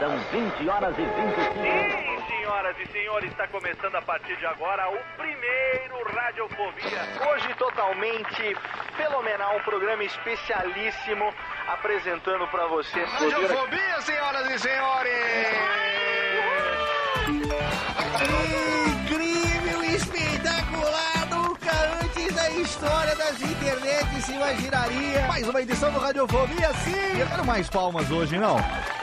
São 20 horas e 25 Sim, senhoras e senhores, está começando a partir de agora o primeiro Radiofobia. Hoje totalmente fenomenal, um programa especialíssimo apresentando pra você. Radiofobia, senhoras e senhores! Incrível, espetacular, nunca antes da história das internets se imaginaria. Mais uma edição do Radiofobia, sim! Eu quero mais palmas hoje, não?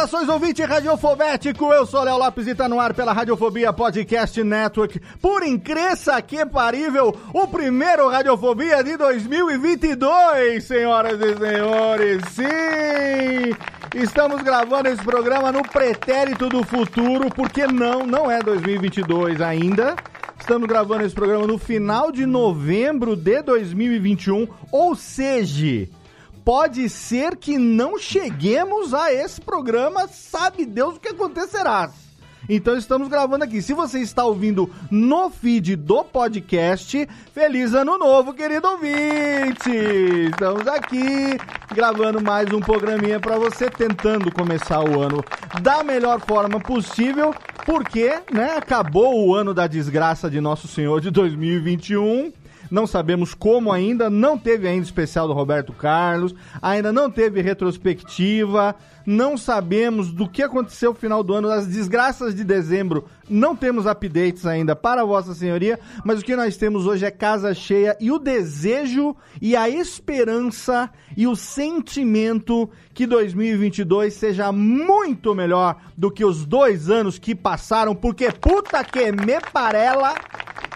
Saudações, ouvinte radiofobético! Eu sou Léo Lopes e tá no ar pela Radiofobia Podcast Network. Por incresça que parível, o primeiro Radiofobia de 2022, senhoras e senhores! Sim! Estamos gravando esse programa no pretérito do futuro, porque não, não é 2022 ainda. Estamos gravando esse programa no final de novembro de 2021, ou seja, pode ser que não cheguemos a esse programa, sabe Deus o que acontecerá. Então estamos gravando aqui. Se você está ouvindo no feed do podcast, feliz ano novo, querido ouvinte! Estamos aqui gravando mais um programinha para você, tentando começar o ano da melhor forma possível, porque, né, acabou o ano da desgraça de Nosso Senhor de 2021 não sabemos como ainda, não teve ainda especial do Roberto Carlos, ainda não teve retrospectiva, não sabemos do que aconteceu no final do ano, as desgraças de dezembro, não temos updates ainda para Vossa Senhoria, mas o que nós temos hoje é casa cheia e o desejo e a esperança e o sentimento que 2022 seja muito melhor do que os dois anos que passaram, porque puta que me parela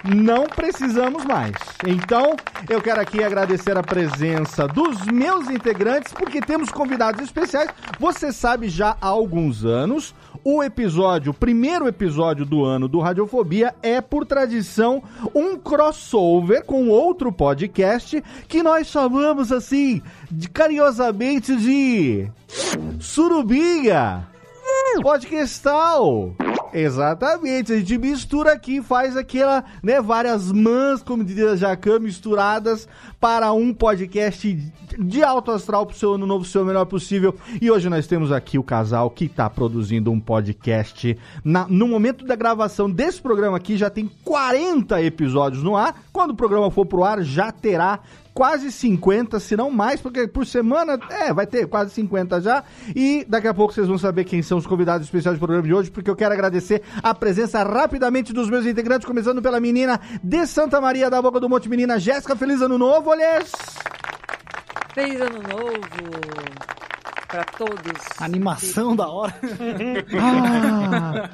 não precisamos mais. Então, eu quero aqui agradecer a presença dos meus integrantes, porque temos convidados especiais. Você sabe já há alguns anos, o episódio, o primeiro episódio do ano do Radiofobia é, por tradição, um crossover com outro podcast que nós chamamos assim, de, carinhosamente de Surubinha Podcastal. Exatamente, a gente mistura aqui, faz aquela, né, várias mãs, como diria Jacan, misturadas para um podcast de alto astral pro seu ano novo, seu melhor possível. E hoje nós temos aqui o casal que tá produzindo um podcast. Na, no momento da gravação desse programa aqui, já tem 40 episódios no ar. Quando o programa for pro ar, já terá quase 50, se não mais, porque por semana, é, vai ter quase 50 já. E daqui a pouco vocês vão saber quem são os convidados especiais do programa de hoje, porque eu quero agradecer a presença rapidamente dos meus integrantes, começando pela menina de Santa Maria da Boca do Monte, menina Jéssica. Feliz ano novo, olhês! Feliz ano novo para todos. Animação da hora. Ah,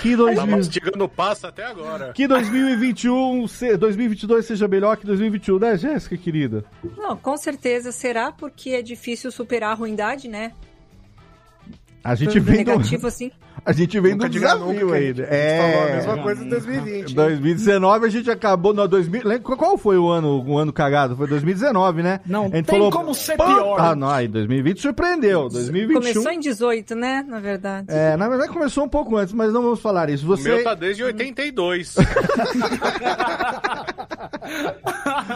que Tá 2000... mastigando o passo até agora. Que 2021, se- 2022 seja melhor que 2021, né, Jéssica, querida? Não, com certeza será, porque é difícil superar a ruindade, né? A gente vem do, negativo, assim. a gente vem Nunca do desafio nunca, que a ainda. gente- a gente falou a É, mesma coisa em 2020. 2019 a gente acabou no 2000. lembra- Qual foi o ano, o ano cagado? Foi 2019, né? Não a gente tem falou, como ser pior. Ah, não, aí 2020 surpreendeu. 2021. Começou em 18, né? Na verdade. É, na verdade começou um pouco antes, mas não vamos falar isso. O Você meu tá desde 82.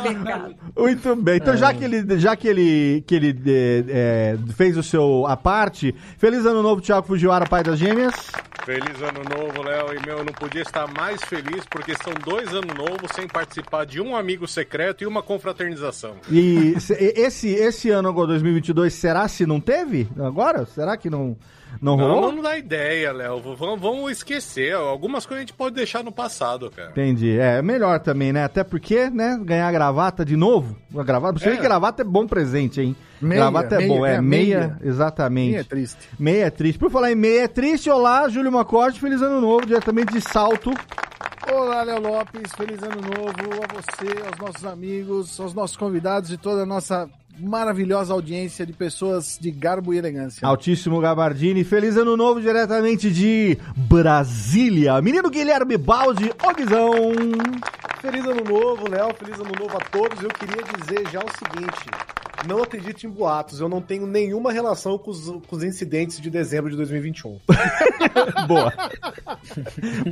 Pecado. Muito bem. Então, já que ele, já que ele, que ele é, é, fez o seu a parte, feliz ano novo, Thiago Fujiwara, pai das gêmeas. Feliz ano novo, Léo. E meu, eu não podia estar mais feliz porque são dois anos novos sem participar de um amigo secreto e uma confraternização. E se- e- esse, esse ano agora, 2022, será se não teve? Agora? Será que não, não Não, rolou? não dá ideia, Léo. Vamos, vamos esquecer. Algumas coisas a gente pode deixar no passado, cara. Entendi. É melhor também, né? Até porque, né? Ganhar gravata de novo. A gravata, você vê É. que gravata é bom presente, hein? Meia, gravata é meia, bom, é é, meia, meia. exatamente. Meia é triste. Meia é triste. Por falar em meia é triste, olá, Júlio Macorde, feliz ano novo, diretamente de Salto. Olá, Léo Lopes, feliz ano novo a você, aos nossos amigos, aos nossos convidados e toda a nossa maravilhosa audiência de pessoas de garbo e elegância. Altíssimo Gabardini, feliz ano novo diretamente de Brasília. Menino Guilherme Baldi, ô Guizão. Feliz ano novo, Léo. Feliz ano novo a todos. Eu queria dizer já o seguinte: não acredite em boatos. Eu não tenho nenhuma relação com os, com os incidentes de dezembro de 2021. Boa.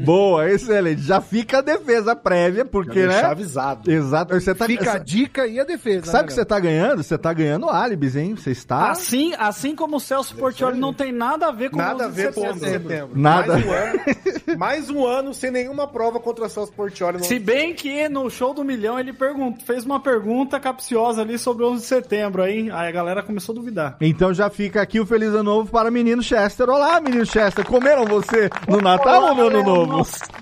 Boa, excelente. Já fica a defesa prévia, porque, né? avisado. Exato. Você tá, Fica a dica e a defesa. Sabe o né, que você tá ganhando? Você tá ganhando álibis, hein? Você está. Assim, assim como o Celso Portioli não tem nada a ver com Nada a o 11 de ver com o 11 de setembro. setembro. Nada. Mais um ano, mais um ano sem nenhuma prova contra Celso Portioli. no- Se bem que no show do milhão ele pergunta, fez uma pergunta capciosa ali sobre o 11 de setembro, aí, aí a galera começou a duvidar. Então já fica aqui o Feliz Ano Novo para menino Chester. Olá, menino Chester. Comeram você no Natal ou no Ano Novo?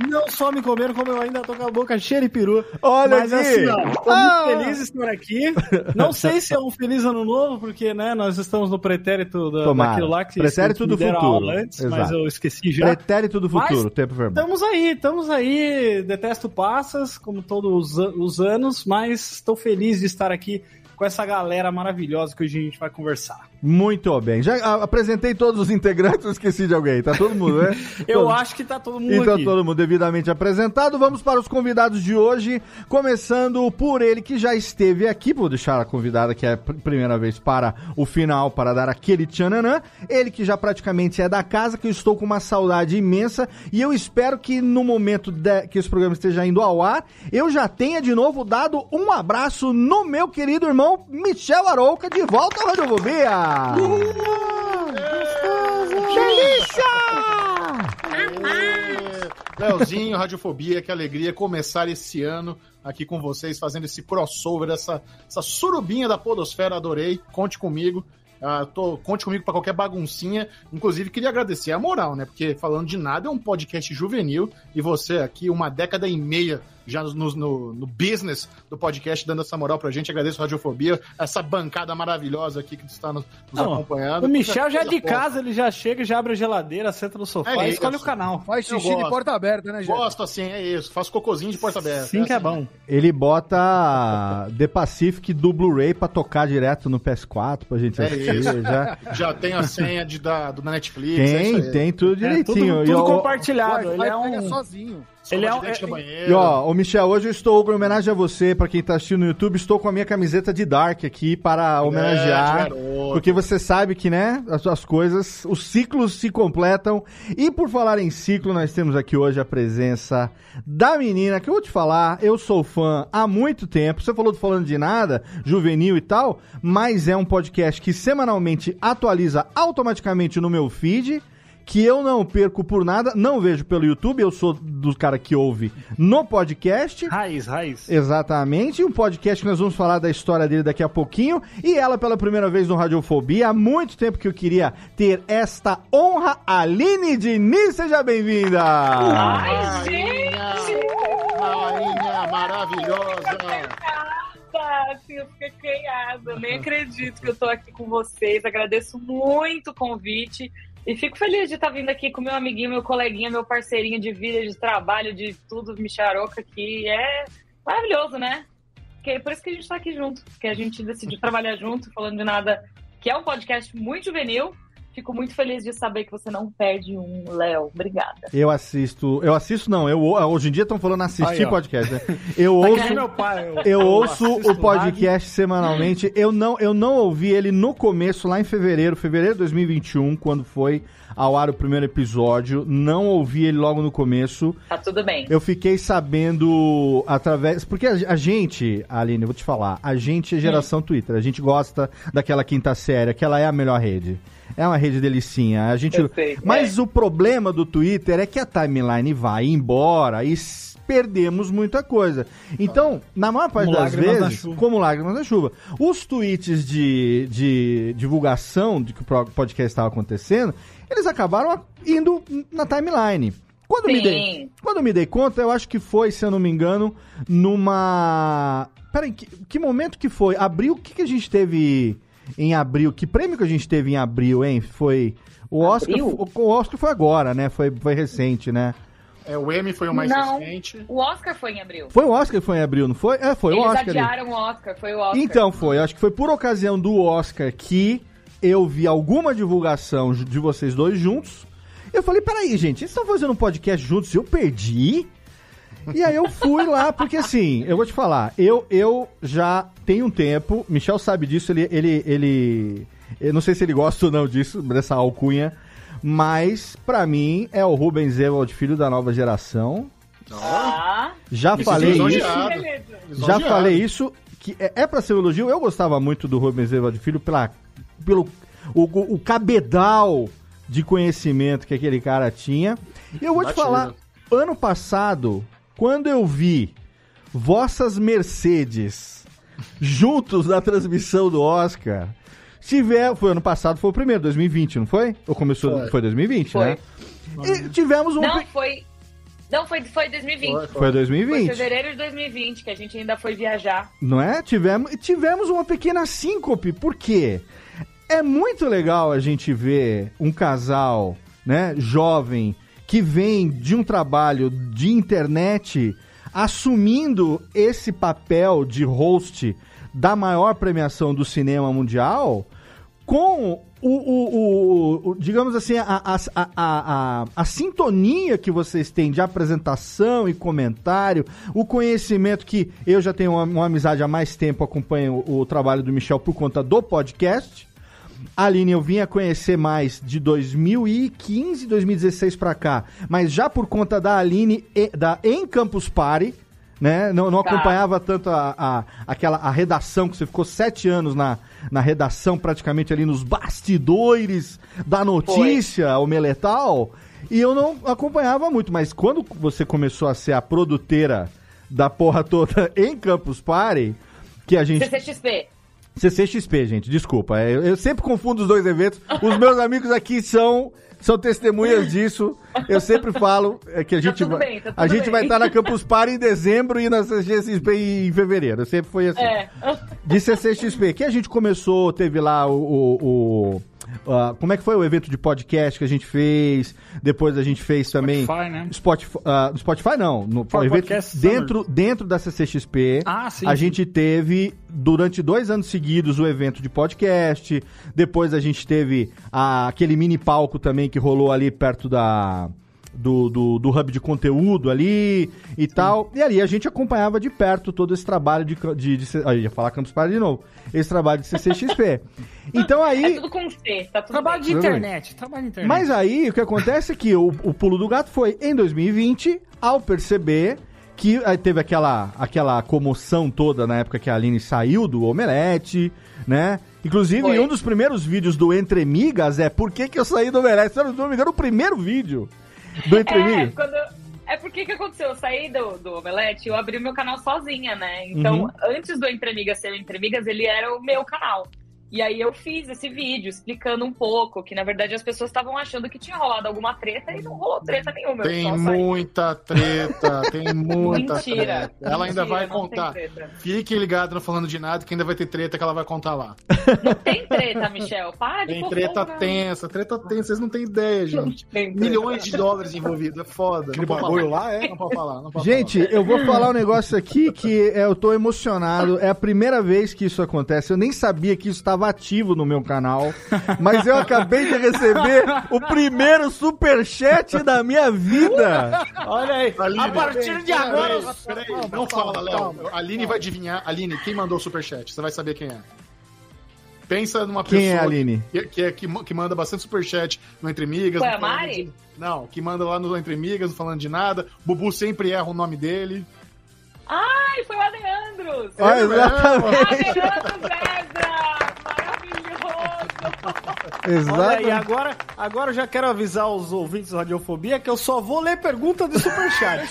Não, não só me comeram, como eu ainda tô com a boca cheia de peru. Olha Mas aqui. assim, ó, tô Ah. muito feliz de estar aqui. Não sei se é um feliz ano novo, porque, né, nós estamos no pretérito da, Tomara. daquilo lá que Pretérito do futuro. antes, mas Exato. eu esqueci já. Pretérito do futuro, Mas tempo verbal. Estamos aí, estamos aí. Detesto passas, como todos os anos, mas estou feliz de estar aqui com essa galera maravilhosa que hoje a gente vai conversar. Muito bem. Já apresentei todos os integrantes, eu esqueci de alguém. Tá todo mundo, né? Eu Todos. acho que tá todo mundo Então, aqui. todo mundo devidamente apresentado. Vamos para os convidados de hoje. Começando por ele que já esteve aqui. Vou deixar a convidada que é a pr- primeira vez para o final, para dar aquele tchananã. Ele que já praticamente é da casa, que eu estou com uma saudade imensa. E eu espero que no momento de- que esse programa esteja indo ao ar, eu já tenha de novo dado um abraço no meu querido irmão Michel Arouca, de volta ao Radiofobia. Leozinho, Radiofobia, que alegria começar esse ano aqui com vocês, fazendo esse crossover, essa, essa surubinha da podosfera, adorei, conte comigo. Ah, tô, conte comigo pra qualquer baguncinha. Inclusive, queria agradecer a moral, né? Porque falando de nada, é um podcast juvenil e você aqui, uma década e meia já no, no, no business do podcast, dando essa moral pra gente. Agradeço a Radiofobia, essa bancada maravilhosa aqui que está nos, nos Não, acompanhando. O Michel já é de casa, ele já chega, já abre a geladeira, senta no sofá É e escolhe o canal. Faz xixi de porta aberta, né, gente? Gosto assim, é isso. Faço cocôzinho de porta aberta. Sim que é assim. bom. Ele bota The Pacific do Blu-ray pra tocar direto no PS4 pra gente É assistir. isso. Já. Já tem a senha de, da, do da Netflix. é isso Tem, aí. tem tudo É, tudo, direitinho. tudo E, ó, compartilhado. Ele Vai, é pega um. sozinho. Ele é, um- é- banheiro. E ó, Michel, hoje eu estou em homenagem a você, pra quem tá assistindo no YouTube, estou com a minha camiseta de Dark aqui para homenagear. garoto. Porque você sabe que, né, as, as coisas, os ciclos se completam. E por falar em ciclo, nós temos aqui hoje a presença da menina, que eu vou te falar, eu sou fã há muito tempo. Você falou do Falando de Nada, juvenil e tal, mas é um podcast que semanalmente atualiza automaticamente no meu feed que eu não perco por nada, não vejo pelo YouTube, eu sou do cara que ouve no podcast. Raiz, raiz. Exatamente, um podcast que nós vamos falar da história dele daqui a pouquinho. E ela pela primeira vez no Radiofobia. Há muito tempo que eu queria ter esta honra. Aline Diniz, seja bem-vinda! Ai, gente! Rainha maravilhosa! Assim, eu fiquei criada. Eu nem acredito que eu tô aqui com vocês. Agradeço muito o convite. E fico feliz de estar vindo aqui com meu amiguinho, meu coleguinha, meu parceirinho de vida, de trabalho, de tudo, Micharoca, que é maravilhoso, né? Que é por isso que a gente tá aqui junto, que a gente decidiu trabalhar junto, falando de nada, que é um podcast muito juvenil. Fico muito feliz de saber que você não perde um, Léo. Obrigada. Eu assisto, eu assisto não, eu hoje em dia estão falando assistir Aí, podcast, né? Eu Tá ouço, que nem meu pai. Eu, Eu ouço o podcast semanalmente. Eu não, eu não ouvi ele no começo, lá em fevereiro, fevereiro de 2021, quando foi ao ar o primeiro episódio. Não ouvi ele logo no começo. Tá tudo bem. Eu fiquei sabendo através. Porque a, a gente, Aline, eu vou te falar, a gente é geração Twitter. A gente gosta daquela quinta série, aquela é a melhor rede. É uma rede delicinha. A gente, sei, mas o problema do Twitter é que a timeline vai embora e perdemos muita coisa. Então, na maior parte Como das vezes, como lágrimas na chuva, os tweets de, de divulgação de que o podcast estava acontecendo, eles acabaram indo na timeline. Quando me dei, quando me dei conta, eu acho que foi, se eu não me engano, numa. Peraí, que, que momento que foi? Abril, o que, que a gente teve em abril? Que prêmio que a gente teve em abril, hein? Foi. O Oscar, Abril? o, Oscar foi agora, né? Foi, foi recente, né? É, o M foi o mais não, recente. o Oscar foi em abril. Foi o Oscar que foi em abril, não foi? É, foi Eles o Oscar. ali. adiaram o Oscar, foi o Oscar. Então foi, acho que foi por ocasião do Oscar que eu vi alguma divulgação de vocês dois juntos. Eu falei, peraí, gente, vocês estão fazendo um podcast juntos e eu perdi? E aí eu fui lá, porque assim, eu vou te falar, eu, eu já tenho um tempo, Michel sabe disso, ele, ele, ele. Eu não sei se ele gosta ou não disso, dessa alcunha, mas pra mim é o Rubens Ewald, filho da nova geração. Ah, Já falei isso. beleza. Já falei isso, que é, é pra ser um elogio. Eu gostava muito do Rubens Evald Filho pela, pelo o, o- o cabedal de conhecimento que aquele cara tinha. E eu vou te falar, ano passado, quando eu vi vossas Mercedes juntos na transmissão do Oscar, tiver, foi ano passado, foi o primeiro, 2020, não foi? Ou começou, foi, Foi. 2020, Foi. né? E tivemos um... Não, foi. Não, foi, foi 2020. Foi, Foi Foi 2020. fevereiro de 2020 que a gente ainda foi viajar. Não é? Tivemos, tivemos uma pequena síncope. Por quê? É muito legal a gente ver um casal, né, jovem, que vem de um trabalho de internet assumindo esse papel de host da maior premiação do cinema mundial com o, o- o- o- digamos assim, a, a, a, a, a sintonia que vocês têm de apresentação e comentário, o conhecimento que eu já tenho uma, uma amizade há mais tempo, acompanho o, o trabalho do Michel por conta do podcast. Aline eu vim a conhecer mais de 2015, 2016 pra cá, mas já por conta da Aline e- da em Campus Party, né? Não, não Tá. acompanhava tanto a, a- aquela a redação que você ficou sete anos na, na redação, praticamente ali nos bastidores da notícia, o Meletal, e eu não acompanhava muito, mas quando você começou a ser a produtora da porra toda em Campus Party, que a gente CCXP. CCXP, gente, desculpa. é, Eu, eu sempre confundo os dois eventos. Os meus amigos aqui são são testemunhas disso. Eu sempre falo é, que a gente tudo vai bem, tá a gente bem. vai estar na Campus Party em dezembro e na CCXP em fevereiro. Sempre foi assim. É. De CCXP, que a gente começou, teve lá o. o- o- ah, como é que foi o evento de podcast que a gente fez? Depois a gente fez também. Spotify, né? Spotify, ah, no Spotify não, no For evento Podcast dentro, dentro da CCXP. Ah, sim, A gente teve durante dois anos seguidos o evento de podcast. Depois a gente teve a- aquele mini palco também que rolou ali perto da. Do, do, do hub de conteúdo ali e tal. E ali a gente acompanhava de perto todo esse trabalho de. de, de, eu ia falar Campus Party de novo. Esse trabalho de CCXP. então aí. É tudo com C, tá tudo Trabalho de bem. internet, trabalho de internet. Mas aí o que acontece é que o, o pulo do gato foi em 2020, ao perceber que aí teve aquela, aquela comoção toda na época que a Aline saiu do Omelete, né? Inclusive, Foi. um dos primeiros vídeos do Entre Migas é por que, que eu saí do Omelete. Se eu não me engano, o primeiro vídeo do Entre É, quando... é porque que aconteceu? Eu saí do, do Omelete e eu abri meu canal sozinha, né? Então, Uhum. antes do Entre Amigas ser o Entre Amigas, ele era o meu canal. E aí eu fiz esse vídeo explicando um pouco que, na verdade, as pessoas estavam achando que tinha rolado alguma treta e não rolou treta nenhuma. Tem muita treta, tem muita Mentira. treta. Ela ainda Mentira, vai não contar. Fique ligado não falando de nada, que ainda vai ter treta que ela vai contar lá. Tem treta, Michel. Para de Tem treta tensa, treta tensa, vocês não têm ideia, gente. Milhões de dólares envolvidos, é foda. Aquele Não bagulho lá, é? Não pode falar, não pode Gente, falar. eu vou falar um negócio aqui que eu tô emocionado. É a primeira vez que isso acontece. Eu nem sabia que isso estava ativo no meu canal. Mas eu acabei de receber o primeiro superchat da minha vida. Olha aí, Aline, a partir de agora... Peraí, peraí, não fala, Léo. A Aline vai adivinhar. Aline, quem mandou o superchat? Você vai saber quem é. Pensa numa pessoa. Quem é a Aline? Que, que, é- que, que manda bastante superchat no Entre Migas. Foi a Mari? de- Não, que manda lá no Entre Migas, não falando de nada. Bubu sempre erra o nome dele. Ai, foi o Adriandros! Ah, Ele exatamente. Exato. Olha aí, agora, agora eu já quero avisar os ouvintes da Radiofobia que eu só vou ler pergunta do Superchat.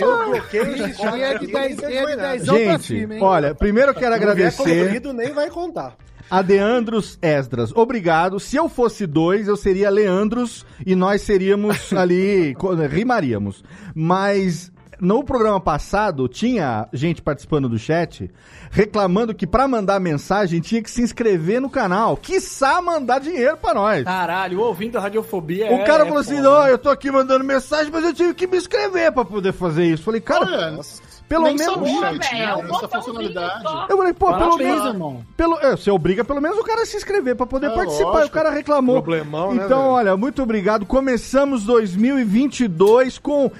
Eu, bloqueio chat é de aqui, 10 não quem é nada. 10 pra Gente, olha, primeiro eu quero não agradecer colorido, nem vai contar. a Deandros Esdras. Obrigado. Se eu fosse dois, eu seria Leandros e nós seríamos ali, rimaríamos. Mas no programa passado tinha gente participando do chat reclamando que pra mandar mensagem tinha que se inscrever no canal, quiçá mandar dinheiro pra nós. Caralho, ouvindo a Radiofobia O é- cara é falou assim: foda. não, eu tô aqui mandando mensagem, mas eu tive que me inscrever pra poder fazer isso. Falei, cara, Olha, pelo nem menos. sabia tinha é um essa funcionalidade. Eu falei, pô, pelo Parabéns, menos. irmão. Pelo, é, você obriga pelo menos o cara a se inscrever pra poder É, participar. lógico. E o cara reclamou. Problemão, né, então, velho? olha, muito obrigado. Começamos 2022 com.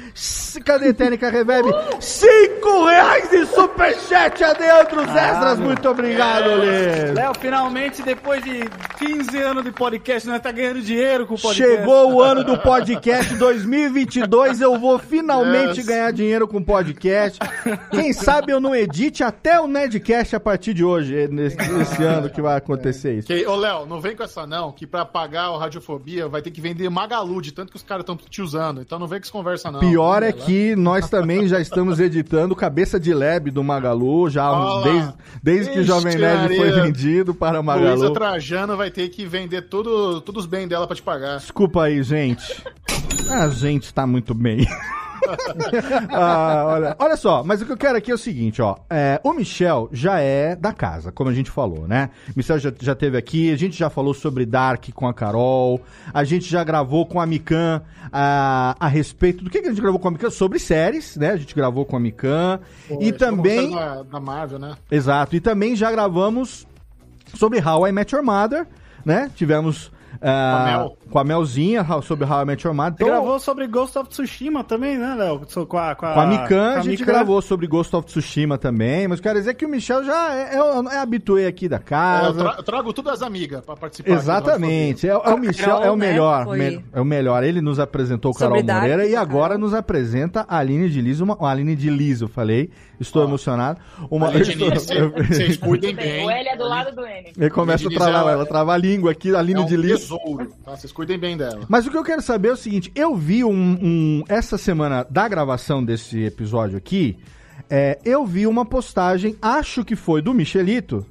Cadê Técnica Reverb? Cinco reais de superchat, Adeandro Zestras. Muito obrigado, Lê. Léo, finalmente, depois de 15 anos de podcast, nós tá ganhando dinheiro com o podcast. Chegou o ano do podcast 2022. Eu vou finalmente Yes. ganhar dinheiro com podcast. Quem sabe eu não edite até o Nedcast a partir de hoje, nesse, nesse ano que vai acontecer isso. Que, ô, Léo, não vem com essa não, que pra pagar o Radiofobia vai ter que vender Magalu, de tanto que os caras estão te usando. Então não vem com essa conversa não. Pior é que nós também já estamos editando Cabeça de Lab do Magalu, já Olha lá. desde, desde que o Jovem Nerd foi vendido para Luísa Magalu. Trajano vai ter que vender tudo, todos os bens dela pra te pagar. Desculpa aí, gente. A gente tá muito bem. Ah, olha, olha só, mas o que eu quero aqui é o seguinte, ó. É, o Michel já é da casa, como a gente falou, né? O Michel já, já teve aqui, a gente já falou sobre Dark com a Carol, a gente já gravou com a Mikan a, a respeito do que, que a gente gravou com a Mikan? Sobre séries, né? A gente gravou com a Mikan. E também. Da, da Marvel, né? Exato. E também já gravamos sobre How I Met Your Mother, né? Tivemos. Ah, Mel. com a Melzinha sobre How I Met Your Mother. Então, gravou sobre Ghost of Tsushima também, né, Léo? Com a, com a, com a Mikan, com a gente Mikan. gravou sobre Ghost of Tsushima também. Mas quero dizer que o Michel já é, é, é habituê aqui da É, eu, casa. tra- eu trago tudo as amigas pra participar. Exatamente. É, é o Michel, Carol, é o né, melhor. foi- me- é o melhor. Ele nos apresentou Sobre Carol Moreira e a agora nos apresenta a Aline de Liso. Uma, a Aline de Liso, falei. Estou emocionado. Uma, Aline estou- Liso, Vocês cuidem bem. O L é do lado do N. Ele começa a de travar, é- ela trava a língua aqui, a É Aline um de Liso. Tesouro. Tá? Vocês cuidem bem dela. Mas o que eu quero saber é o seguinte: eu vi um, um- essa semana da gravação desse episódio aqui, é, eu vi uma postagem, acho que foi do Michelito,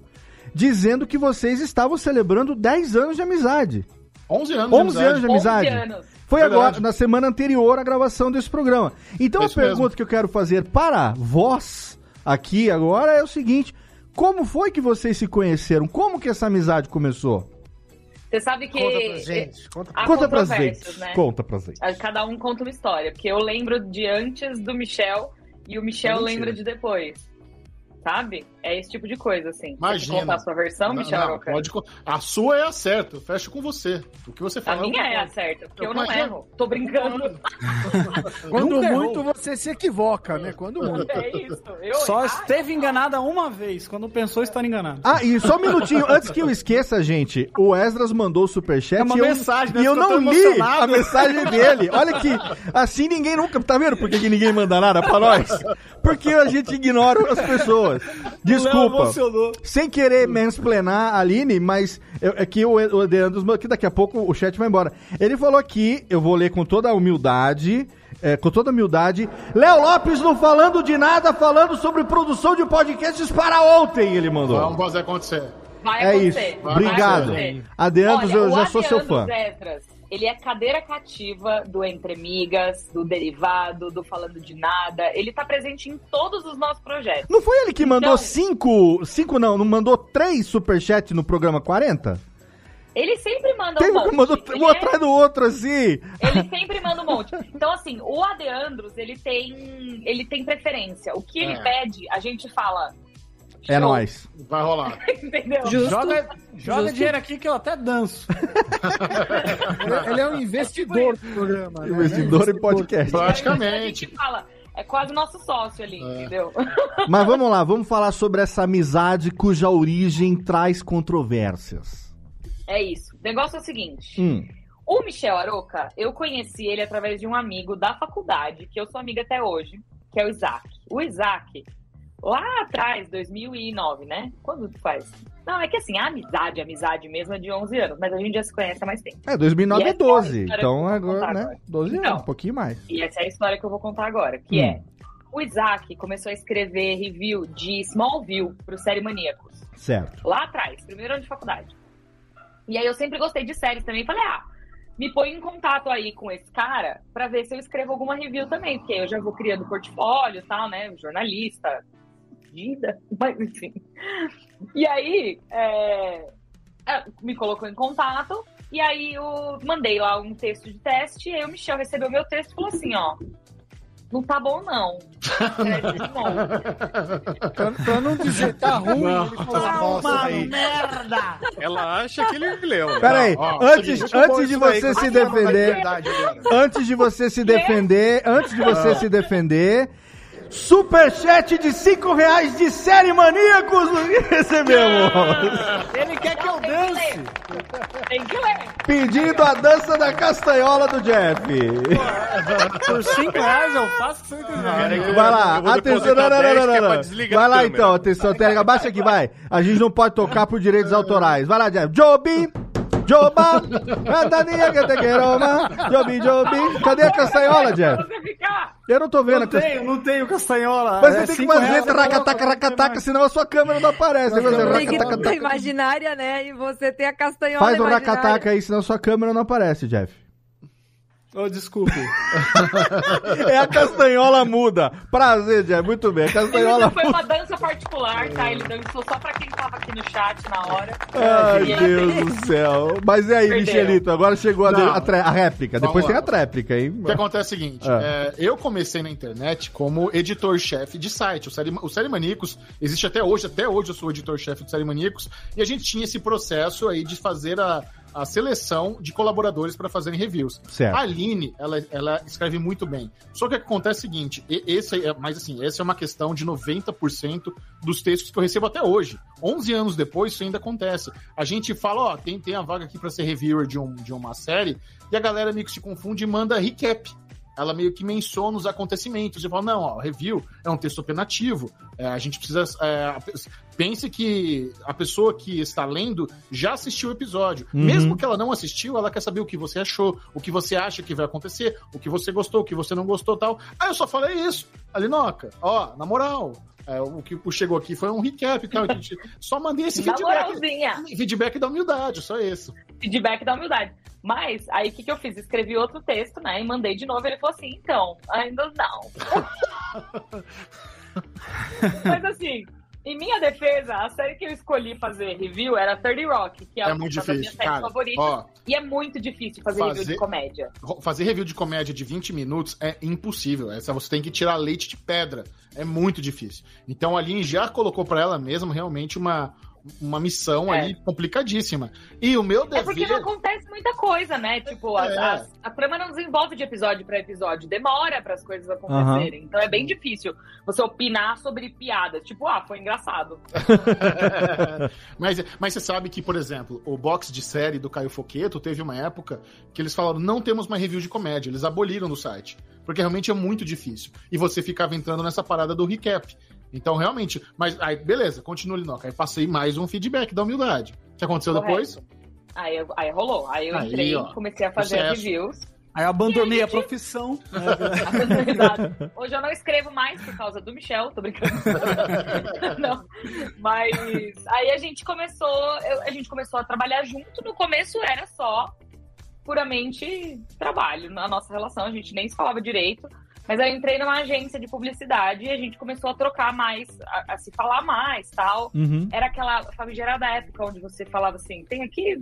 dizendo que vocês estavam celebrando 10 anos de amizade. 11 anos 11 anos de amizade. 11 anos. Foi Verdade. agora, na semana anterior à gravação desse programa. Então É a isso mesmo. pergunta que eu quero fazer para vós aqui agora é o seguinte: como foi que vocês se conheceram? Como que essa amizade começou? Você sabe que. Conta pra gente. Conta Conta pra controvérsias, gente. né? Conta pra gente. Aí Cada um conta uma história. Porque eu lembro de antes do Michel e o Michel É lembra de depois. Sabe? É esse tipo de coisa, assim. Imagina. Quer contar a sua versão, Não, Michel? não, pode A sua é a certa. Eu fecho com você. O que você A fala. minha eu é a certa, porque eu, Eu não imagino. erro. Tô brincando. Quando Nunca muito, errou. você se equivoca, né? Quando muito. É isso. Eu Só errar, esteve enganada uma vez, quando pensou estar enganado. Ah, e só um minutinho, antes que eu esqueça, gente, o Esdras mandou o superchat É uma e eu, mensagem, né? e eu não li emocionado. a mensagem dele. Olha que assim ninguém nunca, tá vendo por que ninguém manda nada pra nós? Porque a gente ignora as pessoas. Desculpa. emocionou. Sem querer mansplanar a Aline, mas eu, é que o, o Deandros, que daqui a pouco o chat vai embora. Ele falou aqui, eu vou ler com toda a humildade, é, com toda a humildade. Léo Lopes não falando de nada, falando sobre produção de podcasts para ontem, ele mandou. Vamos fazer acontecer. Vai É acontecer. isso. vai Obrigado. acontecer. Adeandros, Olha, eu já sou seu fã. Ele é cadeira cativa do Entre Migas, do Derivado, do Falando de Nada. Ele tá presente em todos os nossos projetos. Não foi ele que mandou Então- cinco. Cinco não, não mandou três superchats no programa 40? Ele sempre manda Teve um que monte. mandou Ele um é- atrás do outro, assim. Ele sempre manda um monte. Então, assim, o Adeandros, ele tem, ele tem preferência. O que ele É. pede, a gente fala. É show, nóis. Vai rolar. Entendeu? Justo. Joga, joga Justo. dinheiro aqui que eu até danço. Ele- Ele é um investidor do programa. né? Investidor em podcast. A Praticamente. gente fala. É quase nosso sócio ali, É. entendeu? Mas vamos lá, vamos falar sobre essa amizade cuja origem traz controvérsias. É isso. O negócio é o seguinte. Hum. O Michel Aroca, eu conheci ele através de um amigo da faculdade, que eu sou amiga até hoje, que é o Isaac. O Isaac, lá atrás, 2009, né? Quando que faz? Não, é que assim, a amizade, a amizade mesmo é de 11 anos, mas a gente já se conhece há mais tempo. É, 2009 E é essa é a 12, história que eu então agora, né? agora. 12 Então. anos, um pouquinho mais. E essa é a história que eu vou contar agora, que Hum. é o Isaac começou a escrever review de Smallville pro Série Maníacos. Certo. Lá atrás, primeiro ano de faculdade. E aí eu sempre gostei de séries também. Falei, ah, me põe em contato aí com esse cara pra ver se eu escrevo alguma review também, porque eu já vou criando portfólio e tal, né? Jornalista, vida, mas enfim. E aí, é, é, me colocou em contato, e aí eu mandei lá um texto de teste, e aí o Michel recebeu meu texto e falou assim, ó. Não tá bom, não. Novo. Pra, pra não dizer tá ruim, Não. ele falou, Tá uma aí. merda! Ela acha que ele leu. Pera aí, Ó, ó, antes, seguinte, antes de você se defender, antes de você se defender, antes de você se defender, superchat de 5 reais de série maníacos recebemos. Ele quer que eu dance! Tem que ler. Pedindo a dança da castanhola do Jeff. Por 5 reais eu faço que você quiser. Vai lá, atenção, não, não, não, 10 não, é não, Vai lá então, atenção, Tega, abaixa aqui, vai. A gente não pode tocar por direitos autorais. Vai lá, Jeff. Jobi, Joba, Andaninha que te quero, ma. Jobi, Jobi. Cadê a castanhola, Jeff? Eu não tô vendo Não a tenho, não tenho castanhola. Mas É você tem que fazer racataca, racataca, senão a sua câmera não aparece. Tem que fazer Tem que ter imaginária, né? E você tem a castanhola Faz um imaginária. racataca aí, senão sua câmera não aparece, Jeff. Oh, desculpe. É a castanhola muda. Prazer, Jeff. Muito bem. A castanhola Isso foi uma dança particular, tá? Ele dançou só pra quem tava aqui no chat na hora. Ai, E ele- Deus do céu. Mas e aí, Perdeu. Michelito? Agora chegou a, Não. a, réplica. Vamos Depois lá. tem a tréplica, hein? O que acontece é o seguinte, Ah. é, eu comecei na internet como editor-chefe de site. O Série, o Série Maníacos existe até hoje, até hoje eu sou editor-chefe do Série Maníacos, e a gente tinha esse processo aí de fazer a, a seleção de colaboradores para fazerem reviews. Certo. A Aline, ela, ela escreve muito bem. Só que o que acontece é o seguinte, esse é, mas assim, essa é uma questão de 90% dos textos que eu recebo até hoje. 11 anos depois, isso ainda acontece. A gente fala, ó, tem, tem a vaga aqui para ser reviewer de, um, de uma série, e a galera meio que se confunde e manda recap. Ela meio que menciona os acontecimentos e fala: não, ó, review é um texto opinativo. é, a gente precisa. é, pense que a pessoa que está lendo já assistiu o episódio. Uhum. Mesmo que ela não assistiu, ela quer saber o que você achou, o que você acha que vai acontecer, o que você gostou, o que você não gostou tal. Aí eu só falei isso. Alinoca, ó, na moral. É, o que chegou aqui foi um recap e tal. Só mandei esse feedback. moralzinha. Feedback da humildade, só isso. Feedback da humildade. Mas, aí o que, que eu fiz? Escrevi outro texto, né? E mandei de novo. Ele falou assim: então, ainda não. Mas assim, em minha defesa, a série que eu escolhi fazer review era 30 Rock, que é, É uma muito das minhas difícil, séries cara. favoritas. Ó. E é muito difícil fazer, review Fazer- de comédia. Fazer review de comédia de 20 minutos é impossível. Essa você tem que tirar leite de pedra. É muito difícil. Então a Aline já colocou pra ela mesma realmente uma, uma missão É. ali complicadíssima. E o meu É porque não dever. acontece muita coisa, né? Tipo, as- É. as- a trama não desenvolve de episódio pra episódio, demora para as coisas acontecerem. Então é bem difícil você opinar sobre piadas. Tipo, ah, foi engraçado. mas, mas você sabe que, por exemplo, o box de série do Caio Foqueto teve uma época que eles falaram: não temos mais review de comédia. Eles aboliram no site. Porque realmente é muito difícil. E você ficava entrando nessa parada do recap. Então, realmente. Mas aí, beleza, continua ali, Noca. Aí passei mais um feedback da humildade. O que aconteceu Correto. depois? Aí, aí rolou. Aí eu Aí, entrei, ó, comecei a fazer sucesso. reviews. Aí eu abandonei a profissão. Exato. Hoje eu não escrevo mais por causa do Michel, tô brincando. não. Mas aí a gente começou, eu- a gente começou a trabalhar junto. No começo era só puramente trabalho na nossa relação, a gente nem se falava direito. Mas aí eu entrei numa agência de publicidade e a gente começou a trocar mais, a, a se falar mais tal. Uhum. Era aquela famigerada época onde você falava assim: tem aqui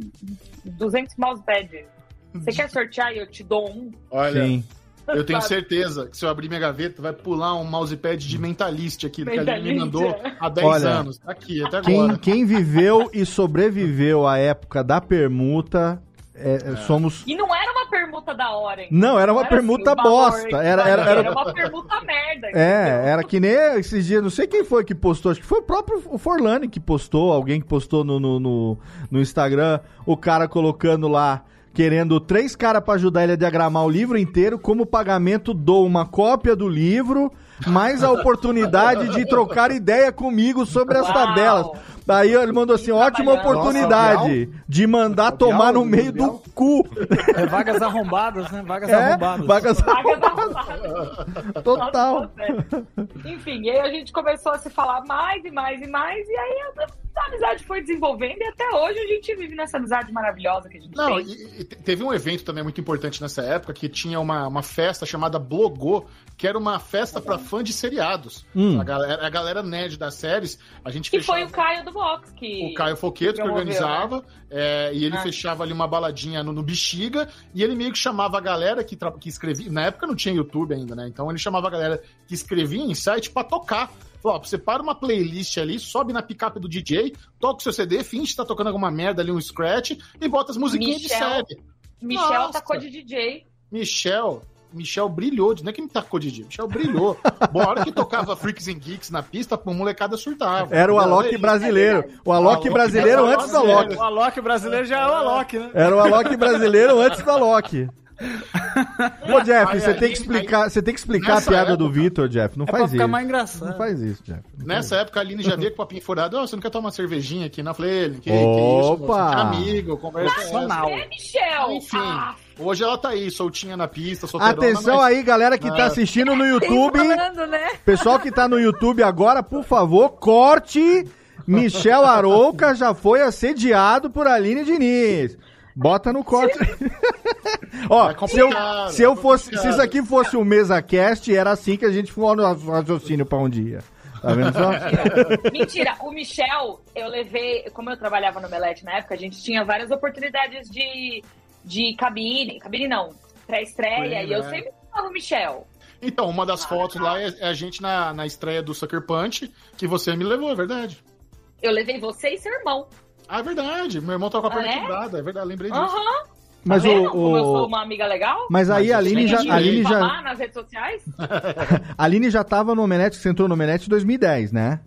200 mousepad. Você quer sortear e eu te dou um? Olha, Sim. eu tenho certeza que se eu abrir minha gaveta, vai pular um mousepad de Mentalist aqui, que a Aline me mandou é. há 10 Olha, anos. Tá aqui, até Quem, agora. quem viveu e sobreviveu à época da permuta, é, é, somos. E não era uma permuta da hora, hein? Não, era uma assim, permuta valor bosta. Era- valia, era- era- uma permuta merda. É, era que nem esses dias, não sei quem foi que postou, acho que foi o próprio Forlani que postou, alguém que postou no, no, no, no Instagram, o cara colocando lá, querendo três caras pra ajudar ele a diagramar o livro inteiro, como pagamento dou uma cópia do livro, mais a oportunidade de trocar ideia comigo sobre as Uau. tabelas. Daí ele mandou assim: ótima oportunidade de mandar tomar no meio do cu. É vagas arrombadas, né? Vagas É, arrombadas. vagas arrombadas. Total. Enfim, e aí a gente começou a se falar mais e mais e mais, e aí a, a amizade foi desenvolvendo, e até hoje a gente vive nessa amizade maravilhosa que a gente Não, tem. e, e te- teve um evento também muito importante nessa época que tinha uma, uma festa chamada Blogô, que era uma festa pra fã de seriados. Hum. A, galera, a galera nerd das séries, a gente Que fechava. foi o Caio do Box que. O Caio Foqueto que promoveu, organizava, né? é, e ele Ah. fechava ali uma baladinha no, no Bexiga, e ele meio que chamava a galera que, que escrevia. Na época não tinha YouTube ainda, né? Então ele chamava a galera que escrevia em site pra tocar. Falou, ó, você para uma playlist ali, sobe na picape do DJ, toca o seu CD, finge que tá tocando alguma merda ali, um scratch, e bota as musiquinhas de Michel- série. Michel Nossa. tacou de DJ. Michel, Michel brilhou, não é que me tacou de DJ, Michel brilhou. Bom, a hora que tocava Freaks and Geeks na pista, a molecada surtava. Era o Alok brasileiro. O Alok Alok brasileiro antes do Alok. O Alok brasileiro já é o Alok, né? Era o Alok brasileiro antes do Alok. Ô, Jeff, Aí, você aí, tem que explicar, você tem que explicar a piada do época- Vitor, Jeff. Não É pra faz ficar isso. mais engraçado. Não faz isso, Jeff. Nessa época a Aline já veio com o papinho furado. Ó, você não quer tomar uma cervejinha aqui? Não, eu falei, ele, que, que Opa! isso, moço? Que amigo, conversa é. Nacional. É, Michel! Enfim, Ah, hoje ela tá aí, soltinha na pista, solteirona. Atenção mas- aí, galera que tá Ah. assistindo no YouTube. Falando, né? Pessoal que tá no YouTube agora, por favor, corte. Michel Arouca já foi assediado por Aline Diniz. Bota no corte. Ó, É se eu, se eu é fosse, se isso aqui fosse um mesa cast, era assim que a gente for no raciocínio pra um dia. Tá vendo só? Mentira, o Michel, eu levei. Como eu trabalhava no Melete na época, a gente tinha várias oportunidades de, de cabine. Cabine não, pré-estreia, e eu né? sempre falava o Michel. Então, uma das fotos lá é, é a gente na, na estreia do Sucker Punch, que você me levou, é verdade. Eu levei você e seu irmão. Ah, é verdade. Meu irmão tava com a perna Ah, é? quebrada, é verdade, lembrei disso. Aham. Mas tá o- como eu o- sou uma amiga legal? Mas aí a Aline já, a Aline já, nas redes sociais? a Aline já tava no Omelete, você entrou no Omelete em 2010, né?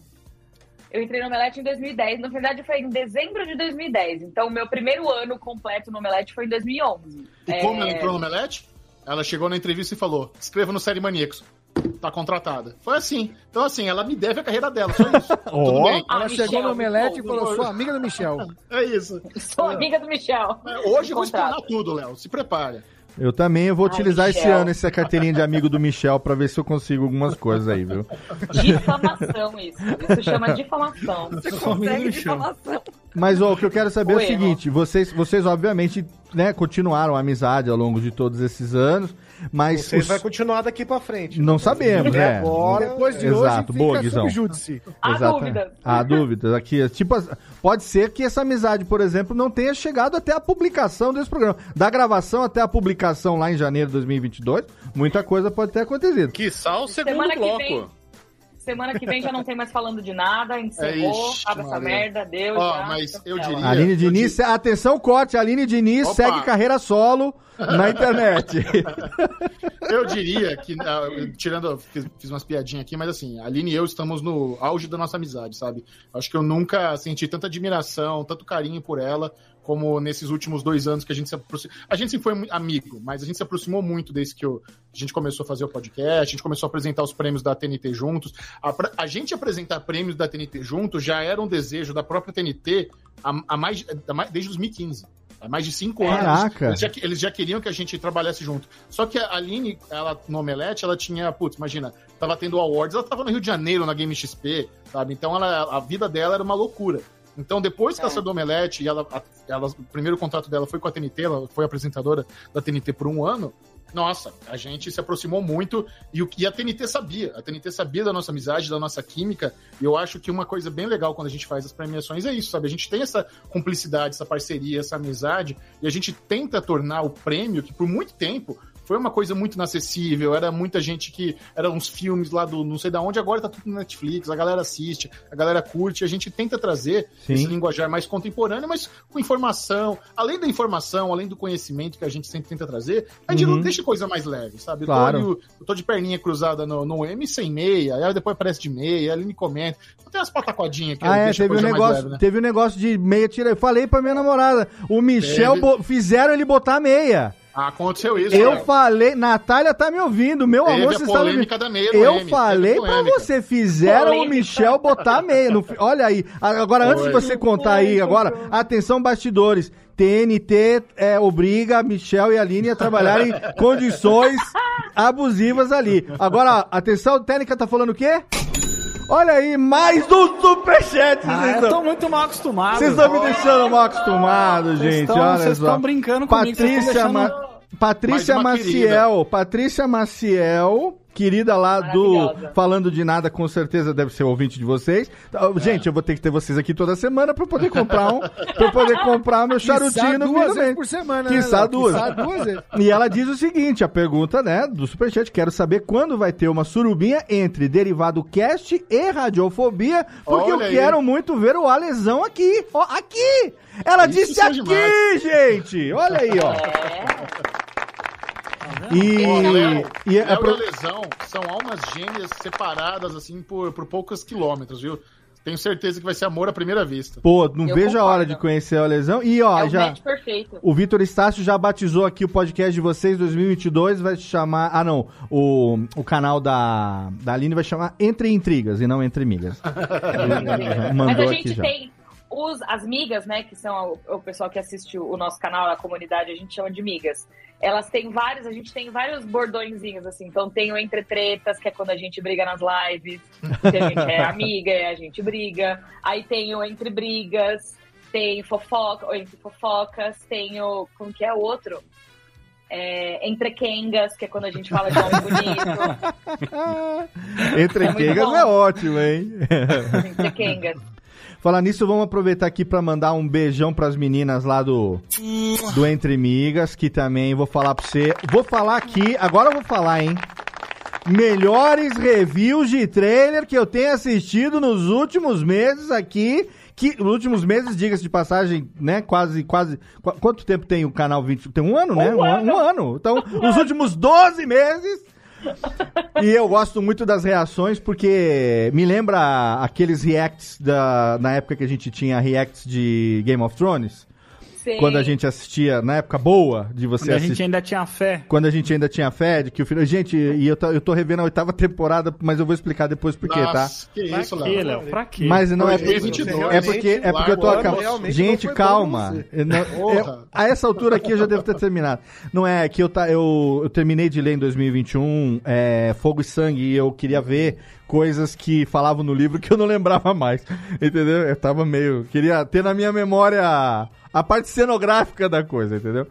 Eu entrei no Omelete em 2010. Na verdade, foi em dezembro de 2010. Então, o meu primeiro ano completo no Omelete foi em 2011. E É, como ela entrou no Melete, ela chegou na entrevista e falou: escreva no Série Maníacos. Tá contratada. Foi assim. Então, assim, ela me deve a carreira dela, só isso. Tudo Ó. bem. Ah, Ela chegou Michel, no Omelete e falou: sou amiga do Michel. É isso. Sou amiga do Michel. Hoje eu vou explanar tudo, Léo. Se prepare. Eu também eu vou Ai, utilizar esse Michel. ano essa carteirinha de amigo do Michel pra ver se eu consigo algumas coisas aí, viu? Difamação, isso. Isso chama difamação. Você consegue difamação. Mas ó, o que eu quero saber é o seguinte, vocês, vocês obviamente, né, continuaram a amizade ao longo de todos esses anos, mas Vocês os- vai continuar daqui pra frente. não sabemos, Até é. agora, Depois de Exato, hoje, boa, fica Guizão. sob júdice. Há Exata- dúvidas. Há dúvidas. Aqui, tipo, pode ser que essa amizade, por exemplo, não tenha chegado até a publicação desse programa. Da gravação até a publicação lá em janeiro de 2022, muita coisa pode ter acontecido. Quiçá o segundo Semana que bloco. vem. Semana que vem já não tem mais falando de nada, encerrou, Ixi, acaba essa merda, deu Ó, já. mas eu diria- Aline eu Diniz, atenção, corte. Aline Diniz Opa. segue carreira solo na internet. Eu diria que, ah, tirando, fiz, fiz umas piadinhas aqui, mas assim, a Aline e eu estamos no auge da nossa amizade, sabe? Acho que eu nunca senti tanta admiração, tanto carinho por ela, como nesses últimos dois anos que a gente se aproximou. A gente sempre foi amigo, mas a gente se aproximou muito desde que eu- a gente começou a fazer o podcast, a gente começou a apresentar os prêmios da TNT juntos. A, a gente apresentar prêmios da TNT juntos já era um desejo da própria TNT há mais- desde 2015. Há mais de cinco anos. Caraca. Eles já, eles já queriam que a gente trabalhasse junto. Só que a Aline, ela, no Omelete, ela tinha, putz, imagina, tava tendo awards, ela tava no Rio de Janeiro, na Game XP, sabe? Então ela, a vida dela era uma loucura. Então, depois que ela saiu do Omelete, e ela, ela, o primeiro contrato dela foi com a TNT, ela foi apresentadora da TNT por um ano, nossa, a gente se aproximou muito e, o, e a TNT sabia. A TNT sabia da nossa amizade, da nossa química. E eu acho que uma coisa bem legal quando a gente faz as premiações é isso, sabe? A gente tem essa cumplicidade, essa parceria, essa amizade, e a gente tenta tornar o prêmio, que por muito tempo foi uma coisa muito inacessível, era muita gente que. Eram uns filmes lá do não sei da onde, agora tá tudo no Netflix, a galera assiste, a galera curte, a gente tenta trazer Sim. esse linguajar mais contemporâneo, mas com informação, além da informação, além do conhecimento que a gente sempre tenta trazer, a gente Uhum. não deixa coisa mais leve, sabe? Claro. Eu, tô, ali, eu tô de perninha cruzada no, no M sem meia, aí depois aparece de meia, ele me comenta. Então tem umas pataquadinhas que Ah, é, teve um negócio, leve, né? teve um negócio de meia tira. Eu falei pra minha namorada, o Michel Teve. bo- fizeram ele botar meia. Aconteceu isso. Eu Léo. falei, Natália tá me ouvindo, meu Teve amor, você está me polêmica ouvindo. da meia no Eu M, falei polêmica. você, fizeram o Polêmica. Michel botar meia. no olha aí, agora antes de Foi. você contar aí, agora, atenção bastidores. TNT é, obriga Michel e a Aline a trabalhar em condições abusivas ali. Agora, atenção, técnica tá falando o quê? Olha aí, mais um superchat. Ah, eu tô estão- muito mal acostumado. Vocês estão me deixando mal acostumado, gente. olha vocês só. estão brincando comigo, Patrícia, deixando- Patrícia Maciel. Patrícia Maciel. Querida lá do. Falando de Nada, com certeza deve ser ouvinte de vocês. Então, Gente, eu vou ter que ter vocês aqui toda semana pra eu poder comprar um. pra eu poder comprar meu charutinho no duas vezes por semana, Quiçá né, duas. Quiçá duas vezes. E ela diz o seguinte: a pergunta, né, do Superchat, quero saber quando vai ter uma surubinha entre Derivado Cast e Radiofobia, porque Olha eu aí. quero muito ver o Alesão aqui. Ó, aqui! Ela Isso disse é aqui, demais. gente! Olha aí, ó. É. E, Léo, e é Léo pro- e a Lesão são almas gêmeas separadas, assim, por, por poucos quilômetros, viu? Tenho certeza que vai ser amor à primeira vista. Pô, não Eu vejo a hora concordo. de conhecer o Alesão. E ó, é o já. O Vitor Estácio já batizou aqui o podcast de vocês 2022, vai se chamar. Ah, não. O, o canal da, da Aline vai chamar Entre Intrigas e não Entre Migas. Ele Mas Mandou a aqui gente já. tem os, as migas, né? Que são o, o pessoal que assiste o nosso canal, a comunidade, a gente chama de migas. Elas têm vários, a gente tem vários bordõezinhos, assim. Então tem o Entre Tretas, que é quando a gente briga nas lives. Que a gente é amiga e a gente briga. Aí tem o Entre Brigas, tem fofoca, ou Entre Fofocas, tem o. Como que é o outro? É, entre Kengas, que é quando a gente fala de nome bonito. Entre É Quengas bom. é ótimo, hein? Entre Kengas. Falar nisso, vamos aproveitar aqui pra mandar um beijão pras meninas lá do, do Entre Migas, que também vou falar pra você. Vou falar aqui, agora eu vou falar, hein? Melhores reviews de trailer que eu tenho assistido nos últimos meses aqui. Que, nos últimos meses, diga-se de passagem, né? Quase, quase. qu- quanto tempo tem o canal 20? Tem um ano, né? Um ano. um ano. Então, nos últimos 12 meses. E eu gosto muito das reações porque me lembra aqueles reacts da, na época que a gente tinha reacts de Game of Thrones. Sim. Quando a gente assistia, na época boa de você Quando a assistir. gente ainda tinha fé. Quando a gente ainda tinha fé de que o final. Gente, e eu tô, eu tô revendo a oitava temporada, mas eu vou explicar depois por quê, tá? Que Pra isso, quê, Léo? Léo? Pra quê? Mas não é, 2022, é porque é porque eu tô realmente Gente, calma. não- eu- a essa altura aqui eu já devo ter terminado. Não é que eu tá eu, eu terminei de ler em 2021 é, Fogo e Sangue e eu queria ver coisas que falavam no livro que eu não lembrava mais. Entendeu? Eu tava meio queria ter na minha memória a, parte cenográfica da coisa, entendeu?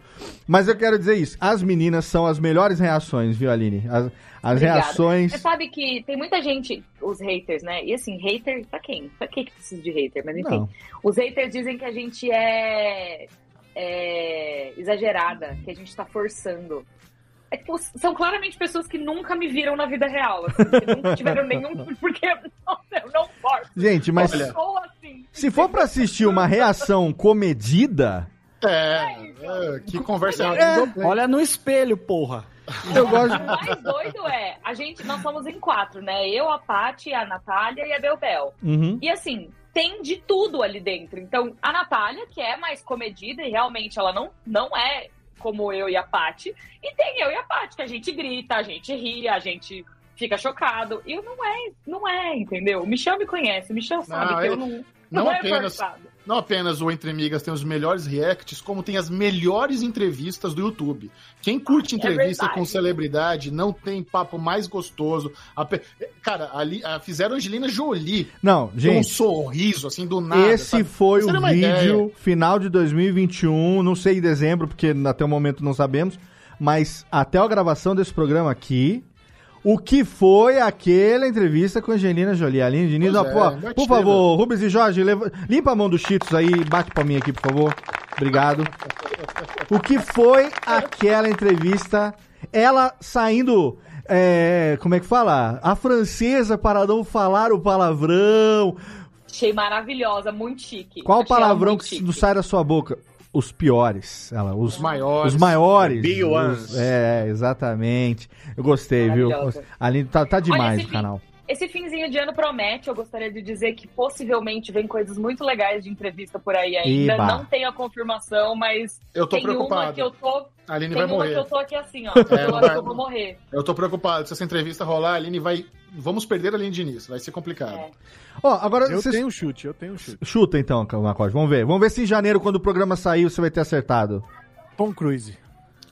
Mas eu quero dizer isso. As meninas são as melhores reações, viu, Aline? As, as Obrigada. reações Você sabe que tem muita gente, os haters, né? E assim, hater, pra quem? Pra que que precisa de hater? Mas enfim, Não. os haters dizem que a gente é, é exagerada, que a gente tá forçando. É, tipo, são claramente pessoas que nunca me viram na vida real, assim, que nunca tiveram nenhum. Porque eu não, eu não forço. Gente, mas Eu sou assim. se for pra assistir uma reação comedida, É, é, que conversa É. Olha no espelho, porra. eu gosto O mais doido é, a gente, nós somos em quatro, né? Eu, a Paty, a Natália e a Belbel. Uhum. E assim, tem de tudo ali dentro. Então, a Natália, que é mais comedida e realmente ela não, não é como eu e a Paty. E tem eu e a Paty, que a gente grita, a gente ri, a gente fica chocado. E eu não é, não é, entendeu? O Michel me conhece, o Michel sabe Não, que eu não, não não, é apenas- forçado. Não apenas o Entre Migas tem os melhores reacts, como tem as melhores entrevistas do YouTube. Quem curte É entrevista verdade. com celebridade não tem papo mais gostoso. A pe- Cara, ali fizeram Angelina Jolie. Não, com um gente, sorriso, assim, do nada. esse sabe? foi Você o vídeo ideia. final de 2021, não sei em dezembro, porque até o momento não sabemos, mas até a gravação desse programa aqui, o que foi aquela entrevista com a Angelina Jolie. Aline Diniz, ó, é, por favor, Rubens e Jorge, leva- limpa a mão dos Cheetos aí bate pra mim aqui, por favor. Obrigado. O que foi aquela entrevista? Ela saindo. é, como é que fala? A francesa para não falar o palavrão. Achei maravilhosa, muito chique. Qual o Achei palavrão que chique. não sai da sua boca? Os piores. Ela, os, Os maiores. Os maiores. Big Os- ones. é, exatamente. Eu gostei, viu? Ali tá, tá demais o canal. Esse finzinho de ano promete. Eu gostaria de dizer que possivelmente vem coisas muito legais de entrevista por aí ainda. Iba. Não tenho a confirmação, mas Eu tô tem uma preocupado. que eu tô. A Aline tem vai uma morrer. que eu tô aqui assim, ó. É, eu não acho vai- que eu vou morrer. Eu tô preocupado. Se essa entrevista rolar, a Aline vai. Vamos perder a Aline Diniz. Vai ser complicado. É. Ó, agora Eu vocês- tenho um chute, eu tenho um chute. Chuta então, Macode. Vamos ver. Vamos ver se em janeiro, quando o programa sair, você vai ter acertado. Tom Cruise.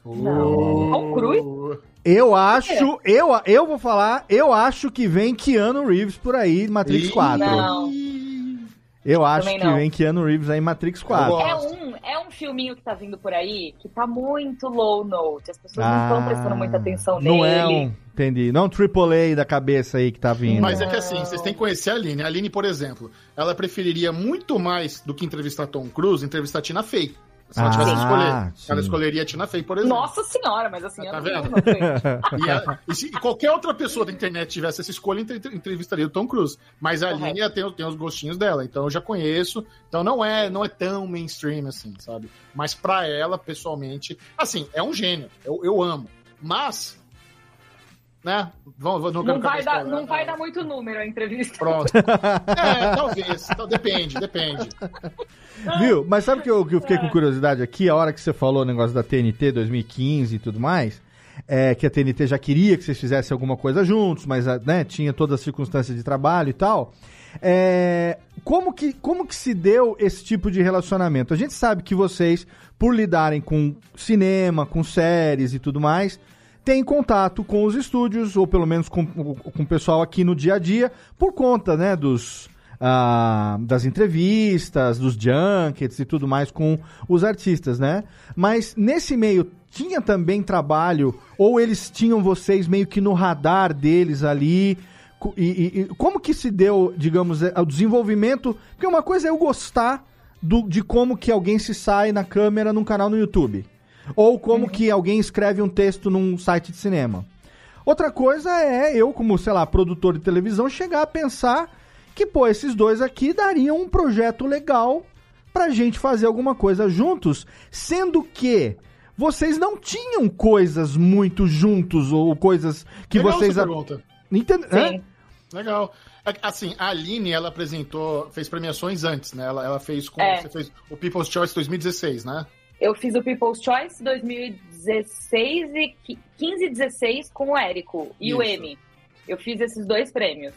Tom Cruise? Eu acho, eu, eu vou falar, eu acho que vem Keanu Reeves por aí, Matrix Ih, 4. Não. Eu acho Também que não. vem Keanu Reeves aí em Matrix 4. É um, é um filminho que tá vindo por aí que tá muito low note. As pessoas não Ah, estão prestando muita atenção Não nele. é um, entendi, não um AAA da cabeça aí que tá vindo. Mas é que assim, vocês têm que conhecer a Aline. A Aline, por exemplo, ela preferiria muito mais do que entrevistar Tom Cruise, entrevistar Tina Fey. Se ela Ah, tivesse que escolher. sim. Ela escolheria a Tina Fey, por exemplo. Nossa senhora, mas assim, eu Tá vendo? E, a- e se qualquer outra pessoa da internet tivesse essa escolha, entre- entrevistaria o Tom Cruise. Mas a Aline tem, tem os gostinhos dela, então eu já conheço. Então não é, não é tão mainstream assim, sabe? Mas pra ela, pessoalmente, assim, é um gênio. Eu, eu amo. Mas, né? Vamos, vamos, Não vai, dar, não né? vai dar muito número a entrevista. Pronto. É, talvez. Então, depende, depende. Viu? Mas sabe que eu, que eu fiquei com curiosidade aqui, a hora que você falou o negócio da TNT 2015 e tudo mais, é que a TNT já queria que vocês fizessem alguma coisa juntos, mas né, tinha todas as circunstâncias de trabalho e tal. É, como, que, como que se deu esse tipo de relacionamento? A gente sabe que vocês, por lidarem com cinema, com séries e tudo mais, têm contato com os estúdios, ou pelo menos com, com o pessoal aqui no dia a dia, por conta né, dos, ah, das entrevistas, dos junkets e tudo mais com os artistas, né? Mas nesse meio tinha também trabalho, ou eles tinham vocês meio que no radar deles ali? E, e- e como que se deu, digamos, é, o desenvolvimento? Porque uma coisa é eu gostar do- de como que alguém se sai na câmera num canal no YouTube. Ou como que alguém escreve um texto num site de cinema. Outra coisa é eu, como, sei lá, produtor de televisão, chegar a pensar que, pô, esses dois aqui dariam um projeto legal pra gente fazer alguma coisa juntos, sendo que vocês não tinham coisas muito juntos ou coisas que Legal vocês. essa pergunta. Entende? Hã? Legal. Assim, a Aline, ela apresentou, fez premiações antes, né? Ela, ela fez com. É. Você fez o People's Choice 2016, né? Eu fiz o People's Choice 2016 e 15 e 16 com o Érico e o Isso. Emmy. Eu fiz esses dois prêmios.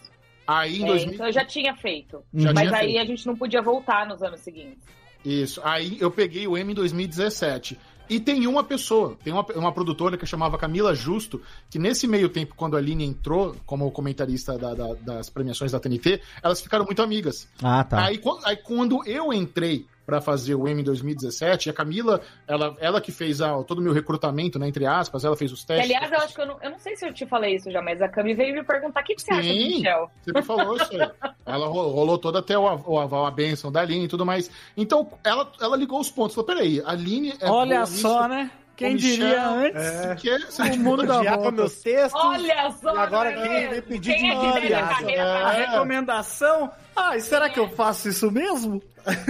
Aí em É, 2000. Então eu já tinha feito. Já mas tinha aí feito. a gente não podia voltar nos anos seguintes. Isso. Aí eu peguei o M em 2017. E tem uma pessoa, tem uma, uma produtora que chamava Camila Justo, que nesse meio tempo, quando a Aline entrou como comentarista da- da- das premiações da TNT, elas ficaram muito amigas. Ah, tá. Aí, aí quando eu entrei pra fazer o M em 2017, a Camila, ela, ela que fez ah, todo o meu recrutamento, né, entre aspas, ela fez os testes. aliás, eu acho que eu não, eu não sei se eu te falei isso já, mas a Cami veio me perguntar o que, que você acha do Sim, Michel. Você me falou isso aí. Ela ro- rolou toda até o, av- o aval, a benção da Aline e tudo mais. Então, ela, ela ligou os pontos. Falou, peraí, a Aline é Olha boa só, nisso, né? Quem diria antes? é, que é- O mundo dá volta. meus textos. Olha só! E agora é quem vem pedir Quem é dinheiro, a É. pra Recomendação? Ah, e será que eu faço isso mesmo?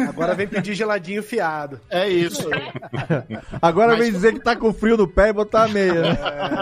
Agora vem pedir geladinho fiado. É isso. Agora Mas- vem dizer que tá com frio no pé e botar a meia.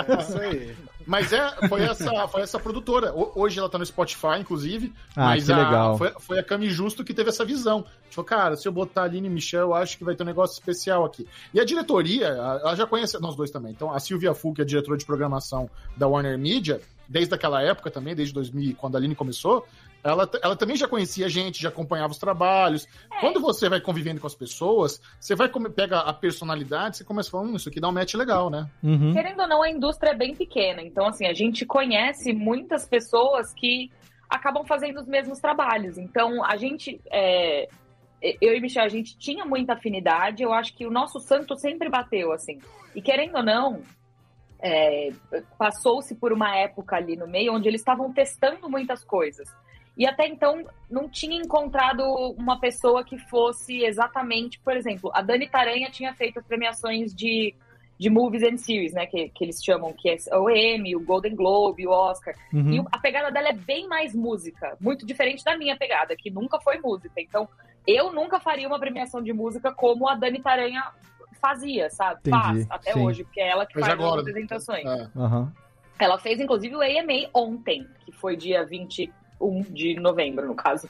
É, isso aí. Mas é, foi essa, foi essa produtora. Ho- Hoje ela tá no Spotify, inclusive. Ah, mas que a- legal. Foi, foi a Cami Justo que teve essa visão. Falou, cara, se eu botar a Aline e Michel, eu acho que vai ter um negócio especial aqui. E a diretoria, ela já conhece, nós dois também. Então, a Silvia Fu, que é diretora de programação da Warner Media, desde aquela época também, desde 2000, quando a Aline começou, ela, ela também já conhecia a gente, já acompanhava os trabalhos. Quando você vai convivendo com as pessoas, você vai come- pega a personalidade, você começa a falar, hum, isso aqui dá um match legal, né? Uhum. Querendo ou não, a indústria é bem pequena. Então, assim, a gente conhece muitas pessoas que acabam fazendo os mesmos trabalhos. Então, a gente. é, eu e Michel, a gente tinha muita afinidade. Eu acho que o nosso santo sempre bateu, assim. E querendo ou não. é, Passou-se por uma época ali no meio onde eles estavam testando muitas coisas. E até então não tinha encontrado uma pessoa que fosse exatamente, por exemplo, a Dani Taranha tinha feito as premiações de, de movies and series, né? Que, que eles chamam, que é o Emmy, o Golden Globe, o Oscar. Uhum. E a pegada dela é bem mais música, muito diferente da minha pegada, que nunca foi música. Então, eu nunca faria uma premiação de música como a Dani Taranha fazia, sabe? Entendi, Faz até sim. hoje, porque é ela que Mas faz agora, as apresentações. É. Aham. Ela fez, inclusive, o AMA ontem, que foi dia 21 de novembro, no caso.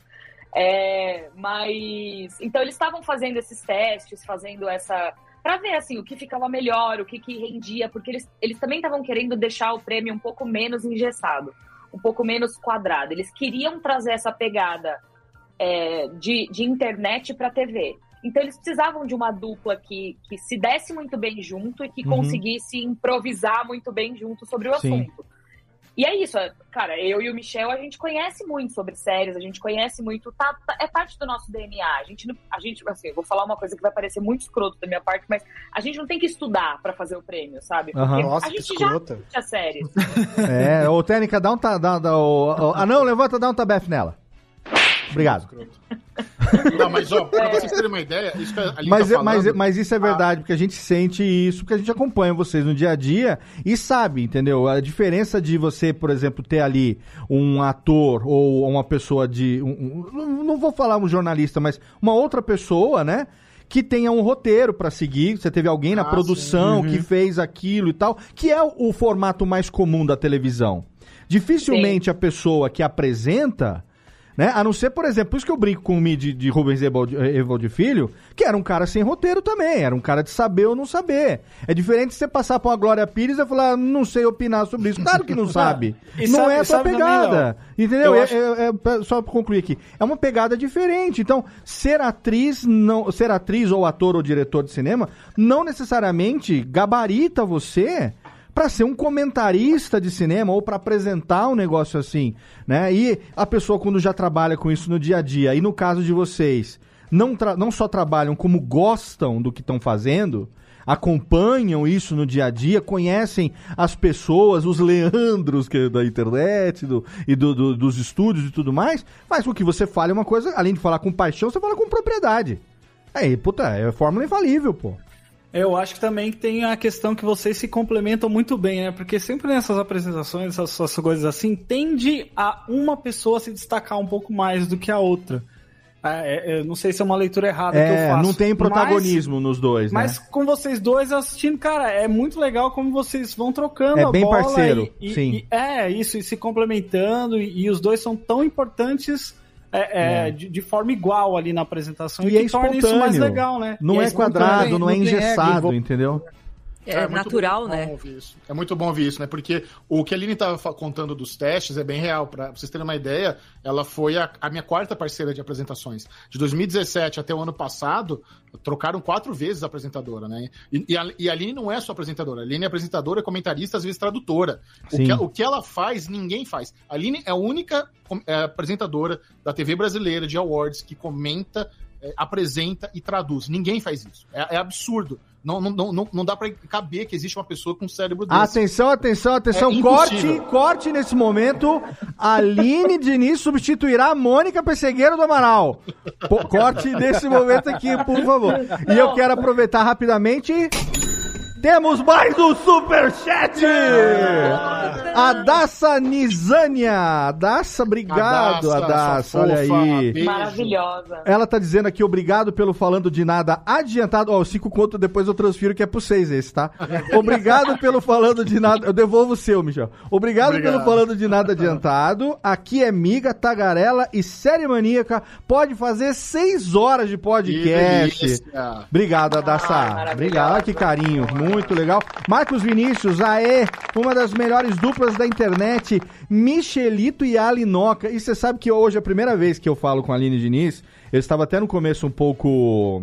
É, mas. Então, eles estavam fazendo esses testes, fazendo essa. Pra ver, assim, o que ficava melhor, o que, que rendia, porque eles, eles também estavam querendo deixar o prêmio um pouco menos engessado, um pouco menos quadrado. Eles queriam trazer essa pegada é, de, de internet para TV. Então eles precisavam de uma dupla que, que se desse muito bem junto e que Uhum. conseguisse improvisar muito bem junto sobre o Sim. assunto. E é isso, é, cara, eu e o Michel, a gente conhece muito sobre séries, a gente conhece muito, tá, tá- é parte do nosso DNA. A gente, a gente, assim, eu vou falar uma coisa que vai parecer muito escroto da minha parte, mas a gente não tem que estudar pra fazer o prêmio, sabe? Aham. Nossa, a que gente já escrota. assiste a séries. É, ô Técnica, dá um. Ta, dá, dá, o- o- ah, não, levanta, dá um tabef nela. Obrigado. Não, mas ó, pra vocês terem uma ideia, isso que a Aline Mas, tá é- mas, falando- mas isso é verdade, porque a gente sente isso, porque a gente acompanha vocês no dia a dia e sabe, entendeu? A diferença de você, por exemplo, ter ali um ator ou uma pessoa de. um- um- não- vou falar um jornalista, mas uma outra pessoa, né? Que tenha um roteiro pra seguir. Você teve alguém na Ah, produção sim. que fez aquilo e tal, que é o, o formato mais comum da televisão. Dificilmente a pessoa que apresenta né? A não ser, por exemplo, por isso que eu brinco com o Mi de, de Rubens Evald, Evald Filho, que era um cara sem roteiro também, era um cara de saber ou não saber. É diferente você passar pra uma Glória Pires e falar, não sei opinar sobre isso. Claro que não sabe. E não sabe- é a também, pegada. Léo? entendeu? Eu É- acho- é- é- pra- só pra concluir aqui. É uma pegada diferente. Então, ser atriz, não, ser atriz ou ator ou diretor de cinema, não necessariamente gabarita você pra ser um comentarista de cinema ou pra apresentar um negócio assim, né? E a pessoa quando já trabalha com isso no dia a dia, e no caso de vocês, não, não só trabalham como gostam do que estão fazendo, acompanham isso no dia a dia, conhecem as pessoas, os Leandros que é da internet do, e do- do- dos estúdios e tudo mais, faz com que você fale uma coisa, além de falar com paixão, você fala com propriedade. Aí, puta, é fórmula infalível, pô. Eu acho que também tem a questão que vocês se complementam muito bem, né? Porque sempre nessas apresentações, essas, essas coisas assim, tende a uma pessoa se destacar um pouco mais do que a outra. É, é, eu não sei se é uma leitura errada que eu É, faço. não tem mas- protagonismo nos dois, Mas né? com vocês dois assistindo, cara, é muito legal como vocês vão trocando É a bem bola parceiro, e- sim. e- é, isso, e se complementando, e, e os dois são tão importantes é, é, É. De, de forma igual ali na apresentação, E e, é que torna isso mais legal, né? Não é espontâneo. quadrado, não é não regra, engessado, envol- entendeu? É, muito natural, bom né? ouvir isso. É muito bom ouvir isso, né? Porque o que a Aline estava contando dos testes é bem real. Para vocês terem uma ideia, ela foi a, a minha quarta parceira de apresentações. De 2017 até o ano passado, trocaram quatro vezes a apresentadora, né? E, e a, e a Aline não é só apresentadora. A Aline é apresentadora, comentarista, às vezes tradutora. O que, o que ela faz, ninguém faz. A Aline é a única é, apresentadora da TV brasileira de awards que comenta, é, apresenta e traduz. Ninguém faz isso. É, é absurdo. Não, não, não, não, não dá pra caber que existe uma pessoa com um cérebro desse. Atenção, atenção, atenção. É corte, impossível. corte nesse momento. Aline Diniz substituirá a Mônica Pessegueiro do Amaral. Corte nesse momento aqui, por favor. E eu quero aproveitar rapidamente. Temos mais um superchat! A Daça Nizânia. Daça, obrigado, Adassa, Adassa. sua Olha aí. beijo. Maravilhosa. Ela tá dizendo aqui, obrigado pelo falando de nada adiantado. Ó, os cinco contos depois eu transfiro que é pro seis esse, tá? Obrigado pelo falando de nada. Eu devolvo o seu, Michel. Obrigado, Obrigado. pelo falando de nada adiantado. Aqui é Miga, Tagarela e Série Maníaca. Pode fazer seis horas de podcast. Obrigado, Adassa. maravilhosa. Obrigado, Olha que carinho. Muito legal. Marcos Vinícius, aê, uma das melhores duplas da internet, Michelito e Alinoca. E você sabe que hoje é a primeira vez que eu falo com a Aline Diniz. Eu estava até no começo um pouco.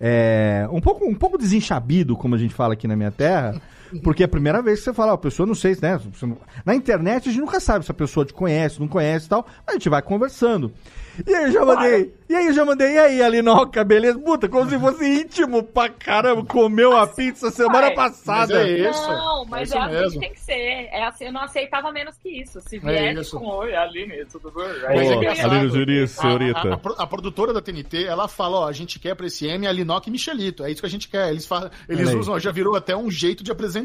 é, um pouco um pouco desenchabido, como a gente fala aqui na minha terra. Porque é a primeira vez que você fala, ó, a pessoa não sei, né? você não- Na internet a gente nunca sabe se a pessoa te conhece, não conhece e tal. A gente vai conversando. E aí eu já mandei. E aí eu já mandei. E aí, Alinoca, beleza? Puta, como se fosse íntimo pra caramba. Comeu a pizza semana Ué, passada. mas é isso. Não, É mas isso é, assim mesmo. que tem que ser. É assim, eu não aceitava menos que isso. Se É viesse isso. com oi, Aline, tudo Aí é é Aline A- senhorita. A, a a produtora da TNT, ela fala, ó, a gente quer pra esse M Alinoc e Michelito. É isso que a gente quer. Eles, falam, eles aí. usam, já virou até um jeito de apresentar.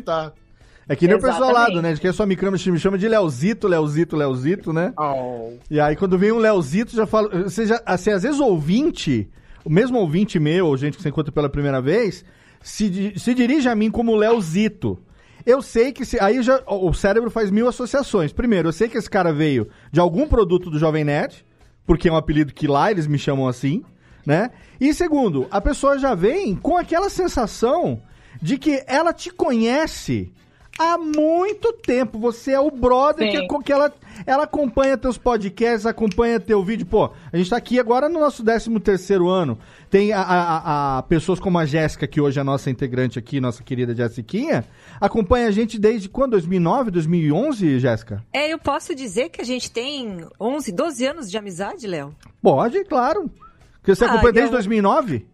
É que nem o pessoal lado, né? Que só me chama, me chama de Leozito, Leozito, Leozito, né? Oh. E aí quando vem um Leozito, já falo. Você já, assim, às vezes ouvinte, o mesmo ouvinte meu, ou gente que você encontra pela primeira vez, se, se dirige a mim como Leozito. eu sei que se, aí já o cérebro faz mil associações. Primeiro, eu sei que esse cara veio de algum produto do Jovem Nerd, porque é um apelido que lá eles me chamam assim, né? E segundo, a pessoa já vem com aquela sensação de que ela te conhece há muito tempo. Você é o brother Sim. que, que ela, ela acompanha teus podcasts, acompanha teu vídeo. Pô, a gente tá aqui agora no nosso 13 terceiro ano. Tem a, a- a- a pessoas como a Jéssica, que hoje é a nossa integrante aqui, nossa querida Jessiquinha, acompanha a gente desde quando? 2009, 2011, Jéssica? É, eu posso dizer que a gente tem 11, 12 anos de amizade, Léo? Pode, claro. Porque você Ah, acompanha desde eu- 2009?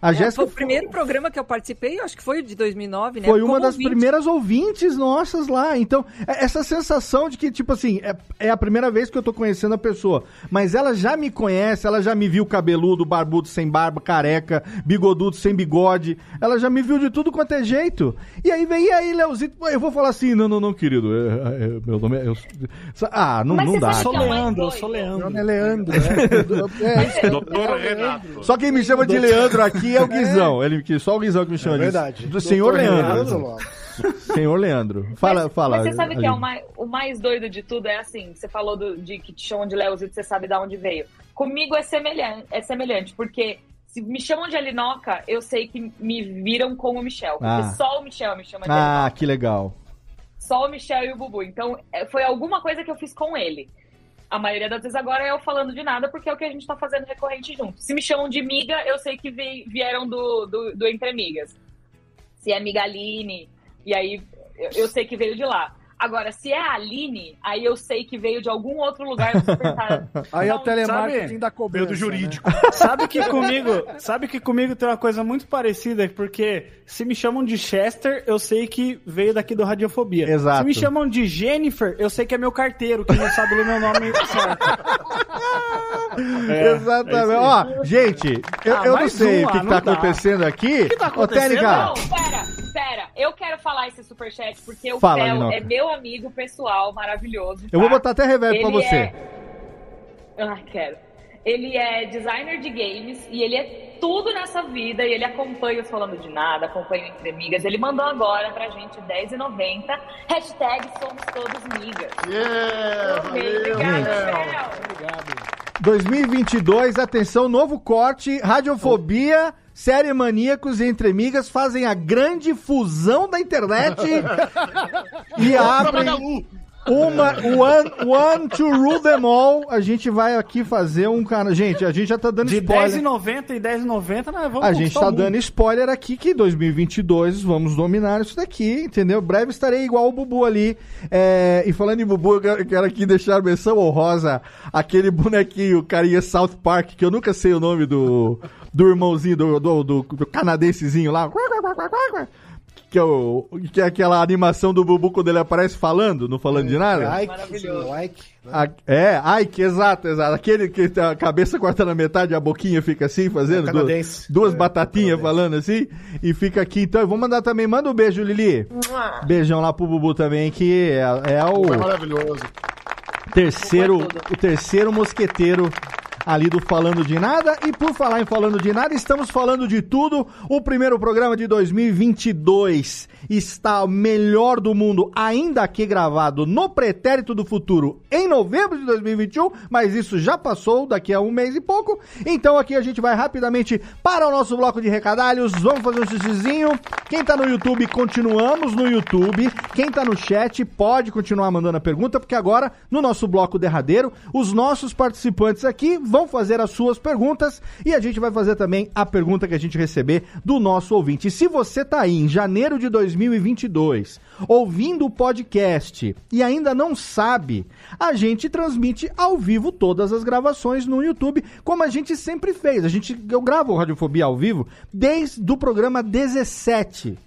A É, Jéssica foi o primeiro programa que eu participei, eu acho que foi o de 2009, né? Foi uma Como das ouvinte. primeiras ouvintes nossas lá. Então, é- essa sensação de que, tipo assim, é, é a primeira vez que eu tô conhecendo a pessoa. Mas ela já me conhece, ela já me viu cabeludo, barbudo, sem barba, careca, bigodudo, sem bigode. Ela já me viu de tudo quanto é jeito. E aí vem, e aí, Leozito, eu vou falar assim, não, não, não, querido, é- é- meu nome é... eu- ah, não, Mas não dá. sabe Sou é Leandro, eu sou Leandro. Meu nome é Leandro. É, é isso. Doutor Renato. Só quem me chama de Leandro aqui é o Guizão. Ele, que- só o Guizão que me chama É disso. verdade. Do senhor Leandro. Lopes. Senhor Leandro. Fala, mas, fala. Mas você sabe que é o mais, o mais doido de tudo é assim, você falou do- de que te chamam de Leozito, você sabe de onde veio. Comigo é semelhante, é semelhante, porque se me chamam de Alinoca, eu sei que me viram como Michel. Porque Ah. só o Michel me chama de Ah, Alinoca. que legal. Só o Michel e o Bubu. Então, é, foi alguma coisa que eu fiz com ele. A maioria das vezes agora é eu falando de nada, porque é o que a gente tá fazendo recorrente junto. Se me chamam de miga, eu sei que vi- vieram do, do, do Entre Amigas. Se é amiga Aline, e aí eu, eu sei que veio de lá. Agora, se é a Aline, aí eu sei que veio de algum outro lugar. Aí é o "Não, telemarketing sabe? da cobrança. Do jurídico. né? Sabe que comigo, sabe que comigo tem uma coisa muito parecida, porque se me chamam de Chester, eu sei que veio daqui do Radiofobia. Exato. Se me chamam de Jennifer, eu sei que é meu carteiro, que não sabe ler meu nome certo. É, Exatamente. é Ó, gente, eu, Ah, eu não sei um o que, tá não dá. acontecendo aqui. O que tá acontecendo? Não, pera, pera. Eu quero falar esse superchat porque o Fala, Linoca. é meu amigo pessoal, maravilhoso. eu vou tá? botar até reverb pra Ele você. é- Ah, quero. Ele é designer de games e ele é tudo nessa vida e ele acompanha os Falando de Nada, acompanha o Entre Amigas. Ele mandou agora pra gente R$10,90. Hashtag somos todos migas. Yeah, valeu, Obrigado. Fel. 2022, atenção, novo corte, Radiofobia, Série Maníacos e Entre Amigas fazem a grande fusão da internet e abrem uma one, one to rule them all. A gente vai aqui fazer um cara. Gente, a gente já tá dando De spoiler. 10,90 e 10,90, nós vamos A gente tá dando spoiler aqui que 2022 vamos dominar isso daqui, entendeu? Breve estarei igual o Bubu ali. É, e falando em Bubu, eu quero, eu quero aqui deixar a menção honrosa aquele bonequinho, carinha South Park, que eu nunca sei o nome do, do irmãozinho, do, do, do, do canadensezinho lá. Que é, o, que é aquela animação do Bubu quando ele aparece falando, não falando de nada. Ike, Maravilhoso. Ike, né? A- é, Ike, exato, exato. Aquele que tem a cabeça corta na metade e a boquinha fica assim, fazendo É duas, duas É, batatinhas falando assim, e fica aqui. Então, eu vou mandar também, manda um beijo, Lili. Beijão lá pro Bubu também, que é, é o Foi maravilhoso. terceiro, o terceiro mosqueteiro ali do Falando de Nada. E por falar em Falando de Nada, estamos falando de tudo. O primeiro programa de 2022 está o melhor do mundo, ainda aqui gravado no Pretérito do Futuro em novembro de 2021, mas isso já passou daqui a um mês e pouco. Então aqui a gente vai rapidamente para o nosso bloco de recadalhos. Vamos fazer um xixizinho. Quem tá no YouTube, continuamos no YouTube. Quem tá no chat pode continuar mandando a pergunta, porque agora, no nosso bloco derradeiro, os nossos participantes aqui fazer as suas perguntas e a gente vai fazer também a pergunta que a gente receber do nosso ouvinte. E se você tá aí em janeiro de 2022 ouvindo o podcast e ainda não sabe, a gente transmite ao vivo todas as gravações no YouTube, como a gente sempre fez. A gente eu gravo Radiofobia ao vivo desde o programa 17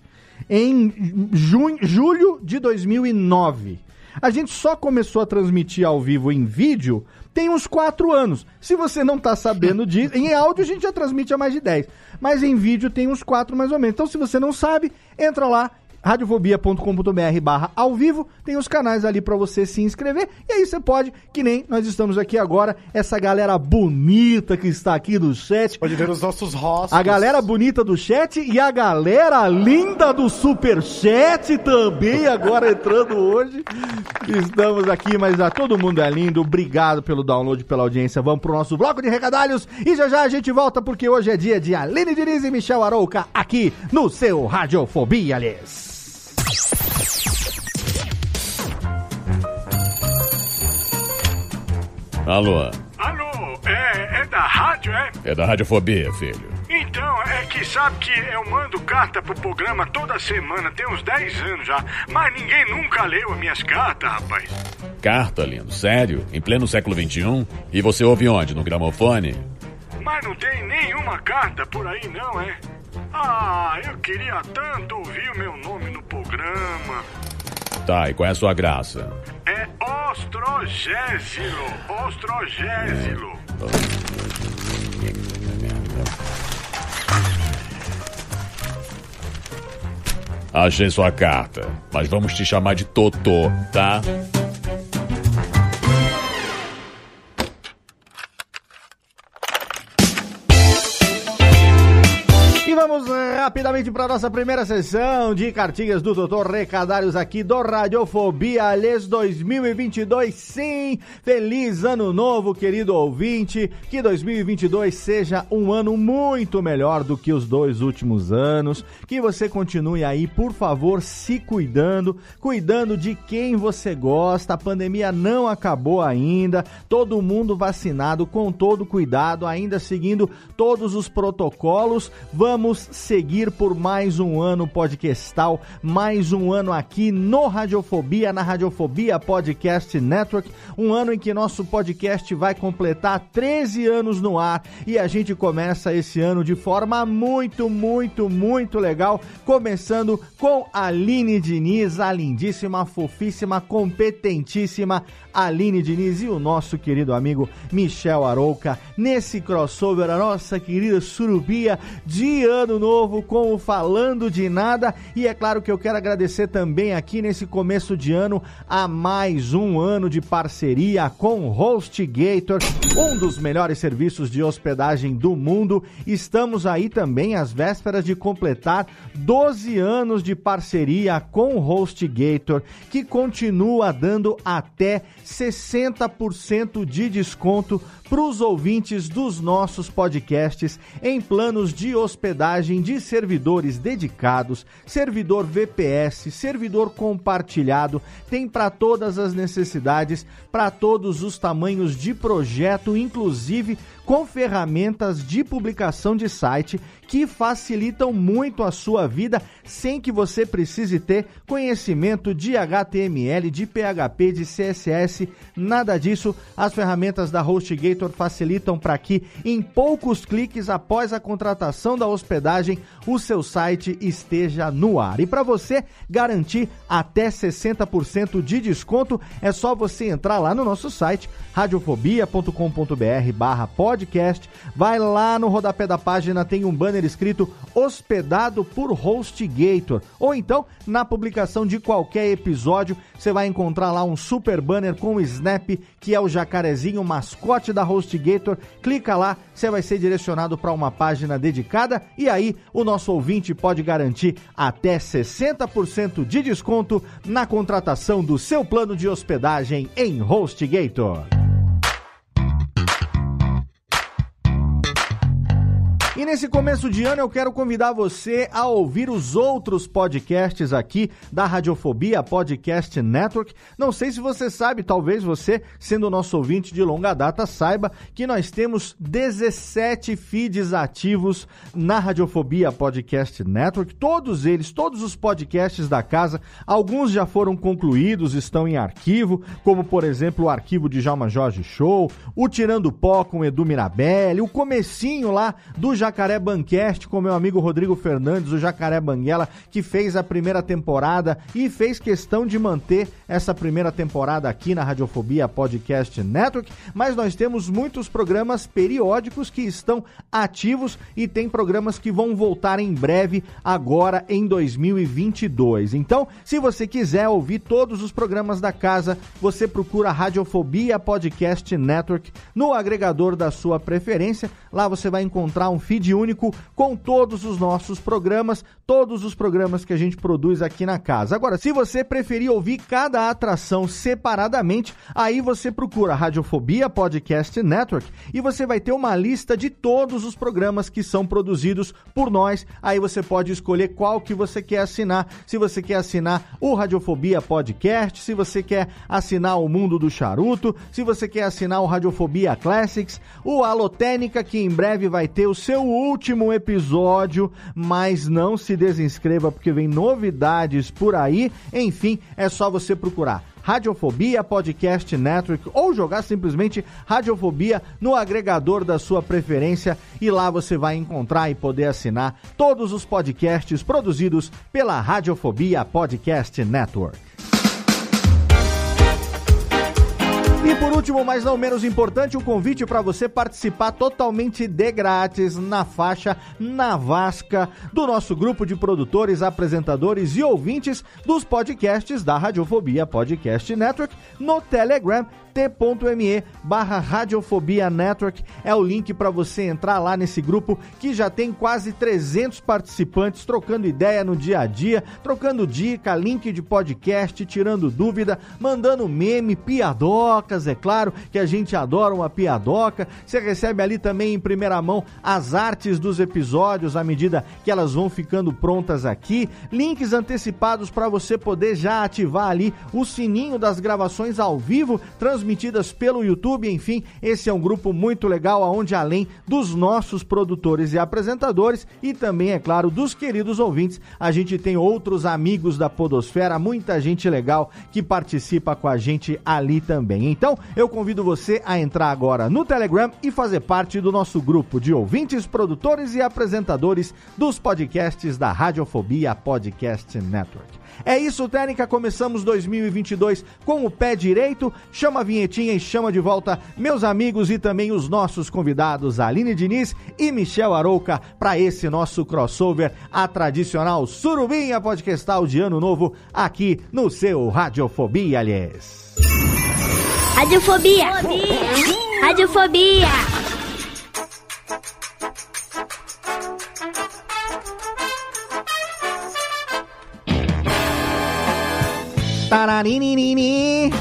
em junho, julho de 2009. A gente só começou a transmitir ao vivo em vídeo tem uns 4 anos. Se você não tá sabendo disso, em áudio a gente já transmite há mais de 10, mas em vídeo tem uns 4 mais ou menos. Então se você não sabe, entra lá radiofobia.com.br barra ao vivo, tem os canais ali para você se inscrever, e aí você pode, que nem nós estamos aqui agora, essa galera bonita que está aqui do chat. Pode ver os nossos rostos. A galera bonita do chat e a galera linda do superchat também agora entrando hoje. Estamos aqui, mas a todo mundo é lindo. Obrigado pelo download, pela audiência. Vamos pro nosso bloco de recadalhos e já já a gente volta porque hoje é dia de Aline Diniz e Michel Arouca aqui no seu Radiofobia, aliás. Alô, Alô, é, é da rádio, é? é da Radiofobia, filho. Então, é que sabe que eu mando carta pro programa toda semana, tem uns 10 anos já, mas ninguém nunca leu as minhas cartas, rapaz. Carta, lindo, sério? Em pleno século XXI? E você ouve onde? No gramofone? Mas não tem nenhuma carta por aí, não, é? Ah, eu queria tanto ouvir o meu nome no programa. Tá, e qual é a sua graça? É Ostrogésilo, Ostrogésilo. Achei sua carta, mas vamos te chamar de Totô, tá? Vamos rapidamente para nossa primeira sessão de cartinhas do Doutor Recadários aqui do Radiofobia Alês 2022. Sim, feliz ano novo, querido ouvinte. Que 2022 seja um ano muito melhor do que os dois últimos anos. Que você continue aí, por favor, se cuidando, cuidando de quem você gosta. A pandemia não acabou ainda. Todo mundo vacinado com todo cuidado, ainda seguindo todos os protocolos. Vamos seguir por mais um ano podcastal, mais um ano aqui no Radiofobia, na Radiofobia Podcast Network, um ano em que nosso podcast vai completar 13 anos no ar e a gente começa esse ano de forma muito, muito, muito legal, começando com Aline Diniz, a lindíssima, fofíssima, competentíssima Aline Diniz e o nosso querido amigo Michel Arouca, nesse crossover, a nossa querida surubia de ano novo com o Falando de Nada. E é claro que eu quero agradecer também aqui nesse começo de ano a mais um ano de parceria com HostGator, um dos melhores serviços de hospedagem do mundo. Estamos aí também às vésperas de completar 12 anos de parceria com HostGator, que continua dando até 60% de desconto para os ouvintes dos nossos podcasts em planos de hospedagem de servidores dedicados, servidor VPS, servidor compartilhado, tem para todas as necessidades, para todos os tamanhos de projeto, inclusive com ferramentas de publicação de site que facilitam muito a sua vida sem que você precise ter conhecimento de HTML, de PHP, de CSS, nada disso. As ferramentas da HostGator facilitam para que em poucos cliques após a contratação da hospedagem, o seu site esteja no ar. E para você garantir até 60% de desconto, é só você entrar lá no nosso site radiofobia.com.br/podcast. Vai lá no rodapé da página tem um banner escrito hospedado por HostGator. Ou então, na publicação de qualquer episódio, você vai encontrar lá um super banner com o Snap, que é o jacarezinho mascote da HostGator. Clica lá, você vai ser direcionado para uma página dedicada e aí o nosso ouvinte pode garantir até 60% de desconto na contratação do seu plano de hospedagem em HostGator. Nesse começo de ano eu quero convidar você a ouvir os outros podcasts aqui da Radiofobia Podcast Network. Não sei se você sabe, talvez você, sendo nosso ouvinte de longa data, saiba que nós temos 17 feeds ativos na Radiofobia Podcast Network. Todos eles, todos os podcasts da casa, alguns já foram concluídos, estão em arquivo, como por exemplo o arquivo de Jalma Jorge Show, o Tirando Pó com Edu Mirabelli, o comecinho lá do Jacaré Bancast com meu amigo Rodrigo Fernandes, o Jacaré Banguela, que fez a primeira temporada e fez questão de manter essa primeira temporada aqui na Radiofobia Podcast Network. Mas nós temos muitos programas periódicos que estão ativos e tem programas que vão voltar em breve, agora em 2022. Então, se você quiser ouvir todos os programas da casa, você procura Radiofobia Podcast Network no agregador da sua preferência. Lá você vai encontrar um feed único com todos os nossos programas, todos os programas que a gente produz aqui na casa. Agora, se você preferir ouvir cada atração separadamente, aí você procura Radiofobia Podcast Network e você vai ter uma lista de todos os programas que são produzidos por nós. Aí você pode escolher qual que você quer assinar. Se você quer assinar o Radiofobia Podcast, se você quer assinar o Mundo do Charuto, se você quer assinar o Radiofobia Classics, o Alotênica, que em breve vai ter o seu último episódio, mas não se desinscreva porque vem novidades por aí. Enfim, é só você procurar. Radiofobia Podcast Network ou jogar simplesmente Radiofobia no agregador da sua preferência e lá você vai encontrar e poder assinar todos os podcasts produzidos pela Radiofobia Podcast Network. E por último, mas não menos importante, o um convite para você participar totalmente de grátis na faixa na Vasca do nosso grupo de produtores, apresentadores e ouvintes dos podcasts da Radiofobia Podcast Network no Telegram t.me barra Radiofobia Network é o link para você entrar lá nesse grupo que já tem quase 300 participantes trocando ideia no dia a dia, trocando dica, link de podcast, tirando dúvida, mandando meme, piadocas, é claro, que a gente adora uma piadoca. Você recebe ali também em primeira mão as artes dos episódios à medida que elas vão ficando prontas aqui, links antecipados para você poder já ativar ali o sininho das gravações ao vivo, transmitidas pelo YouTube, enfim, esse é um grupo muito legal, onde além dos nossos produtores e apresentadores e também, é claro, dos queridos ouvintes, a gente tem outros amigos da Podosfera, muita gente legal que participa com a gente ali também. Então, eu convido você a entrar agora no Telegram e fazer parte do nosso grupo de ouvintes, produtores e apresentadores dos podcasts da Radiofobia Podcast Network. É isso, Técnica. Começamos 2022 com o pé direito. Chama a vinhetinha e chama de volta meus amigos e também os nossos convidados, Aline Diniz e Michel Arouca, para esse nosso crossover, a tradicional Surubinha Podcastal de Ano Novo, aqui no seu Radiofobia, aliás. Radiofobia! Radiofobia! Tararinini.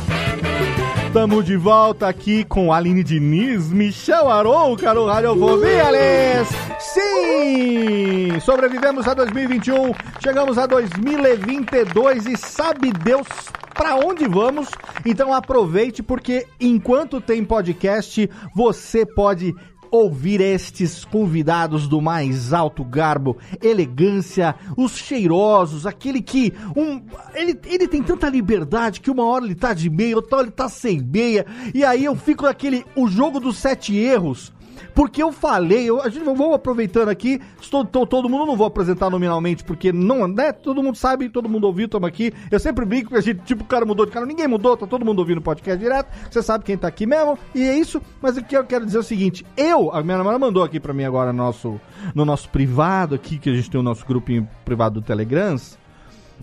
Tamo de volta aqui com Aline Diniz, Michel Arouca no Radiofobia, Ales. Sim! Sobrevivemos a 2021, chegamos a 2022 e sabe Deus para onde vamos? Então aproveite porque enquanto tem podcast, você pode ouvir estes convidados do mais alto garbo, elegância, os cheirosos, aquele que um ele, ele tem tanta liberdade que uma hora ele tá de meia, outra hora ele tá sem meia, e aí eu fico naquele o jogo dos sete erros. Porque eu falei, eu, a gente vou aproveitando aqui, estou, tô, todo mundo não vou apresentar nominalmente, porque não, né? Todo mundo sabe, todo mundo ouviu, estamos aqui. Eu sempre brinco que a gente, tipo, o cara mudou de cara, ninguém mudou, tá todo mundo ouvindo o podcast direto. Você sabe quem tá aqui mesmo, e é isso. Mas o que eu quero dizer é o seguinte: eu, a minha namorada mandou aqui para mim agora no nosso, no nosso privado aqui, que a gente tem o nosso grupinho privado do Telegrams.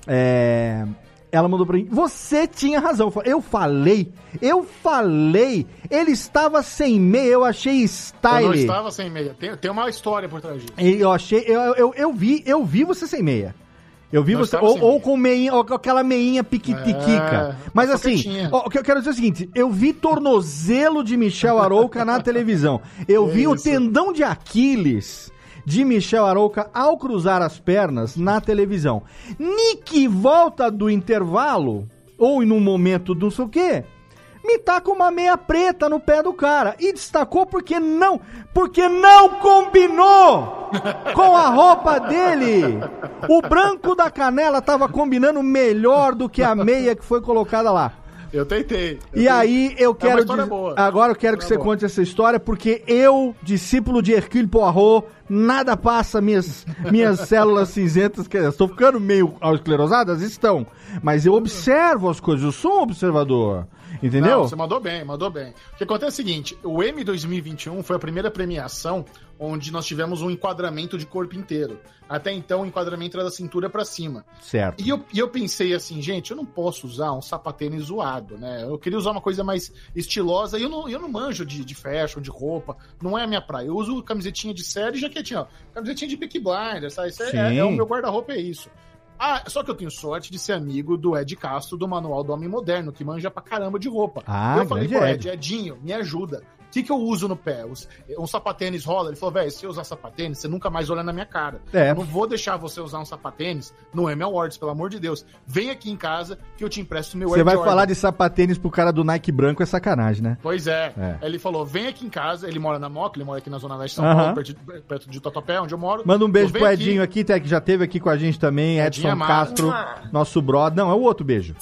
É, ela mandou pra mim, você tinha razão. Eu falei, eu falei, ele estava sem meia, eu achei style. Eu não estava sem meia, tem, tem uma história por trás disso. Eu achei, eu, eu, eu vi, eu vi você sem meia. Eu vi não você, ou, ou com meinha, ou com aquela meinha piquitiquica. É, Mas assim, ó, o que eu quero dizer é o seguinte: eu vi tornozelo de Michel Arouca na televisão. Eu vi o tendão de Aquiles de Michel Arouca ao cruzar as pernas na televisão. Nick volta do intervalo, ou em um momento do não sei o quê, me tá com uma meia preta no pé do cara. E destacou porque não, porque não combinou com a roupa dele. O branco da canela tava combinando melhor do que a meia que foi colocada lá. Eu tentei. Eu E aí eu É uma quero história dizer- boa. agora eu quero que você boa. conte essa história porque eu, discípulo de Hercule Poirot, nada passa minhas minhas células cinzentas, que estou ficando meio esclerosadas, estão, mas eu observo as coisas, eu sou um observador. Entendeu? Não, você mandou bem, mandou bem. O que acontece é o seguinte: o M 2021 foi a primeira premiação onde nós tivemos um enquadramento de corpo inteiro. Até então, o enquadramento era da cintura pra cima. Certo. E eu, e eu pensei assim, gente, eu não posso usar um sapatênis zoado, né? Eu queria usar uma coisa mais estilosa e eu não, eu não manjo de, de fashion, de roupa. Não é a minha praia. Eu uso camisetinha de série e jaquetinha, ó. Camisetinha de Peaky Blinders, sabe? Isso é, é- é o meu guarda-roupa, é isso. Ah, só que eu tenho sorte de ser amigo do Ed Castro, do Manual do Homem Moderno, que manja pra caramba de roupa. Ah, eu falei Ed. Ed, Edinho, me ajuda. O que, que eu uso no pé? Os- Um sapatênis rola? Ele falou, velho, se eu usar sapatênis, você nunca mais olha na minha cara. É. Eu não vou deixar você usar um sapatênis no M Awards, pelo amor de Deus. Vem aqui em casa que eu te empresto meu Você Air vai Jordan. falar de sapatênis pro cara do Nike branco é sacanagem, né? Pois é. É. Ele falou: vem aqui em casa. Ele mora na Moca, ele mora aqui na Zona Leste de São Aham. Paulo, perto de, perto de Tatuapé, onde eu moro. Manda um beijo pro "Vem aqui." Edinho aqui, tá, que já teve aqui com a gente também, Edinho Edson é. Castro, nosso brother. Não, é o outro beijo.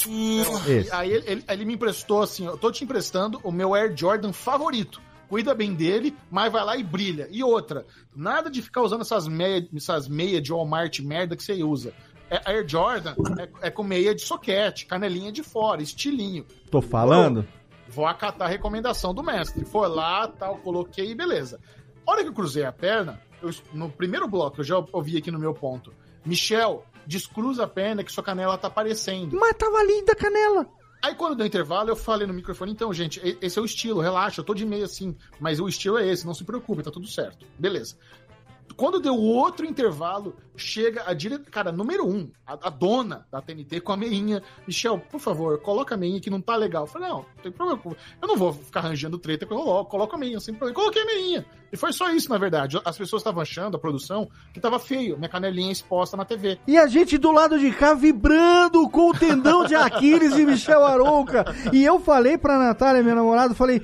Esse. Aí ele, ele- ele me emprestou assim: eu tô te emprestando o meu Air Jordan favorito. Cuida bem dele, mas vai lá e brilha. E outra, nada de ficar usando essas meias essas meia de Walmart merda que você usa. É, Air Jordan é, é com meia de soquete, canelinha de fora, estilinho. Tô falando? Vou acatar a recomendação do mestre. Foi lá, tal, coloquei e beleza. A hora que eu cruzei a perna, eu- no primeiro bloco, eu já ouvi aqui no meu ponto. Michel, descruza a perna que sua canela tá aparecendo. Mas tava linda a canela. Aí quando deu intervalo, eu falei no microfone, então, gente, esse é o estilo, relaxa, eu tô de meia assim, mas o estilo é esse, não se preocupe, tá tudo certo. Beleza. Quando deu outro intervalo, chega a diretora, cara, número um, a, a dona da TNT com a meinha. Michel, por favor, coloca a meinha que não tá legal. Eu falei, não, não tem problema. Eu não vou ficar arranjando treta, eu coloco, coloco a meinha, sem problema. Coloquei a meinha. E foi só isso, na verdade. As pessoas estavam achando, a produção, que tava feio, minha canelinha exposta na TV. E a gente do lado de cá vibrando com o tendão de Aquiles e Michel Arouca. E eu falei pra Natália, minha namorada, falei,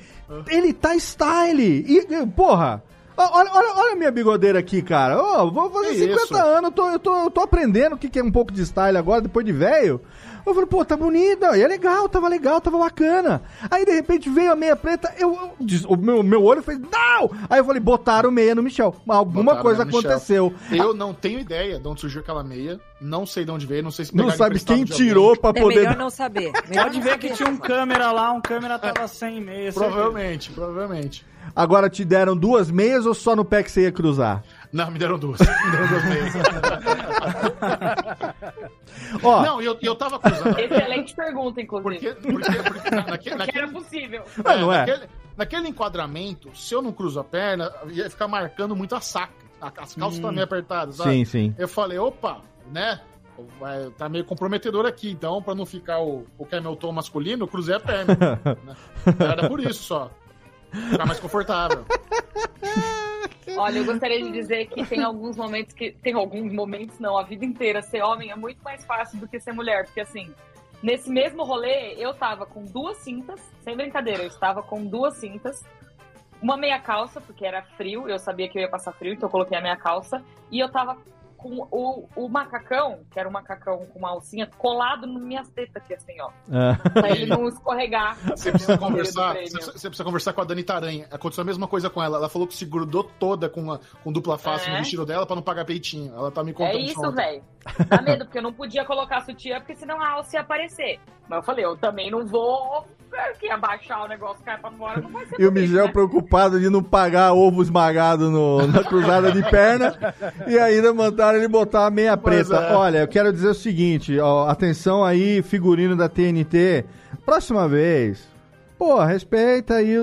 ele tá style. E, porra, olha, olha, olha a minha bigodeira aqui, cara. Ó, vou fazer Que 50 isso? anos, eu tô, eu, tô, eu tô aprendendo o que, que é um pouco de style agora, depois de velho. Eu falei, pô, tá bonita, e é legal, tava legal, tava bacana. Aí de repente veio a meia preta, eu, eu- o meu, meu olho fez, não! Aí eu falei, botaram meia no Michel. Alguma Botaram coisa aconteceu. Eu não tenho ideia de onde surgiu aquela meia. Não sei de onde veio, não sei se Não sabe quem alguém. tirou pra É poder. melhor não saber. Melhor Pode não ver saber. que tinha um câmera lá, um câmera tava sem meia. certeza. Provavelmente, provavelmente. Agora te deram duas meias ou só no pé que você ia cruzar? Não, me deram duas. Me deram duas meias. Ó, Não, eu, eu tava cruzando. Excelente pergunta, inclusive. Porque, porque, porque na- naque- Porque era naquele, possível. Ah, não é? naquele, naquele enquadramento, se eu não cruzo a perna, ia ficar marcando muito a saca. As calças estão meio apertadas, sabe? Sim, sim. Eu falei, opa, né? Vai, tá meio comprometedor aqui, então, pra não ficar o, o camel toe masculino, eu cruzei a perna. né? Era por isso só. Ficar mais confortável. Olha, eu gostaria de dizer que tem alguns momentos que. Tem alguns momentos, não, a vida inteira. Ser homem é muito mais fácil do que ser mulher. Porque assim, nesse mesmo rolê, eu tava com duas cintas, sem brincadeira, eu estava com duas cintas, uma meia calça, porque era frio, eu sabia que eu ia passar frio, então eu coloquei a meia calça, e eu tava com o, o macacão, que era um macacão com uma alcinha, colado nas minhas tetas aqui, assim, ó. Ah. Pra ele não escorregar. Você precisa conversar. Você, você precisa conversar com a Dani Taranha. Aconteceu a mesma coisa com ela. Ela falou que se grudou toda com, a, com dupla face É? no vestido dela pra não pagar peitinho. Ela tá me contando É isso, velho. Dá medo, porque eu não podia colocar sutiã, porque senão a alça ia aparecer. Mas eu falei, eu também não vou que abaixar o negócio, cair pra fora, não vai ser E o Michel né? preocupado de não pagar ovo esmagado no- na cruzada de perna. e ainda mandaram ele botar a meia Pois preta. é. Olha, eu quero dizer o seguinte, ó, atenção aí, figurino da TNT. Próxima vez. Pô, respeita aí,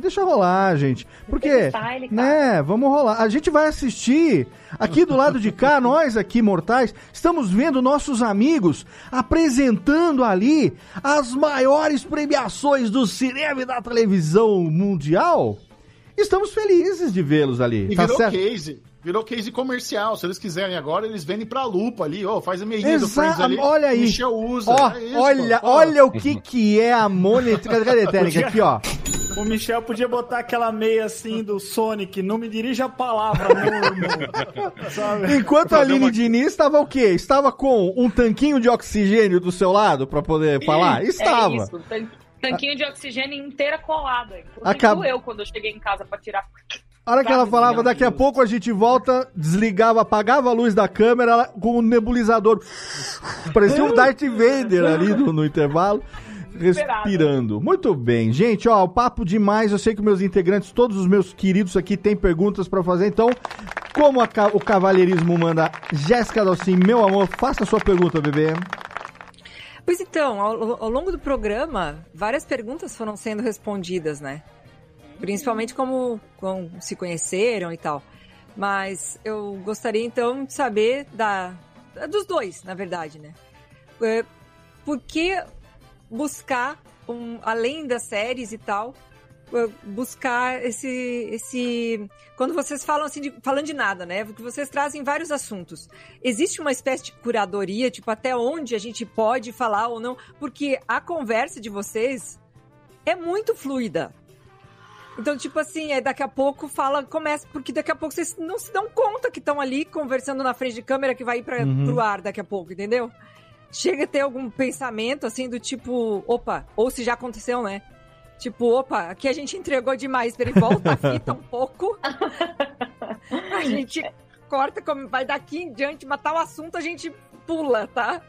deixa rolar, gente. Porque, né, vamos rolar. A gente vai assistir aqui do lado de cá, nós aqui mortais, estamos vendo nossos amigos apresentando ali as maiores premiações do cinema e da televisão mundial. Estamos felizes de vê-los ali. E tá virou certo? case. Virou case comercial. Se eles quiserem agora, eles vendem pra lupa ali. Ó, faz a meinha do Friends Exato, ali. olha aí. Michel usa. Ó, é isso, olha, pô. olha o que que é a monetização. Cadê a técnica aqui, ó? O Michel podia botar aquela meia assim do Sonic, não me dirija a palavra, meu irmão. Sabe? Enquanto a Aline Diniz estava o quê? Estava com um tanquinho de oxigênio do seu lado pra poder falar? Estava. É isso, tan- Tanquinho de oxigênio inteira colada. Inclusive Acab- eu, quando eu cheguei em casa pra tirar. A hora que ela falava, daqui a pouco a gente volta, desligava, apagava a luz da câmera ela- com o nebulizador. Parecia um Darth Vader ali no, no intervalo. Respirando. Muito bem. Gente, ó, o papo demais. Eu sei que meus integrantes, todos os meus queridos aqui, têm perguntas pra fazer. Então, como a o cavalheirismo manda, Jéssica Dalcin, meu amor, faça a sua pergunta, bebê. Pois então, ao, ao longo do programa, várias perguntas foram sendo respondidas, né? Principalmente como, como se conheceram e tal. Mas eu gostaria então de saber da, dos dois, na verdade, né? É, por que buscar, um, além das séries e tal, é, buscar esse, esse. Quando vocês falam assim, de, falando de nada, né? Porque vocês trazem vários assuntos. Existe uma espécie de curadoria, tipo, até onde a gente pode falar ou não? Porque a conversa de vocês é muito fluida. Então, tipo assim, é, daqui a pouco fala, começa, porque daqui a pouco vocês não se dão conta que estão ali conversando na frente de câmera que vai ir pra, Uhum. pro ar daqui a pouco, entendeu? Chega a ter algum pensamento assim do tipo, opa, ou se já aconteceu, né? Tipo, opa, aqui a gente entregou demais, ele volta a fita um pouco. a gente corta, como vai daqui em diante, matar o assunto, a gente pula, tá?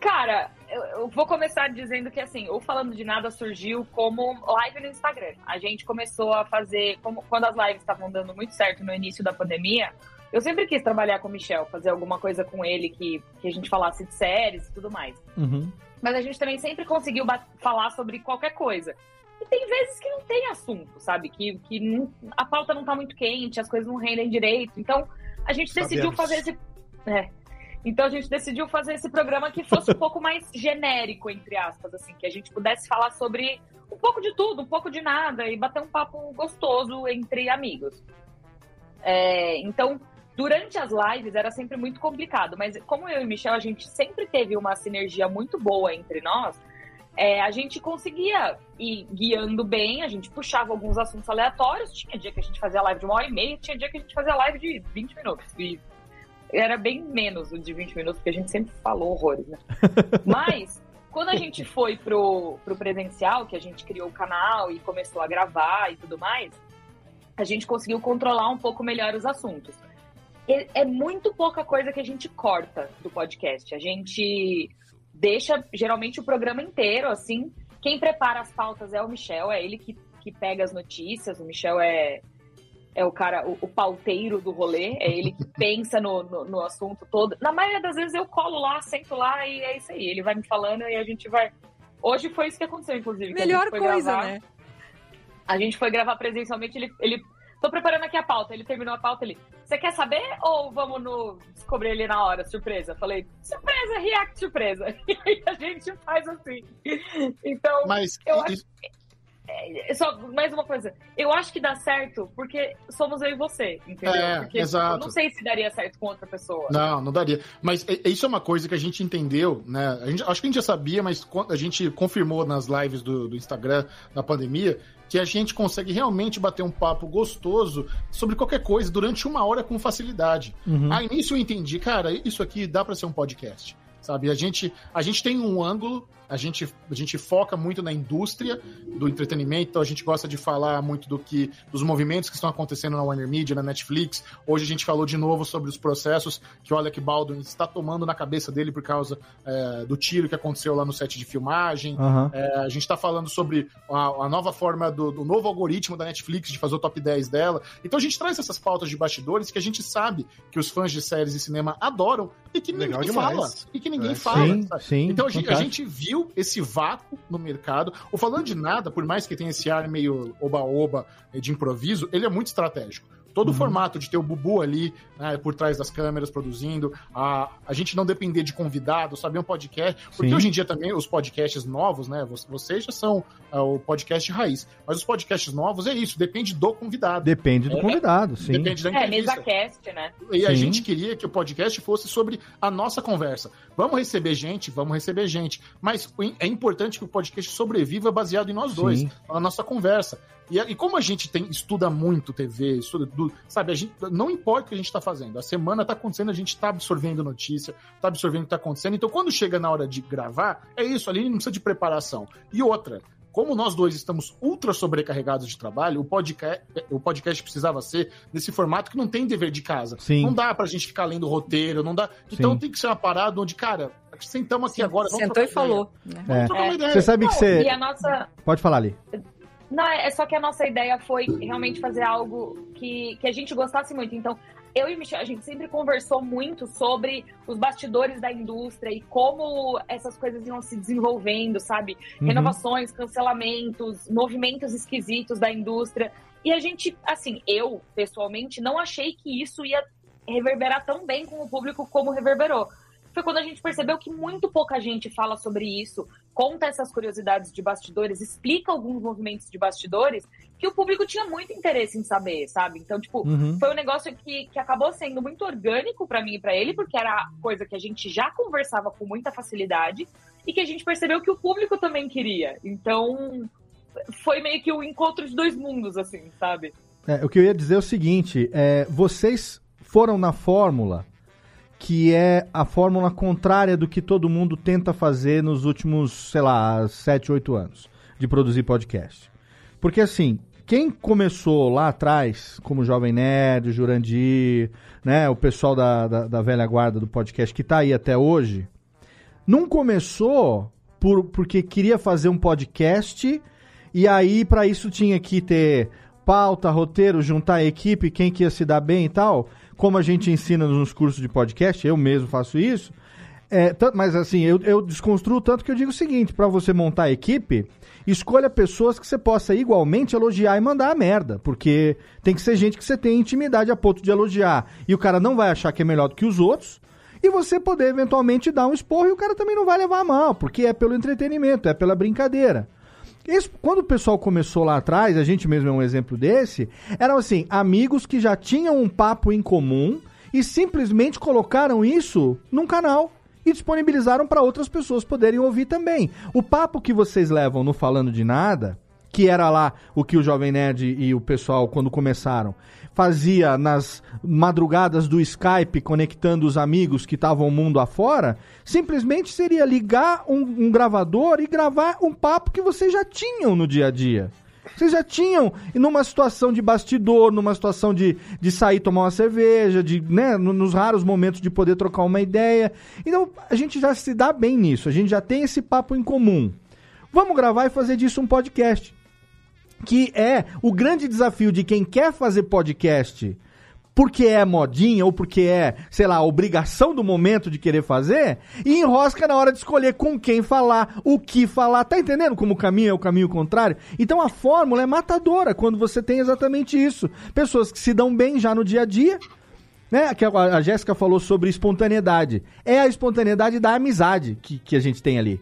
Cara, eu, vou começar dizendo que assim, o Falando de Nada surgiu como live no Instagram. A gente começou a fazer, como, quando as lives estavam dando muito certo no início da pandemia, eu sempre quis trabalhar com o Michel, fazer alguma coisa com ele que, que a gente falasse de séries e tudo mais. Uhum. Mas a gente também sempre conseguiu falar sobre qualquer coisa. E tem vezes que não tem assunto, sabe? Que, que não- a pauta não tá muito quente, as coisas não rendem direito. Então, a gente decidiu Sabemos. fazer esse. É. Então a gente decidiu fazer esse programa que fosse um pouco mais genérico, entre aspas, assim, que a gente pudesse falar sobre um pouco de tudo, um pouco de nada, e bater um papo gostoso entre amigos. É, então, durante as lives era sempre muito complicado, mas como eu e Michel, a gente sempre teve uma sinergia muito boa entre nós, é, a gente conseguia ir guiando bem, a gente puxava alguns assuntos aleatórios, tinha dia que a gente fazia live de uma hora e meia, tinha dia que a gente fazia live de 20 minutos, e era bem menos o de 20 minutos, porque a gente sempre falou horrores, né? Mas, quando a gente foi pro, pro presencial, que a gente criou o canal e começou a gravar e tudo mais, a gente conseguiu controlar um pouco melhor os assuntos. É, muito pouca coisa que a gente corta do podcast. A gente deixa geralmente o programa inteiro, assim. Quem prepara as pautas é o Michel, é ele que, que pega as notícias. O Michel é, é o cara, o, o pauteiro do rolê, é ele que pensa no, no, no assunto todo. Na maioria das vezes eu colo lá, sento lá e é isso aí. Ele vai me falando e a gente vai. Hoje foi isso que aconteceu, inclusive. que a Melhor coisa, gravar. né? A gente foi gravar presencialmente, ele, ele. Tô preparando aqui a pauta. Ele terminou a pauta, ele. Você quer saber ou vamos no descobrir ele na hora? Surpresa. Falei, surpresa, react surpresa. E aí a gente faz assim. Então, Mas eu acho. É, Só mais uma coisa. Eu acho que dá certo porque somos eu e você, entendeu? É, porque exato. eu não sei se daria certo com outra pessoa. Não, não daria. Mas é- isso é uma coisa que a gente entendeu, né? A gente, acho que a gente já sabia, mas a gente confirmou nas lives do, do Instagram na pandemia que a gente consegue realmente bater um papo gostoso sobre qualquer coisa durante uma hora com facilidade. Uhum. Aí nisso eu entendi, cara, isso aqui dá pra ser um podcast. Sabe, a gente, a gente tem um ângulo, a gente, a gente foca muito na indústria do entretenimento, então a gente gosta de falar muito do que dos movimentos que estão acontecendo na Warner Media, na Netflix. Hoje a gente falou de novo sobre os processos que o Alec Baldwin está tomando na cabeça dele por causa é, do tiro que aconteceu lá no set de filmagem. Aham. É, a gente está falando sobre a, a nova forma do, do novo algoritmo da Netflix de fazer o top 10 dela. Então a gente traz essas pautas de bastidores que a gente sabe que os fãs de séries e cinema adoram e que Legal ninguém demais. fala. E que ninguém É. fala. Sim, sim, Então a gente, a gente viu esse vácuo no mercado. O Falando de Nada, por mais que tenha esse ar meio oba-oba eh, de improviso, ele é muito estratégico. Todo o Uhum. formato de ter o Bubu ali né, por trás das câmeras produzindo, a, a gente não depender de convidados, saber um podcast. Porque Sim. hoje em dia também os podcasts novos, né? vo- Vocês já são ah, o podcast raiz. Mas os podcasts novos é isso, depende do convidado. Depende do É, convidado, sim. Depende da É, entrevista. mesa cast, né? E a Sim. gente queria que o podcast fosse sobre a nossa conversa. Vamos receber gente, vamos receber gente. Mas o- é importante que o podcast sobreviva baseado em nós dois, Sim. na nossa conversa. E, e como a gente tem, estuda muito TV, estuda, do- sabe, a gente, não importa o que a gente está fazendo. A semana está acontecendo, a gente está absorvendo notícia, está absorvendo o que está acontecendo. Então, quando chega na hora de gravar, é isso, ali não precisa de preparação. E outra, como nós dois estamos ultra sobrecarregados de trabalho, o podcast, o podcast precisava ser nesse formato que não tem dever de casa. Sim. Não dá pra gente ficar lendo roteiro, não dá. Então Sim. tem que ser uma parada onde, cara, sentamos aqui agora. vamos Sentou e falou. né? É. ideia. Você sabe que você. E a nossa. Pode falar ali. Não, é só que a nossa ideia foi realmente fazer algo que, que a gente gostasse muito. Então, eu e o Michel, a gente sempre conversou muito sobre os bastidores da indústria e como essas coisas iam se desenvolvendo, sabe? Uhum. Renovações, cancelamentos, movimentos esquisitos da indústria. E a gente, assim, eu, pessoalmente, não achei que isso ia reverberar tão bem com o público como reverberou. Foi quando a gente percebeu que muito pouca gente fala sobre isso, conta essas curiosidades de bastidores, explica alguns movimentos de bastidores, que o público tinha muito interesse em saber, sabe? Então, tipo, Uhum. foi um negócio que, que acabou sendo muito orgânico pra mim e pra ele, porque era coisa que a gente já conversava com muita facilidade e que a gente percebeu que o público também queria. Então, foi meio que o encontro de dois mundos, assim, sabe? É, o que eu ia dizer é o seguinte: é, vocês foram na fórmula que é a fórmula contrária do que todo mundo tenta fazer nos últimos, sei lá, 7, 8 anos de produzir podcast. Porque assim, quem começou lá atrás, como o Jovem Nerd, Jurandir, né, o pessoal da, da, da velha guarda do podcast que tá aí até hoje, não começou por, porque queria fazer um podcast e aí para isso tinha que ter pauta, roteiro, juntar a equipe, quem que ia se dar bem e tal, como a gente ensina nos cursos de podcast, eu mesmo faço isso. É, mas assim, eu, eu desconstruo tanto que eu digo o seguinte: para você montar a equipe, escolha pessoas que você possa igualmente elogiar e mandar a merda. Porque tem que ser gente que você tem intimidade a ponto de elogiar. E o cara não vai achar que é melhor do que os outros. E você poder eventualmente dar um esporro e o cara também não vai levar a mal, porque é pelo entretenimento, é pela brincadeira. Esse- quando o pessoal começou lá atrás, a gente mesmo é um exemplo desse, eram assim, amigos que já tinham um papo em comum e simplesmente colocaram isso num canal e disponibilizaram para outras pessoas poderem ouvir também. O papo que vocês levam no Falando de Nada, que era lá o que o Jovem Nerd e o pessoal, quando começaram, fazia nas madrugadas do Skype, conectando os amigos que estavam mundo afora, simplesmente seria ligar um, um gravador e gravar um papo que vocês já tinham no dia a dia. Vocês já tinham, e numa situação de bastidor, numa situação de, de sair tomar uma cerveja, de, né, no- nos raros momentos de poder trocar uma ideia. Então, a gente já se dá bem nisso, a gente já tem esse papo em comum. Vamos gravar e fazer disso um podcast. Que é o grande desafio de quem quer fazer podcast porque é modinha ou porque é, sei lá, obrigação do momento de querer fazer, e enrosca na hora de escolher com quem falar, o que falar. Tá entendendo como o caminho é o caminho contrário? Então a fórmula é matadora quando você tem exatamente isso. Pessoas que se dão bem já no dia a dia, né? Que a, Jéssica falou sobre espontaneidade. É a espontaneidade da amizade que, que a gente tem ali.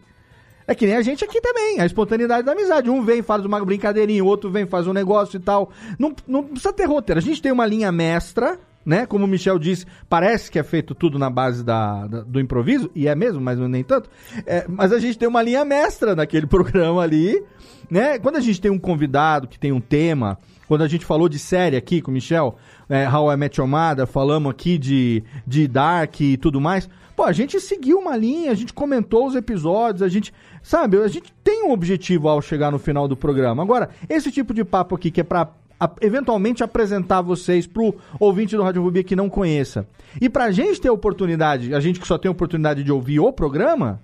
É que nem a gente aqui também, a espontaneidade da amizade. Um vem, faz uma brincadeirinha, outro vem, faz um negócio e tal. Não, não precisa ter roteiro. A gente tem uma linha mestra, né? Como o Michel disse, parece que é feito tudo na base da, da- do improviso, e é mesmo, mas nem tanto. É, mas a gente tem uma linha mestra naquele programa ali, né? Quando a gente tem um convidado que tem um tema, quando a gente falou de série aqui com o Michel, é, How I Met Your Mother, falamos aqui de, de Dark e tudo mais. Pô, a gente seguiu uma linha, a gente comentou os episódios, a gente, sabe, a gente tem um objetivo ao chegar no final do programa. Agora, esse tipo de papo aqui que é pra a- eventualmente apresentar vocês pro ouvinte do Rádio Rubi que não conheça. E pra gente ter oportunidade, a gente que só tem oportunidade de ouvir o programa,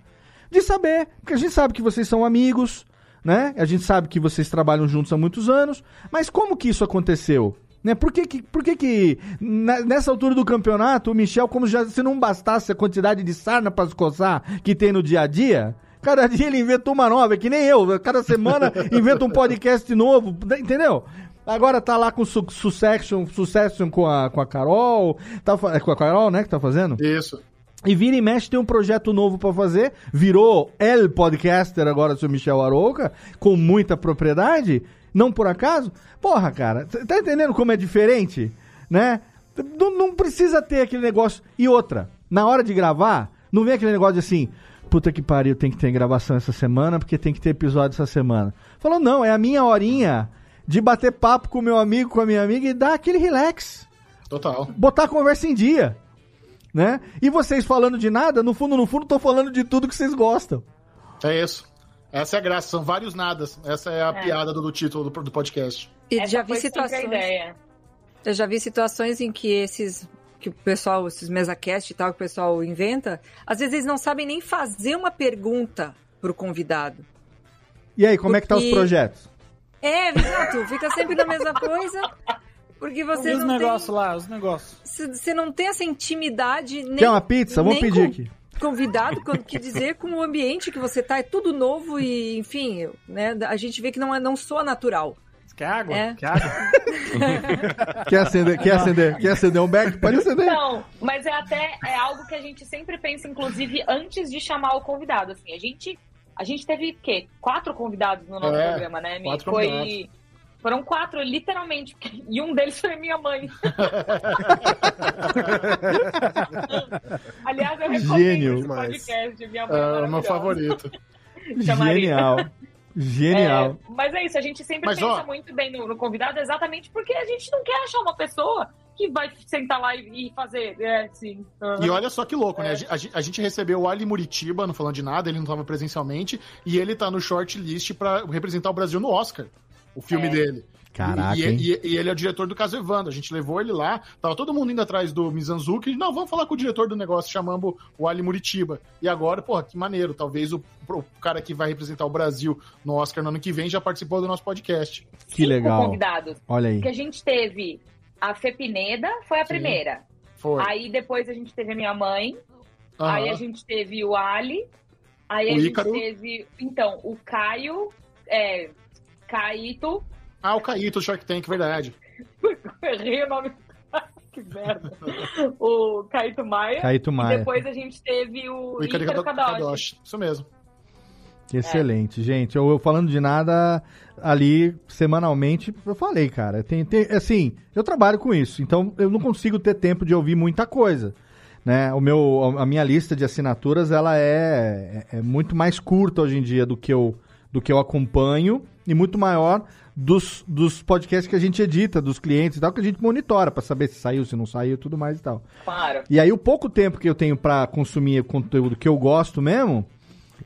de saber, porque a gente sabe que vocês são amigos, né? A gente sabe que vocês trabalham juntos há muitos anos, mas como que isso aconteceu? Né? Por que que, por que, que nessa altura do campeonato, o Michel, como já, se não bastasse a quantidade de sarna pra se coçar que tem no dia a dia, cada dia ele inventa uma nova, é que nem eu, cada semana inventa um podcast novo, entendeu? Agora tá lá com su Succession, Succession com a, com a Carol, tá, é com a Carol, né, que tá fazendo? Isso. E vira e mexe tem um projeto novo pra fazer. Virou El Podcaster agora, seu Michel Arouca, com muita propriedade. Não por acaso. Porra, cara, tá entendendo como é diferente? Né? Não, não precisa ter aquele negócio. E outra, na hora de gravar, não vem aquele negócio de assim. Puta que pariu, tem que ter gravação essa semana, porque tem que ter episódio essa semana. Falou, não, é a minha horinha de bater papo com o meu amigo, com a minha amiga e dar aquele relax Total. botar a conversa em dia, né? E vocês falando de nada, no fundo, no fundo, tô falando de tudo que vocês gostam. É isso. Essa é a graça, são vários nadas. Essa é a É. piada do, do título do, do podcast. E Essa já vi situações. ideia. Eu já vi situações em que esses que o pessoal, esses mesacast e tal, que o pessoal inventa, às vezes eles não sabem nem fazer uma pergunta pro convidado. E aí, como é que tá os Porque- projetos? É, exato, fica sempre na mesma coisa. Porque você E os não negócios lá, os negócios. tem. Você não tem essa intimidade nem. Quer uma pizza? Vamos nem pedir com- aqui. Convidado, que dizer com o ambiente que você tá, é tudo novo e, enfim, né? A gente vê que não, é, não soa natural. Quer água? É. Quer água? Quer acender? Quer acender? Quer acender um beck? Pode acender. Não, mas é até é algo que a gente sempre pensa, inclusive, antes de chamar o convidado. Assim, a gente, a gente teve o quê? Quatro convidados no nosso É, programa, né, quatro Foi. convidados. Foram quatro, literalmente. E um deles foi minha mãe. Aliás, eu recomendo Gênio. esse podcast. Minha mãe é É o meu favorito. Genial. Genial. É, mas é isso, a gente sempre Mas, pensa ó- muito bem no, no convidado, exatamente porque a gente não quer achar uma pessoa que vai sentar lá e, e fazer. É, sim. E olha só que louco, É. né? A, gen- a gente recebeu o Ali Muritiba, não falando de nada, ele não estava presencialmente, e ele tá no shortlist pra representar o Brasil no Oscar, o filme É. dele. Caraca, e, hein? e- e ele é o diretor do caso Evandro. A gente levou ele lá, tava todo mundo indo atrás do Mizanzuki. Não, vamos falar com o diretor do negócio, chamamos o Ali Muritiba. E agora, porra, que maneiro. Talvez o, o cara que vai representar o Brasil no Oscar no ano que vem já participou do nosso podcast. Que Cinco legal. convidados. Olha aí. Que a gente teve a Fê Pineda, foi a primeira. Foi. Aí depois a gente teve a minha mãe. Aham. Aí a gente teve o Ali. Aí O a gente Ícaro. teve, então, o Caio, é, Caíto. Ah, o Caíto, o Shark Tank, verdade. Errei o nome. que merda. O Caíto Maia. Caíto Maia. E depois a gente teve o, O Ícaro Ícaro Kadoshi. Kadoshi. Isso mesmo. Excelente, gente. Eu, eu falando de nada ali semanalmente, eu falei, cara, tem, tem assim, eu trabalho com isso, então eu não consigo ter tempo de ouvir muita coisa. Né? O meu, a minha lista de assinaturas ela é, é, é muito mais curta hoje em dia do que eu, do que eu acompanho e muito maior dos, dos podcasts que a gente edita, dos clientes e tal, que a gente monitora para saber se saiu, se não saiu e tudo mais e tal. Claro. E aí, o pouco tempo que eu tenho pra consumir conteúdo que eu gosto mesmo,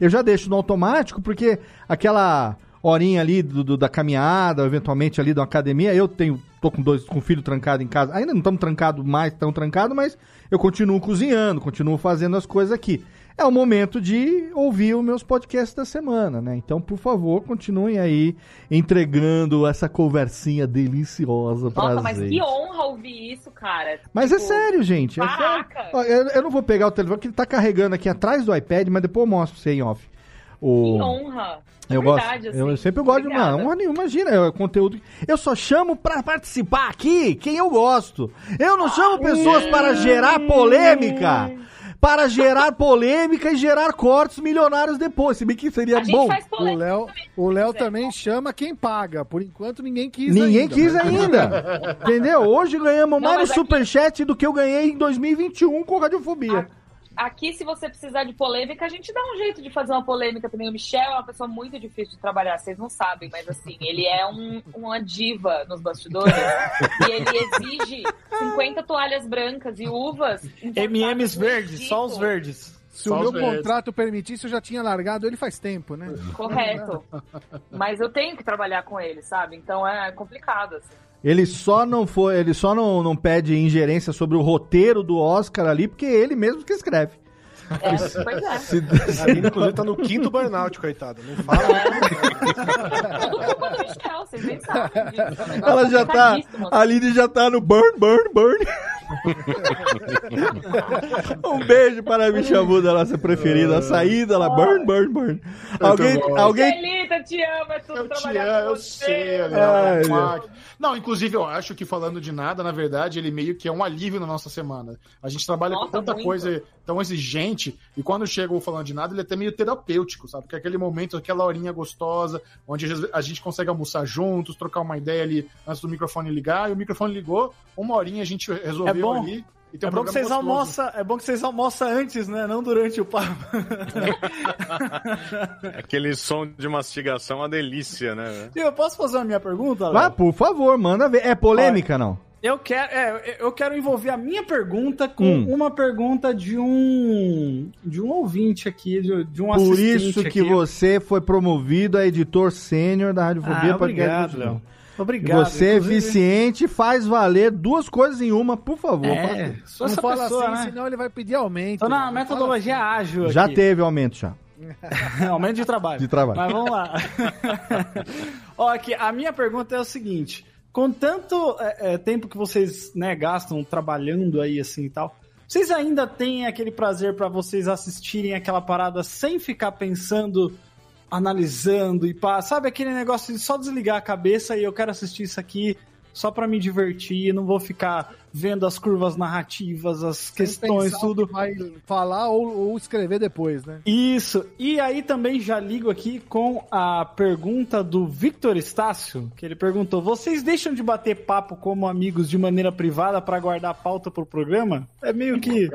eu já deixo no automático, porque aquela horinha ali do, do- da caminhada, eventualmente ali da academia, eu tenho, tô com dois, com filho trancado em casa. Ainda não estamos trancados mais, tão trancado, mas eu continuo cozinhando, continuo fazendo as coisas aqui. É o momento de ouvir os meus podcasts da semana, né? Então, por favor, continuem aí entregando essa conversinha deliciosa pra Nossa, mas que honra ouvir isso, cara. Mas é Tipo, sério, gente. É Caraca! sério. Ó, Eu, eu não vou pegar o telefone, porque ele tá carregando aqui atrás do iPad, mas depois eu mostro pra você em off. O... Que honra. De Eu verdade, gosto. assim. eu sempre gosto de Obrigada. uma honra nenhuma, imagina, é conteúdo. Eu só chamo pra participar aqui quem eu gosto. Eu não chamo pessoas para gerar polêmica. Para gerar polêmica e gerar cortes milionários depois. Se bem que seria bom. O Léo, o Léo também chama quem paga. Por enquanto ninguém quis Ninguém ainda. quis mas- ainda. Entendeu? Hoje ganhamos Não, mais no aqui- superchat do que eu ganhei em 2021 com Radiofobia. Aqui, se você precisar de polêmica, a gente dá um jeito de fazer uma polêmica também. O Michel é uma pessoa muito difícil de trabalhar, vocês não sabem, mas assim, ele é um, uma diva nos bastidores e ele exige 50 toalhas brancas e uvas. MMs verdes, só os verdes. Se o meu contrato permitisse, eu já tinha largado ele faz tempo, né? Correto. Mas eu tenho que trabalhar com ele, sabe? Então é complicado, assim. Ele só não foi, ele só não, não pede ingerência sobre o roteiro do Oscar ali, porque é ele mesmo que escreve. É, pois é. Se- A Aline, inclusive, tá no quinto burnout, coitada. Não fala. Tudo culpa do Michel, vocês nem sabem disso. É negócio Ela já tá, a Aline já tá no burn, burn, burn. um beijo para a bicha muda, nossa preferida. A saída, ela burn, burn, burn. Alguém, alguém, Angelita, te amo, é tudo Eu te amo, eu sei, Ai, Não, inclusive eu acho que falando de nada, na verdade, ele meio que é um alívio na nossa semana. A gente trabalha Nossa, com tanta muito. coisa tão exigente, e quando chega o falando de nada, ele é até meio terapêutico, sabe? Porque é aquele momento, aquela horinha gostosa, onde a gente consegue almoçar juntos, trocar uma ideia ali antes do microfone ligar, e o microfone ligou, uma horinha a gente resolveu É bom. ali. E tem É um bom, que vocês gostoso. almoçam, é bom que vocês almoçam antes, né? Não durante o papo. Aquele som de mastigação é uma delícia, né? Eu posso fazer a minha pergunta, Léo? Vai, por favor, manda ver. É polêmica, não? Eu quero, é, eu quero envolver a minha pergunta com Hum. uma pergunta de um de um ouvinte aqui, de, de um Por assistente isso que aqui. você foi promovido a editor sênior da Radiofobia Ah, Podcast obrigado. Léo. Obrigado. Você é eficiente, faz valer duas coisas em uma, por favor. É, faça. sou essa não fala pessoa, assim, né? senão ele vai pedir aumento. Tô na metodologia ágil Já aqui. teve aumento já. Aumento de trabalho. De trabalho. Mas vamos lá. Ó, aqui, a minha pergunta é o seguinte: com tanto é, é, tempo que vocês né, gastam trabalhando aí assim e tal, vocês ainda têm aquele prazer pra vocês assistirem aquela parada sem ficar pensando, analisando e pá, sabe aquele negócio de só desligar a cabeça e eu quero assistir isso aqui só pra me divertir, não vou ficar vendo as curvas narrativas, as Sem questões, tudo. que Vai falar ou, ou escrever depois, né? Isso. E aí também já ligo aqui com a pergunta do Victor Estácio, que ele perguntou: "Vocês deixam de bater papo como amigos de maneira privada pra guardar pauta pro programa?" É meio que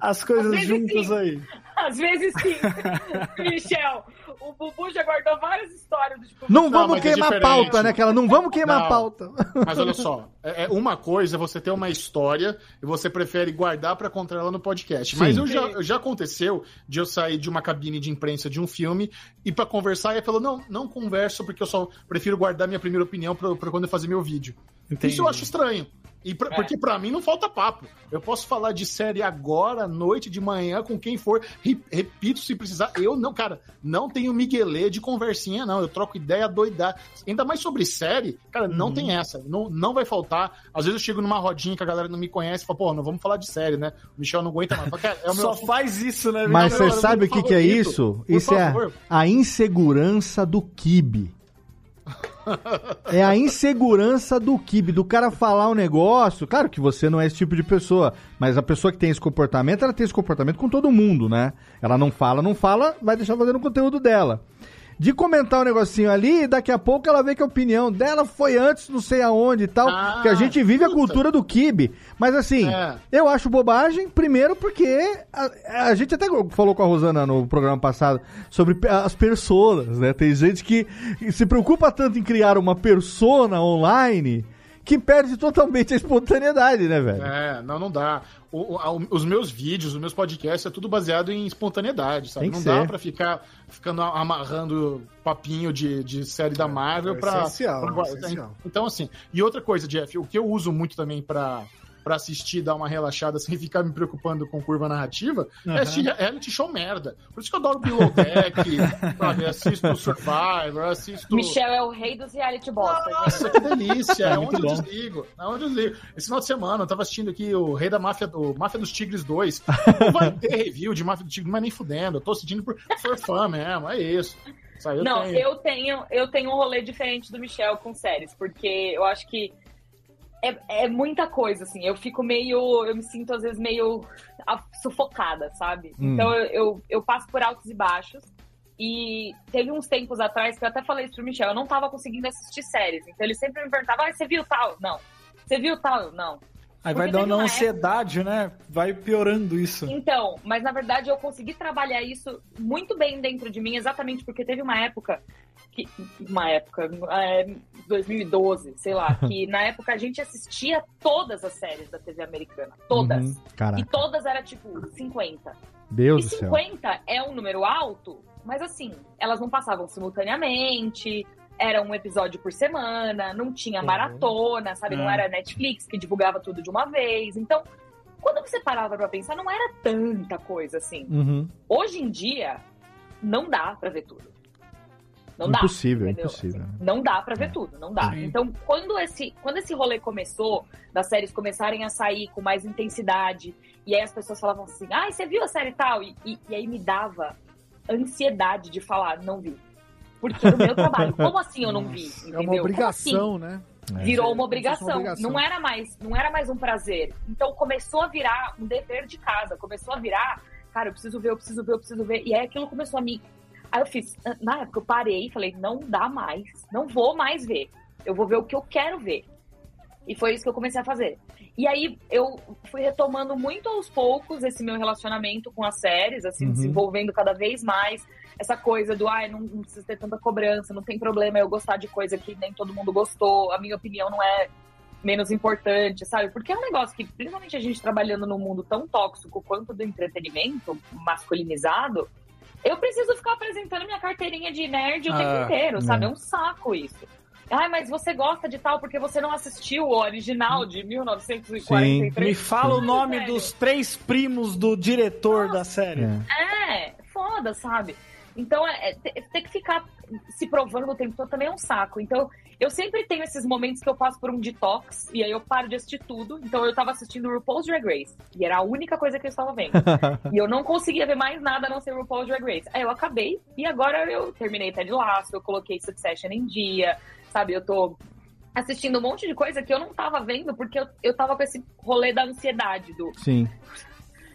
as coisas juntas sim. aí. Às vezes sim. Michel, o Bubu já guardou várias histórias do tipo. Não Não, vamos mas é queimar a diferente. pauta, né, aquela? Não vamos queimar a Não. pauta. Mas olha só, é, é uma coisa é você ter uma história e você prefere guardar pra contar ela no podcast. Mas Sim. eu já, eu já aconteceu de eu sair de uma cabine de imprensa de um filme e pra conversar e falou: não, não converso porque eu só prefiro guardar minha primeira opinião pra, pra quando eu fazer meu vídeo. Entendi. Isso eu acho estranho. E pra- É. Porque pra mim não falta papo. Eu posso falar de série agora, à noite, de manhã, com quem for. Re- repito, se precisar. Eu não, cara, não tenho miguelê de conversinha, não. Eu troco ideia doidar. Ainda mais sobre série, cara, não Uhum. tem essa. Não, não vai faltar. Às vezes eu chego numa rodinha que a galera não me conhece e fala, pô, não vamos falar de série, né? O Michel não aguenta mais. Fala, cara, é o meu Só assunto faz isso, né? Mas você sabe o que, que é isso? Por Isso é favor. a, a insegurança do kibe. É a insegurança do kibe, do cara falar um negócio. Claro que você não é esse tipo de pessoa, mas a pessoa que tem esse comportamento, ela tem esse comportamento com todo mundo, né? Ela não fala, não fala, vai deixar fazendo o conteúdo dela. De comentar um negocinho ali e daqui a pouco ela vê que a opinião dela foi antes, não sei aonde e tal. Ah, que a gente vive a puta. cultura do kibe. Mas assim, É. eu acho bobagem, primeiro porque a, a gente até falou com a Rosana no programa passado sobre as personas, né? Tem gente que se preocupa tanto em criar uma persona online que perde totalmente a espontaneidade, né, velho? É, não, não dá. O- o- os meus vídeos, os meus podcasts, é tudo baseado em espontaneidade, sabe? Tem que Não ser. dá pra ficar ficando amarrando papinho de, de série da Marvel é pra, essencial, pra- é essencial. Então, assim, e outra coisa, Jeff, o que eu uso muito também pra, pra assistir, dar uma relaxada sem ficar me preocupando com curva narrativa, é Aham. assistir reality show merda. Por isso que eu adoro Below Deck, sabe? Assisto Survivor, assisto. Michel é o rei dos reality bosta, Nossa, que delícia! É Muito onde eu desligo. É onde eu desligo. Esse final de semana eu tava assistindo aqui o Rei da Máfia, o Máfia dos Tigres 2. Não vai ter review de Máfia dos Tigres, mas nem fudendo. Eu tô assistindo por for fã mesmo, é isso. Eu não, tenho. eu tenho, eu tenho um rolê diferente do Michel com séries, porque eu acho que é, é muita coisa, assim. Eu fico meio. Eu me sinto, às vezes, meio a- sufocada, sabe? Hum. Então eu, eu, eu passo por altos e baixos. E teve uns tempos atrás que eu até falei isso pro Michel, eu não tava conseguindo assistir séries. Então ele sempre me perguntava, ah, você viu tal? Não. Você viu tal? Não. Aí vai Porque dando teve uma ansiedade, né? Vai piorando isso. Então, mas na verdade eu consegui trabalhar isso muito bem dentro de mim, exatamente porque teve uma época que uma época, é, 2012, sei lá, que na época a gente assistia todas as séries da TV americana, todas. Uhum, caraca. E todas era tipo 50. Deus e do céu. 50 é um número alto, mas assim, elas não passavam simultaneamente, era um episódio por semana, não tinha maratona, sabe? Não É. era Netflix que divulgava tudo de uma vez. Então, quando você parava pra pensar, não era tanta coisa assim. Uhum. Hoje em dia, não dá pra ver tudo. Não Impossível, dá. impossível. Assim, não dá pra ver tudo, não dá. Sim. Então, quando esse, quando esse rolê começou, das séries começarem a sair com mais intensidade, e aí as pessoas falavam assim, ai, você viu a série tal? E, e, e aí me dava ansiedade de falar, não vi. Porque era o meu trabalho. Como assim eu não vi? É Entendeu? uma Como obrigação, assim? né? Virou uma obrigação. uma obrigação. Não era mais, não era mais um prazer. Então começou a virar um dever de casa. Começou a virar, cara, eu preciso ver, eu preciso ver, eu preciso ver. E aí aquilo começou a me. Aí eu fiz, na época eu parei e falei, não dá mais, não vou mais ver. Eu vou ver o que eu quero ver. E foi isso que eu comecei a fazer. E aí eu fui retomando muito aos poucos esse meu relacionamento com as séries, assim, Uhum. desenvolvendo cada vez mais essa coisa do, ai, não, não precisa ter tanta cobrança, não tem problema eu gostar de coisa que nem todo mundo gostou, a minha opinião não é menos importante, sabe? Porque é um negócio que, principalmente a gente trabalhando num mundo tão tóxico quanto do entretenimento masculinizado, eu preciso ficar apresentando minha carteirinha de nerd o Ah, tempo inteiro, sabe? é. Um saco isso. Ai, mas você gosta de tal porque você não assistiu o original de 1943. Me fala o nome dos três primos do diretor da série. É, foda, sabe? Então, é, é, ter, ter que ficar se provando o tempo todo também é um saco. Então, eu sempre tenho esses momentos que eu passo por um detox e aí eu paro de assistir tudo. Então, eu tava assistindo RuPaul's Drag Race e era a única coisa que eu estava vendo. e eu não conseguia ver mais nada a não ser RuPaul's Drag Race. Aí eu acabei e agora eu terminei Ted Lasso, eu coloquei Succession em dia, sabe? Eu tô assistindo um monte de coisa que eu não tava vendo porque eu, eu tava com esse rolê da ansiedade do... Sim.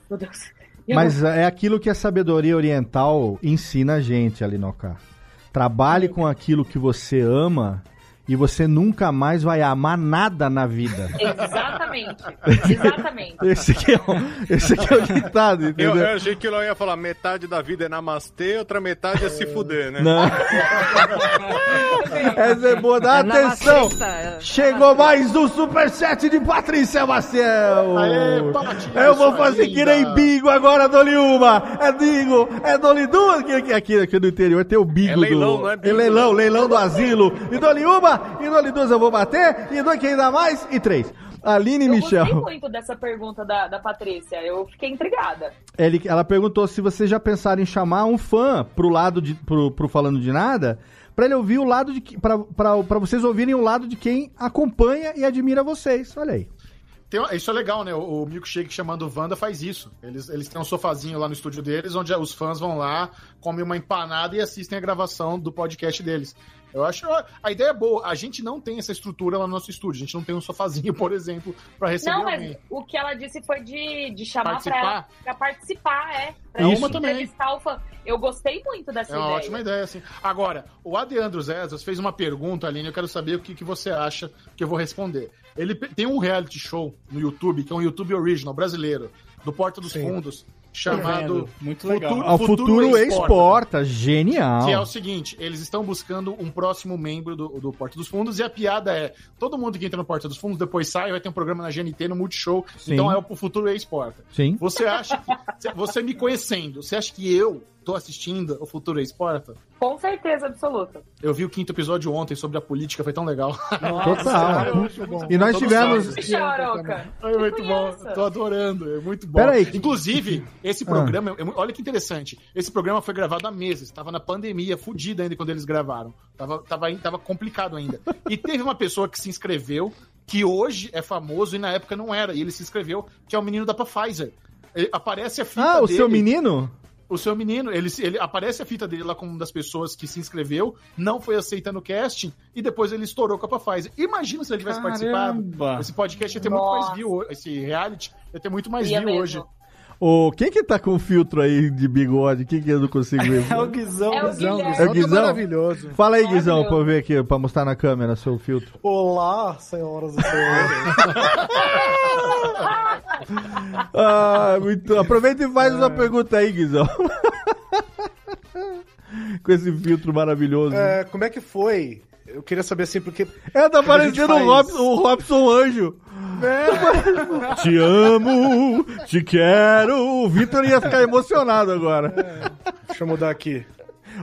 Meu Deus. Mas é aquilo que a sabedoria oriental ensina a gente, Alinoca. Trabalhe com aquilo que você ama e você nunca mais vai amar nada na vida. Exatamente. Exatamente. Esse aqui é o, esse aqui é o ditado, Eu, entendeu? eu achei que ela ia falar metade da vida é namastê, outra metade é se fuder, né? Não. Essa é boa, dá É atenção. é. Chegou mais um superchat de Patrícia Maciel. Aê, Patinha, Eu vou fazer que nem bingo agora, dou-lhe uma. É bingo, é dou-lhe duas. Que, que aqui, aqui no interior tem o bingo É leilão, do... não é bingo, leilão, né? leilão do asilo. E dou-lhe uma, e dou-lhe duas eu vou bater, e dou que ainda mais, e três. Aline Eu Michel. gostei muito dessa pergunta da, da Patrícia. Eu fiquei intrigada. Ele, ela perguntou se você já pensaram em chamar um fã pro lado de pro, pro falando de nada, pra ele ouvir o lado de pra pra- pra vocês ouvirem o lado de quem acompanha e admira vocês. Olha aí. Tem- isso é legal, né? O, o Milkshake chamando Wanda faz isso. Eles, eles têm um sofazinho lá no estúdio deles, onde os fãs vão lá, comem uma empanada e assistem a gravação do podcast deles. Eu acho. A ideia é boa. A gente não tem essa estrutura lá no nosso estúdio. A gente não tem um sofazinho, por exemplo, pra receber Não, alguém. mas o que ela disse foi de, de chamar pra, Participar? ela, pra participar, é. Pra É uma também. entrevistar o fã. Eu gostei muito dessa É uma ideia. ótima ideia, assim. Agora, o Adeandro Zezas fez uma pergunta, Aline, eu quero saber o que, que você acha que eu vou responder. Ele tem um reality show no YouTube, que é um YouTube original brasileiro, do Porta dos Sim. Fundos, chamado Muito legal. O futuro exporta, genial. Que é o seguinte, eles estão buscando um próximo membro do, do Porta dos Fundos e a piada é, todo mundo que entra no Porta dos Fundos depois sai, vai ter um programa na GNT, no Multishow, Sim. então é o futuro exporta. Sim. Você acha que, você me conhecendo, você acha que eu tô assistindo o futuro exporta? Com certeza absoluta. Eu vi o quinto episódio ontem sobre a política, foi tão legal. Total. E nós tivemos-. Charoca. É muito bom, tô adorando, é muito bom. Peraí, que- Inclusive, esse Ah. programa, é mu- olha que interessante, esse programa foi gravado há meses, tava na pandemia, fudido ainda quando eles gravaram, tava, tava, tava complicado ainda. E teve uma pessoa que se inscreveu, que hoje é famoso e na época não era, e ele se inscreveu, que é o menino da Pfizer. Ele- aparece a fita Ah, o dele. seu menino? O seu menino, ele, ele aparece a fita dele lá como uma das pessoas que se inscreveu, não foi aceita no casting e depois ele estourou com a Pfizer. Imagina se ele tivesse Caramba. participado. Esse podcast ia ter muito Nossa. mais view, esse reality ia ter muito mais Ia view mesmo. hoje. Ô, quem que tá com o filtro aí de bigode? Quem que eu não consigo ver? É o Guizão. É o Guizão, Guilherme. É o tá Guizão? maravilhoso. Fala aí, Guizão, pra eu ver aqui, pra mostrar na câmera seu filtro. Olá, senhoras e senhores. Ah, muito. Aproveita e faz uma pergunta aí, Guizão. com esse filtro maravilhoso. É, como é que foi? Eu queria saber assim, porque. É, tá parecendo o, Robson, o Robson Anjo. Te amo, te quero. O Vitor ia ficar emocionado agora. Deixa eu mudar aqui.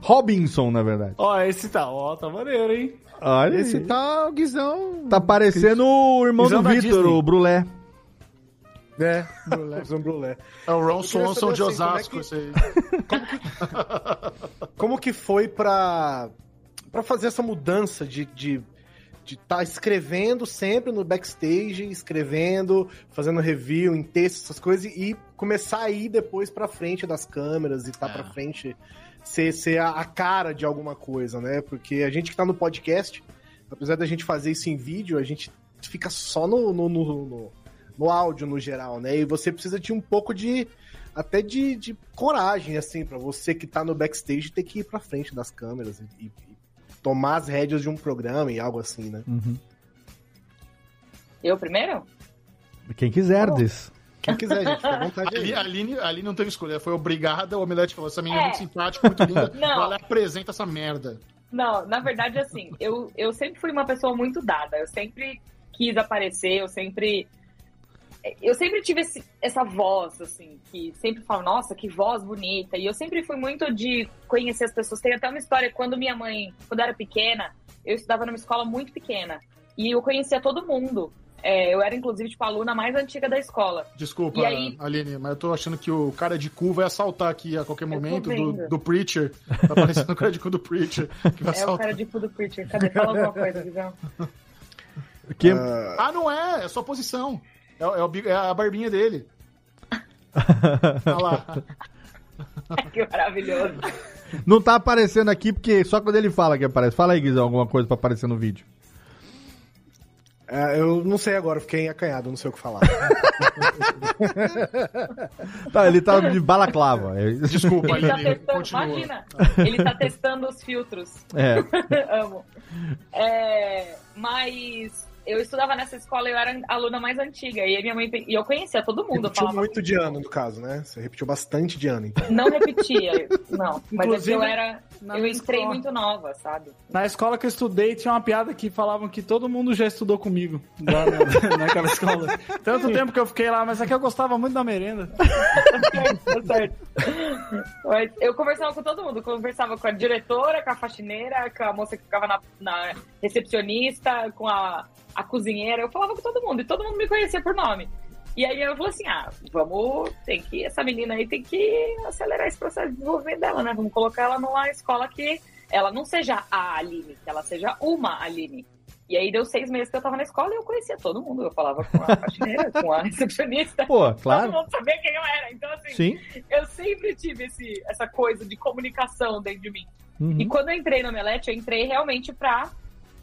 Robinson, na verdade. Ó, esse tá, ó, tá maneiro, hein? Olha Esse aí. tá o Guizão. Tá parecendo o irmão Guizão do Vitor, o Brulé. É, Robson Brulé. É o Ron Swanson de assim, como é Osasco, que- esse aí. Como que foi pra, pra fazer essa mudança de de de estar escrevendo sempre no backstage, escrevendo, fazendo review em texto, essas coisas, e começar a ir depois pra frente das câmeras e tá É. pra frente ser, ser a, a cara de alguma coisa, né? Porque a gente que tá no podcast, apesar da gente fazer isso em vídeo, a gente fica só no, no, no, no- no áudio no geral, né? E você precisa de um pouco de até de, de coragem, assim, pra você que tá no backstage ter que ir pra frente das câmeras e, e- e tomar as rédeas de um programa e algo assim, né? Uhum. Eu primeiro? Quem quiser, diz. Quem quiser, gente, fica à vontade Ali, Aline, Aline não teve escolha, foi obrigada, o Omelete falou, essa menina é, É. muito simpática, muito linda, Não. vai lá e apresenta essa merda. Não, na verdade, assim, eu, eu sempre fui uma pessoa muito dada. Eu sempre quis aparecer, eu sempre. Eu sempre tive esse- essa voz, assim, que sempre falo, nossa, que voz bonita. E eu sempre fui muito de conhecer as pessoas. Tem até uma história, quando minha mãe, quando eu era pequena, eu estudava numa escola muito pequena. E eu conhecia todo mundo. É, eu era, inclusive, tipo, a aluna mais antiga da escola. Desculpa, aí- Aline, mas eu tô achando que o cara de cu vai assaltar aqui a qualquer momento do, do Preacher. Tá parecendo o cara de cu do Preacher. Que vai É o assaltar. cara de cu do Preacher. Cadê? Fala alguma coisa, Guizão. Que... Ah, não é, é só posição. É, é o é a barbinha dele. Olha lá. que maravilhoso. Não tá aparecendo aqui porque só quando ele fala que aparece. Fala aí, Guizão, alguma coisa pra aparecer no vídeo. É, eu não sei agora, fiquei acanhado, não sei o que falar. Tá, ele tá de balaclava. É- Desculpa, Ele tá testando, continua. imagina, ele tá testando os filtros. É. Amo. É, mas eu estudava nessa escola, eu era a aluna mais antiga. E minha mãe e eu conhecia todo mundo. Repetiu falava, muito de ano, no caso, né? Você repetiu bastante de ano, então. não repetia, não. Mas é Inclusive, eu era. Eu entrei escola. muito nova, sabe? Na escola que eu estudei, tinha uma piada que falavam que todo mundo já estudou comigo. Lá na, naquela escola. Tanto tempo que eu fiquei lá, mas é que eu gostava muito da merenda. Tá certo. Mas eu conversava com todo mundo. Conversava com a diretora, com a faxineira, com a moça que ficava na, na recepcionista, com a, a cozinheira. Eu falava com todo mundo e todo mundo me conhecia por nome. E aí eu falei assim: ah, vamos, tem que, essa menina aí tem que acelerar esse processo de desenvolvimento dela, né? Vamos colocar ela numa escola que ela não seja a Aline, que ela seja uma Aline. E aí deu seis meses que eu tava na escola e eu conhecia todo mundo. Eu falava com a faxineira, com a recepcionista. Pô, claro. Todo mundo sabia quem eu era. Então, assim, Sim. eu sempre tive esse, essa coisa de comunicação dentro de mim. Uhum. E quando eu entrei no Omelete, eu entrei realmente pra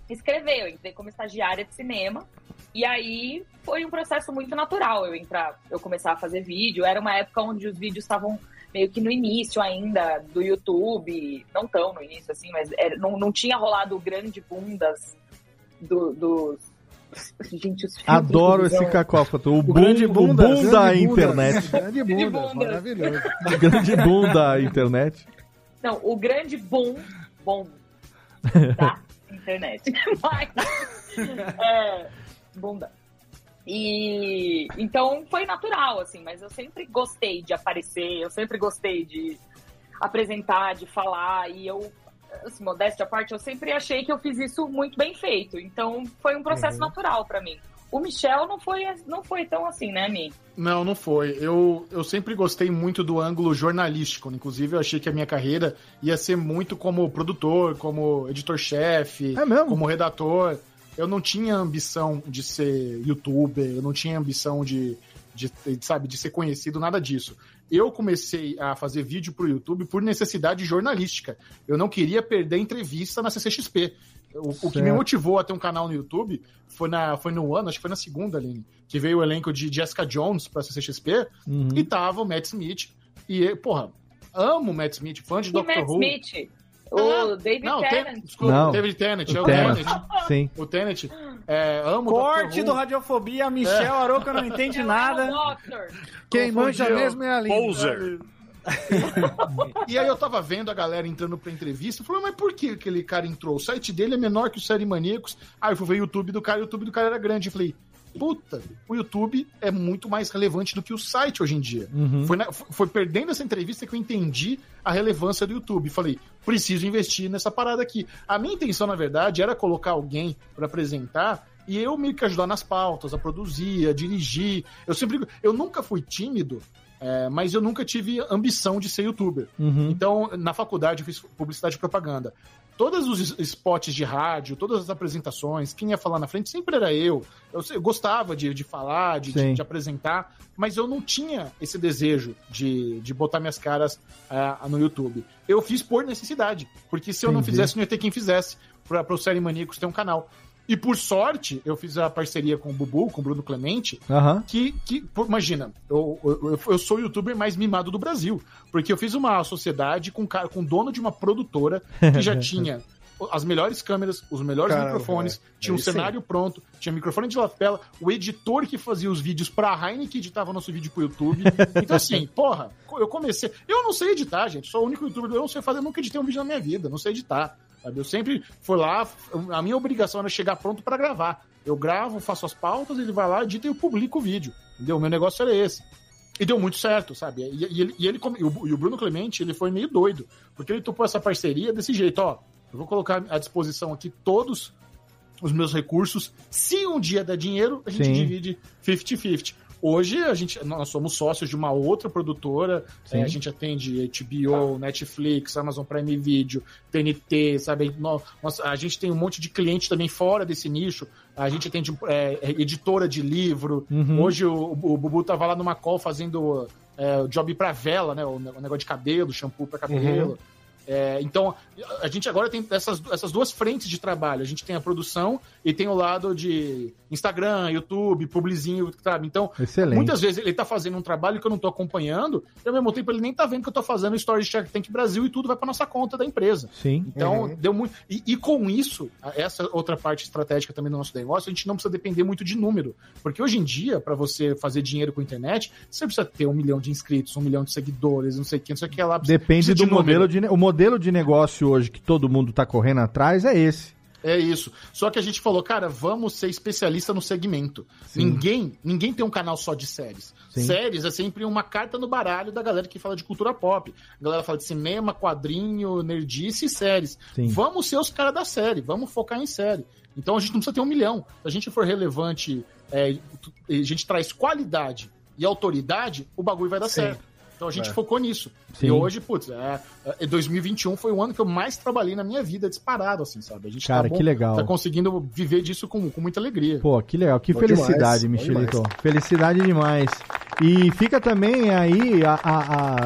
escrever. Eu entrei como estagiária de cinema. E aí foi um processo muito natural eu entrar, eu começar a fazer vídeo. Era uma época onde os vídeos estavam meio que no início ainda do YouTube, não tão no início assim, mas era- não, não tinha rolado o grande boom das, do, dos. Gente, os Adoro do esse cacófato. O, boom, grande o bundas, boom grande internet. Grande De bunda, bunda. maravilhoso. O grande boom da internet. Não, o grande boom, bom da internet. Mas, é, bunda. E então foi natural, assim, mas eu sempre gostei de aparecer, eu sempre gostei de apresentar, de falar, e eu, assim, modéstia à parte, eu sempre achei que eu fiz isso muito bem feito. Então foi um processo Uhum. natural pra mim. O Michel não foi, não foi tão assim, né, Mi? Não, não foi. Eu, eu sempre gostei muito do ângulo jornalístico. Inclusive, eu achei que a minha carreira ia ser muito como produtor, como editor-chefe, É como redator. Eu não tinha ambição de ser youtuber, eu não tinha ambição de, de, de, sabe, de ser conhecido, nada disso. Eu comecei a fazer vídeo pro YouTube por necessidade jornalística. Eu não queria perder entrevista na CCXP. O, o que me motivou a ter um canal no YouTube foi, na, foi no ano, acho que foi na segunda, Aline, que veio o elenco de Jessica Jones pra CCXP Uhum. e tava o Matt Smith. E, porra, amo o Matt Smith, fã de E Doctor Matt Who. Smith? O Ah, David não, Tennant. Ten- desculpa, Não. David Tennant, é o. Tennant. Sim. O Tennant. É, amo o Corte do. Radiofobia, Michel Aroca não entende nada. Quem manja mesmo é a Aline. Poser. E aí eu tava vendo a galera entrando pra entrevista, eu falei, mas por que aquele cara entrou? O site dele é menor que o Série Maníacos. Aí eu fui ver o YouTube do cara, o YouTube do cara era grande. Eu falei, puta, o YouTube é muito mais relevante do que o site hoje em dia. Uhum. Foi, na- foi perdendo essa entrevista que eu entendi a relevância do YouTube. Falei, preciso investir nessa parada aqui. A minha intenção, na verdade, era colocar alguém pra apresentar e eu meio que ajudar nas pautas, a produzir, a dirigir. Eu sempre. Eu nunca fui tímido, é, mas eu nunca tive ambição de ser youtuber. Uhum. Então, na faculdade, eu fiz publicidade e propaganda. Todos os spots de rádio, todas as apresentações, quem ia falar na frente sempre era eu. Eu, eu gostava de, de falar, de, de, de apresentar, mas eu não tinha esse desejo de, de botar minhas caras ah, no YouTube. Eu fiz por necessidade, porque se eu não Entendi. fizesse, não ia ter quem fizesse para o Série Maníacos ter um canal. E por sorte, eu fiz a parceria com o Bubu, com o Bruno Clemente, Aham. que, que imagina, eu, eu, eu sou o youtuber mais mimado do Brasil, porque eu fiz uma sociedade com, cara- com o dono de uma produtora que já tinha as melhores câmeras, os melhores Caramba, microfones, velho. tinha um sim. cenário pronto, tinha microfone de lapela, o editor que fazia os vídeos pra Heineken editava nosso vídeo pro YouTube. Então, assim, porra, eu comecei. Eu não sei editar, gente. Sou o único youtuber, eu não sei fazer, nunca editei um vídeo na minha vida, não sei editar. Sabe? Eu sempre fui lá, a minha obrigação era chegar pronto pra gravar. Eu gravo, faço as pautas, ele vai lá, edita e eu publico o vídeo. Entendeu? O meu negócio era esse. E deu muito certo, sabe? E, e ele, e, ele, o, e o Bruno Clemente, ele foi meio doido. Porque ele topou essa parceria desse jeito, ó. Eu vou colocar à disposição aqui todos os meus recursos. Se um dia der dinheiro, a gente Sim. divide 50-50. Hoje a gente, nós somos sócios de uma outra produtora, é, a gente atende HBO, Netflix, Amazon Prime Video, TNT, sabe? Nós- a gente tem um monte de cliente também fora desse nicho. A gente atende é, é, editora de livro. Uhum. Hoje o, o Bubu tava lá numa call fazendo é, o job pra vela, né? O, ne- o negócio de cabelo, shampoo pra cabelo. Uhum. É, então, a gente agora tem essas, essas duas frentes de trabalho. A gente tem a produção e tem o lado de Instagram, YouTube, publizinho, sabe? Então, Excelente. muitas vezes ele tá fazendo um trabalho que eu não tô acompanhando e ao mesmo tempo ele nem tá vendo que eu tô fazendo Story Shark Tank Brasil e tudo vai pra nossa conta da empresa. Sim. Então, Uhum. deu muito. E, e com isso, essa outra parte estratégica também do nosso negócio, a gente não precisa depender muito de número. Porque hoje em dia, para você fazer dinheiro com a internet, você precisa ter um milhão de inscritos, um milhão de seguidores, não sei o que, não sei o que lá. precisa- Depende precisa do número. modelo de, o modelo de negócio hoje que todo mundo tá correndo atrás é esse. É isso. Só que a gente falou, cara, vamos ser especialista no segmento. Sim. Ninguém, ninguém tem um canal só de séries. Sim. Séries é sempre uma carta no baralho da galera que fala de cultura pop. A galera fala de cinema, quadrinho, nerdice e séries. Sim. Vamos ser os caras da série, vamos focar em série. Então a gente não precisa ter um milhão. Se a gente for relevante, é, a gente traz qualidade e autoridade, o bagulho vai dar certo. Então a gente É. focou nisso. Sim. E hoje, putz, é, é, 2021 foi o ano que eu mais trabalhei na minha vida, disparado, assim, sabe? A gente Cara, bom- que legal. tá conseguindo viver disso com, com muita alegria. Pô, que legal, que Bom felicidade, demais, Michelito. Felicidade demais. E fica também aí, a, a-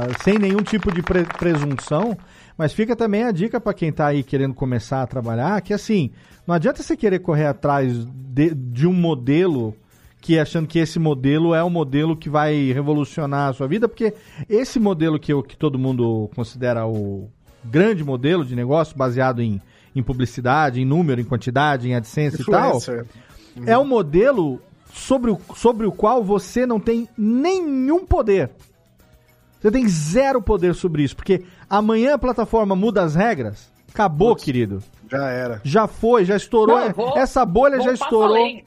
a- sem nenhum tipo de pre- presunção, mas fica também a dica pra quem tá aí querendo começar a trabalhar, que assim, não adianta você querer correr atrás de, de um modelo que achando que esse modelo é o modelo que vai revolucionar a sua vida, porque esse modelo que, eu- que todo mundo considera o grande modelo de negócio, baseado em, em publicidade, em número, em quantidade, em AdSense e tal, Influencer. é um modelo sobre o, sobre o qual você não tem nenhum poder. Você tem zero poder sobre isso, porque amanhã a plataforma muda as regras, acabou, querido. Já era. Já foi, já estourou. Não, vou- Essa bolha já estourou. além.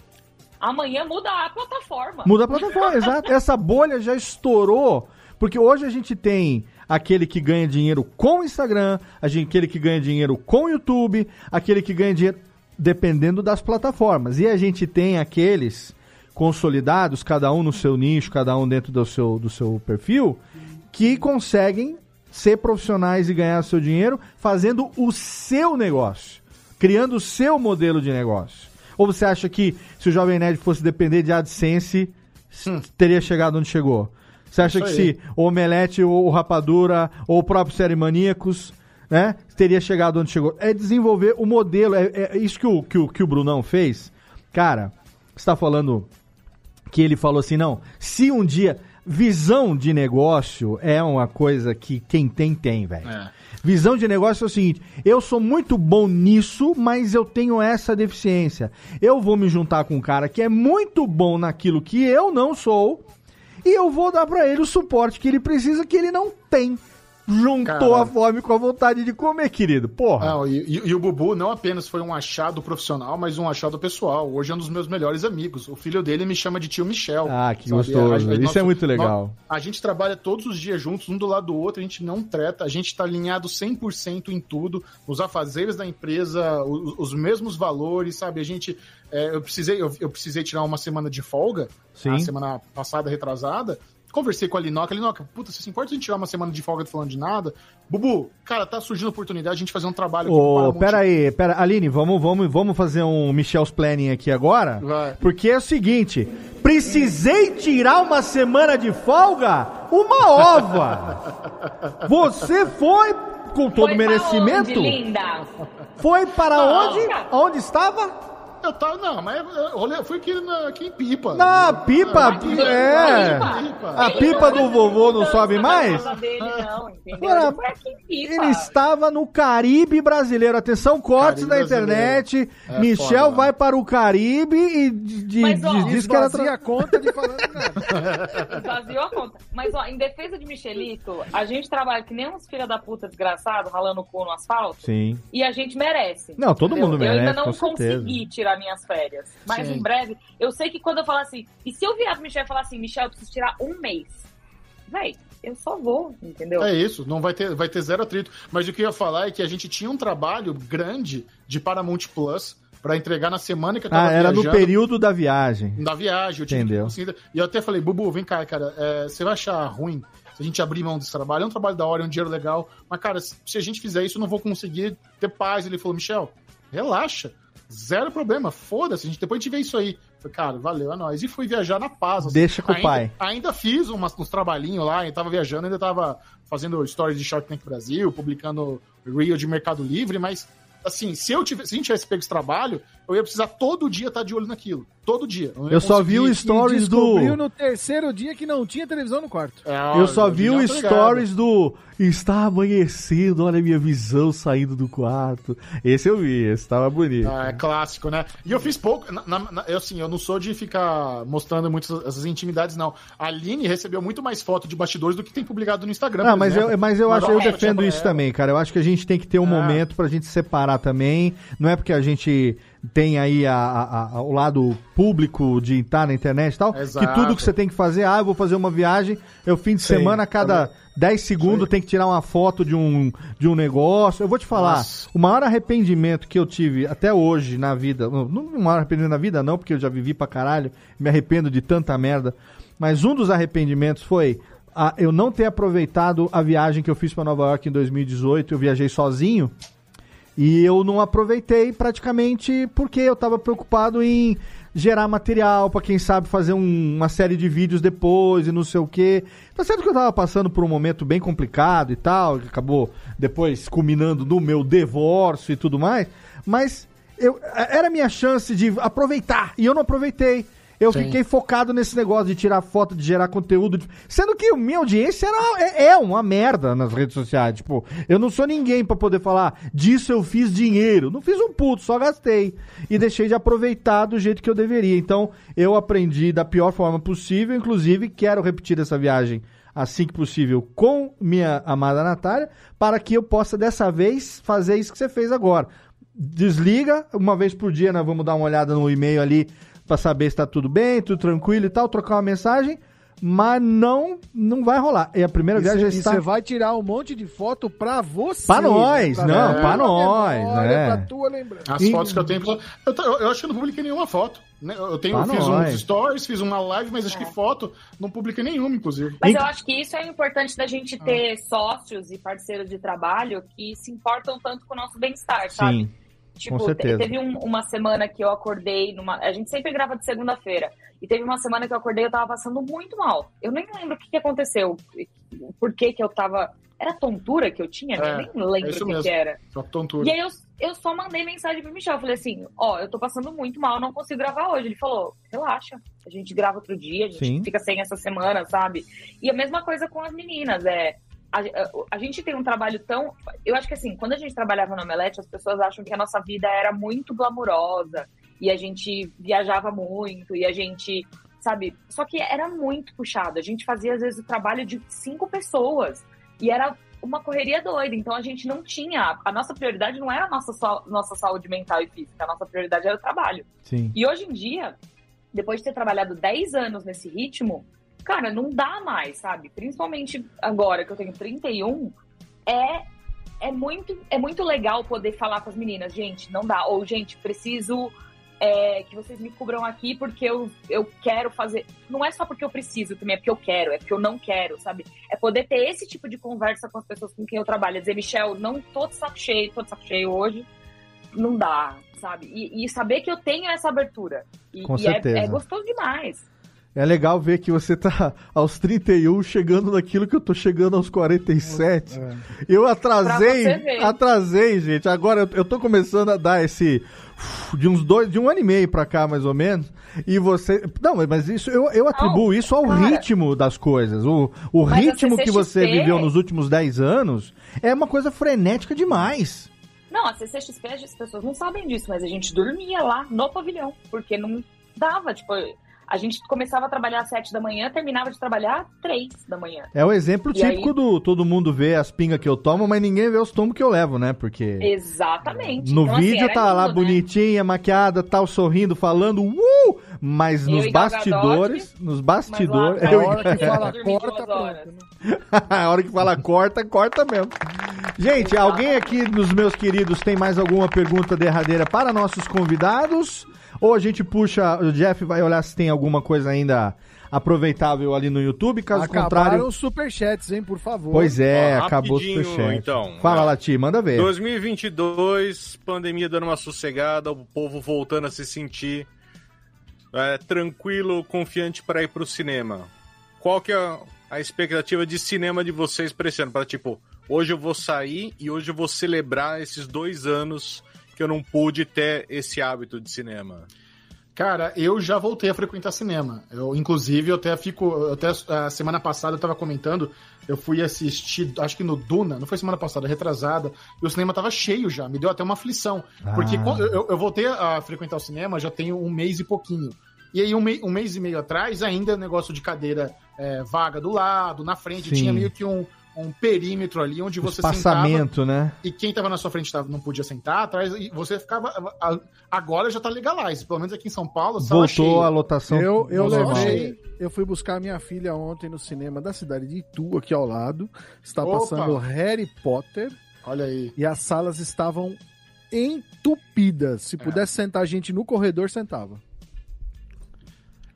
Amanhã muda a plataforma. Muda a plataforma, exato. Essa bolha já estourou. Porque hoje a gente tem aquele que ganha dinheiro com o Instagram, aquele que ganha dinheiro com o YouTube, aquele que ganha dinheiro dependendo das plataformas. E a gente tem aqueles consolidados, cada um no seu nicho, cada um dentro do seu, do seu perfil, que conseguem ser profissionais e ganhar seu dinheiro fazendo o seu negócio, criando o seu modelo de negócio. Ou você acha que se o Jovem Nerd fosse depender de AdSense, s- teria chegado onde chegou? Você acha Hum. Que se o Omelete ou o Rapadura ou o próprio Série Maníacos, né, teria chegado onde chegou? É desenvolver o modelo, é, é isso que o, que, o, que o Brunão fez. Cara, você tá falando que ele falou assim, não, se um dia... Visão de negócio é uma coisa que quem tem, tem, velho. É. Visão de negócio é o seguinte: eu sou muito bom nisso, mas eu tenho essa deficiência. Eu vou me juntar com um cara que é muito bom naquilo que eu não sou e eu vou dar pra ele o suporte que ele precisa, que ele não tem. Juntou Caralho. a fome com a vontade de comer, querido. Porra. Não, e, e- e o Bubu não apenas foi um achado profissional, mas um achado pessoal. Hoje é um dos meus melhores amigos. O filho dele me chama de tio Michel. Ah, que sabe? gostoso. Isso é muito legal. A, gente trabalha todos os dias juntos, um do lado do outro, a gente não treta, a gente tá alinhado 100% em tudo, os afazeres da empresa, os, os mesmos valores, sabe? A gente. é, eu, precisei, eu, eu precisei tirar uma semana de folga, Sim. a semana passada, retrasada. Conversei com a Linoca, Linoca, puta, você se importa de a gente tirar uma semana de folga falando de nada? Bubu, cara, tá surgindo oportunidade de a gente fazer um trabalho aqui pro Ô, pera aí, pera, Aline, vamos, vamos, vamos fazer um Michel's Planning aqui agora? Vai. Porque é o seguinte, precisei tirar uma semana de folga? Uma ova! Você foi com todo Foi merecimento? Pra onde, linda? Foi para Não, onde? cara. Onde estava? Eu tava, não, mas eu, eu fui aqui, na, aqui em Pipa. Na pipa, Aqui, é. Pipa. A pipa do vovô não sobe mais? dele, não, entendeu? Ora, Ele Pipa. Estava no Caribe brasileiro. Atenção, cortes Caribe da internet. É Michel foda, vai para o Caribe e de, de, Mas, ó, diz- que era Esvazia tra... a conta de falando nada. Esvaziou a conta. Mas, ó, em defesa de Michelito, a gente trabalha que nem uns filha da puta desgraçado, ralando o cu no asfalto, Sim. e a gente merece. Não, todo mundo Eu merece, ainda não com certeza. consegui tirar tirar minhas férias. Mas Sim. em breve, eu sei que quando eu falar assim, e se eu virar pro Michel e falar assim, Michel, eu preciso tirar um mês, véi, eu só vou, entendeu? É isso, não vai ter, vai ter zero atrito. Mas o que eu ia falar é que a gente tinha um trabalho grande de Paramount Plus pra entregar na semana que eu tava Ah, era no viajando. período da viagem. Da viagem, eu tive Entendeu. que E eu até falei, Bubu, vem cá, cara, é, você vai achar ruim se a gente abrir mão desse trabalho? É um trabalho da hora, é um dinheiro legal. Mas, cara, se se a gente fizer isso, eu não vou conseguir ter paz. Ele falou, Michel, relaxa. Zero problema, foda-se, a gente depois a gente vê isso aí. Falei, cara, valeu, é nóis. E fui viajar na paz. assim. Deixa com o ainda, pai. Ainda fiz umas, uns trabalhinhos lá, eu tava viajando, ainda tava fazendo stories de Shark Tank Brasil, publicando Reel de Mercado Livre, mas assim, se eu tivesse, se a gente tivesse pego esse trabalho, eu ia precisar todo dia estar de olho naquilo. Todo dia. ia Eu só vi o stories do- Descobriu no terceiro dia que não tinha televisão no quarto. Eu só vi o stories do Está amanhecendo, olha a minha visão saindo do quarto. Esse eu vi, esse tava bonito. Ah, é clássico, né? E eu fiz pouco. Na, na- na- eu, assim, eu não sou de ficar mostrando muitas essas intimidades, não. A Aline recebeu muito mais foto de bastidores do que tem publicado no Instagram. Não, por mas exemplo. eu, mas eu acho, eu defendo fotinha isso ela. também, cara. Eu acho que a gente tem que ter um momento pra gente separar também. Não é porque a gente tem aí a- a- a- o lado público de estar na internet e tal, Exato. que tudo que você tem que fazer, ah, eu vou fazer uma viagem, eu fim de Sim, semana, a cada também. 10 segundos tem que tirar uma foto de um, de um negócio. Eu vou te falar, Nossa. o maior arrependimento que eu tive até hoje na vida, não, não o maior arrependimento na vida não, porque eu já vivi pra caralho, me arrependo de tanta merda, mas um dos arrependimentos foi a- eu não ter aproveitado a viagem que eu fiz pra Nova York em 2018, eu viajei sozinho, e eu não aproveitei praticamente porque eu tava preocupado em gerar material pra quem sabe fazer um- uma série de vídeos depois e não sei o quê. Tá certo que eu tava passando por um momento bem complicado e tal, que acabou depois culminando no meu divórcio e tudo mais, mas eu, era minha chance de aproveitar e eu não aproveitei. Eu Sim. fiquei focado nesse negócio de tirar foto, de gerar conteúdo. Sendo que minha audiência era, é, é uma merda nas redes sociais. Tipo, eu não sou ninguém pra poder falar disso eu fiz dinheiro. Não fiz um puto, só gastei. E deixei de aproveitar do jeito que eu deveria. Então, eu aprendi da pior forma possível. Inclusive, quero repetir essa viagem assim que possível com minha amada Natália, para que eu possa dessa vez fazer isso que você fez agora. Desliga, uma vez por dia nós vamos dar uma olhada no e-mail ali pra saber se tá tudo bem, tudo tranquilo e tal, trocar uma mensagem, mas não não vai rolar. É a primeira viagem já E está você vai tirar um monte de foto pra você. Pra nós, né? não, pra nós, memória, né? Pra tua lembrança. As E- fotos que eu tenho. Eu, eu, eu acho que eu não publiquei nenhuma foto. né? Eu tenho, fiz nós. uns stories, fiz uma live, mas acho que foto não publiquei nenhuma, inclusive. Mas eu acho que isso é importante da gente ter sócios e parceiros de trabalho que se importam tanto com o nosso bem-estar, sabe? Tipo, com te- certeza. teve um- uma semana que eu acordei numa. A gente sempre grava de segunda-feira. E teve uma semana que eu acordei e eu tava passando muito mal. Eu nem lembro o que, que aconteceu. Por que, que eu tava. Era tontura que eu tinha? É, eu nem lembro é o que, mesmo. que era. Só tontura. E aí eu, eu só mandei mensagem pro Michel. Eu falei assim: Ó, eu tô passando muito mal, não consigo gravar hoje. Ele falou: relaxa, a gente grava outro dia, a gente Sim. fica sem essa semana, sabe? E a mesma coisa com as meninas. É, a, a- a gente tem um trabalho tão. Eu acho que assim, quando a gente trabalhava no Omelete, as pessoas acham que a nossa vida era muito glamurosa e a gente viajava muito e a gente. Sabe? Só que era muito puxado. A gente fazia, às vezes, o trabalho de cinco pessoas. E era uma correria doida. Então a gente não tinha. A nossa prioridade não era a nossa, sa- nossa saúde mental e física. A nossa prioridade era o trabalho. Sim. E hoje em dia, depois de ter trabalhado 10 anos nesse ritmo, cara, não dá mais, sabe? Principalmente agora que eu tenho 31, é, é, muito, é muito legal poder falar com as meninas, gente, não dá. Ou, gente, preciso é, que vocês me cubram aqui porque eu, eu quero fazer. Não é só porque eu preciso também, é porque eu quero, é porque eu não quero, sabe? É poder ter esse tipo de conversa com as pessoas com quem eu trabalho. É dizer, Michel, não tô de saco cheio, tô de saco cheio hoje. Não dá, sabe? E, e saber que eu tenho essa abertura. E, Com e é- certeza. é gostoso demais. É legal ver que você tá aos 31 chegando naquilo que eu tô chegando aos 47. Eu atrasei, atrasei, gente. Agora eu, eu tô começando a dar esse de uns dois, de um ano e meio pra cá, mais ou menos. E você, não, mas isso eu, eu atribuo isso ao cara. ritmo das coisas. O, o Mas ritmo que você viveu nos últimos 10 anos é uma coisa frenética demais. Não, a CCXP, as pessoas não sabem disso, mas a gente dormia lá no pavilhão, porque não dava, tipo, A gente começava a trabalhar às 7 da manhã, terminava de trabalhar às 3 da manhã. É o exemplo E típico aí- do todo mundo vê as pingas que eu tomo, mas ninguém vê os tomos que eu levo, né? Porque Exatamente. no Então, assim, vídeo era tá lá lindo, né? bonitinha, maquiada, tal, sorrindo, falando, uh! Mas Eu nos bastidores, nos bastidores. A eu- hora que fala corta, a hora que fala corta, corta mesmo. Gente, alguém aqui dos meus queridos tem mais alguma pergunta derradeira para nossos convidados? Ou a gente puxa, o Jeff vai olhar se tem alguma coisa ainda aproveitável ali no YouTube, caso Acabaram contrário. os superchats, hein, por favor. Pois é, Ó, acabou o superchat. então. Fala, É. Lati, manda ver. 2022, pandemia dando uma sossegada, o povo voltando a se sentir é, tranquilo, confiante para ir pro cinema. Qual que é a- a expectativa de cinema de vocês pra esse ano? Pra tipo, hoje eu vou sair e hoje eu vou celebrar esses dois anos que eu não pude ter esse hábito de cinema. Cara, eu já voltei a frequentar cinema. Eu, inclusive, eu até fico. eu Até a semana passada eu tava comentando, eu fui assistir, acho que no Duna, não foi semana passada, retrasada, e o cinema tava cheio já, me deu até uma aflição. Porque Ah. quando- eu, eu voltei a frequentar o cinema já tem um mês e pouquinho. E aí, um, mei- um mês e meio atrás, ainda negócio de cadeira é, vaga do lado, na frente, Sim. tinha meio que um, um perímetro ali onde você sentava. Espaçamento, né? E quem tava na sua frente tava, não podia sentar atrás, e você ficava. a- Agora já tá legalized, pelo menos aqui em São Paulo, Voltou cheia. a lotação. Eu, eu levei, eu fui buscar a minha filha ontem no cinema da cidade de Itu, aqui ao lado. Está Opa! passando Harry Potter. Olha aí. E as salas estavam entupidas. Se pudesse sentar gente no corredor, sentava.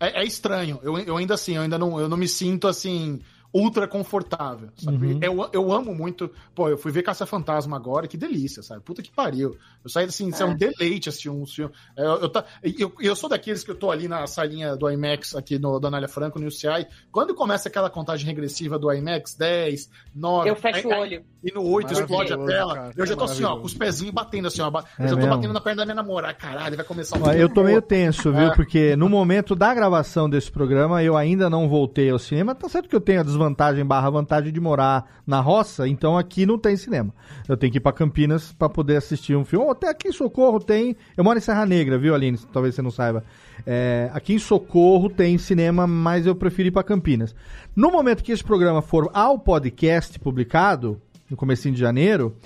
É, é estranho. Eu, eu ainda assim, eu ainda não, eu não me sinto assim ultra confortável, sabe? Uhum. Eu, eu amo muito. Pô, eu fui ver Caça Fantasma agora, que delícia, sabe? Puta que pariu. Eu saí assim, isso é um deleite assistir um filme. Eu, eu, tá- eu, eu sou daqueles que eu tô ali na salinha do IMAX aqui no da Anália Franco, no UCI. Quando começa aquela contagem regressiva do IMAX, 10, 9. Eu fecho o olho. E no 8 explode a tela. cara, eu já é tô assim, ó, com os pezinhos batendo assim, ó. É eu já tô mesmo? batendo na perna da minha namorada. Caralho, vai começar um eu tô meio tenso, viu? É. Porque no momento da gravação desse programa eu ainda não voltei ao cinema. Tá certo que eu tenho a desvantagem barra vantagem de morar na roça, então aqui não tem cinema. Eu tenho que ir pra Campinas pra poder assistir um filme. Ou até aqui em Socorro tem. Eu moro em Serra Negra, viu, Aline? Talvez você não saiba. É, aqui em Socorro tem cinema, mas eu prefiro ir pra Campinas. No momento que esse programa for ao podcast publicado, no comecinho de janeiro,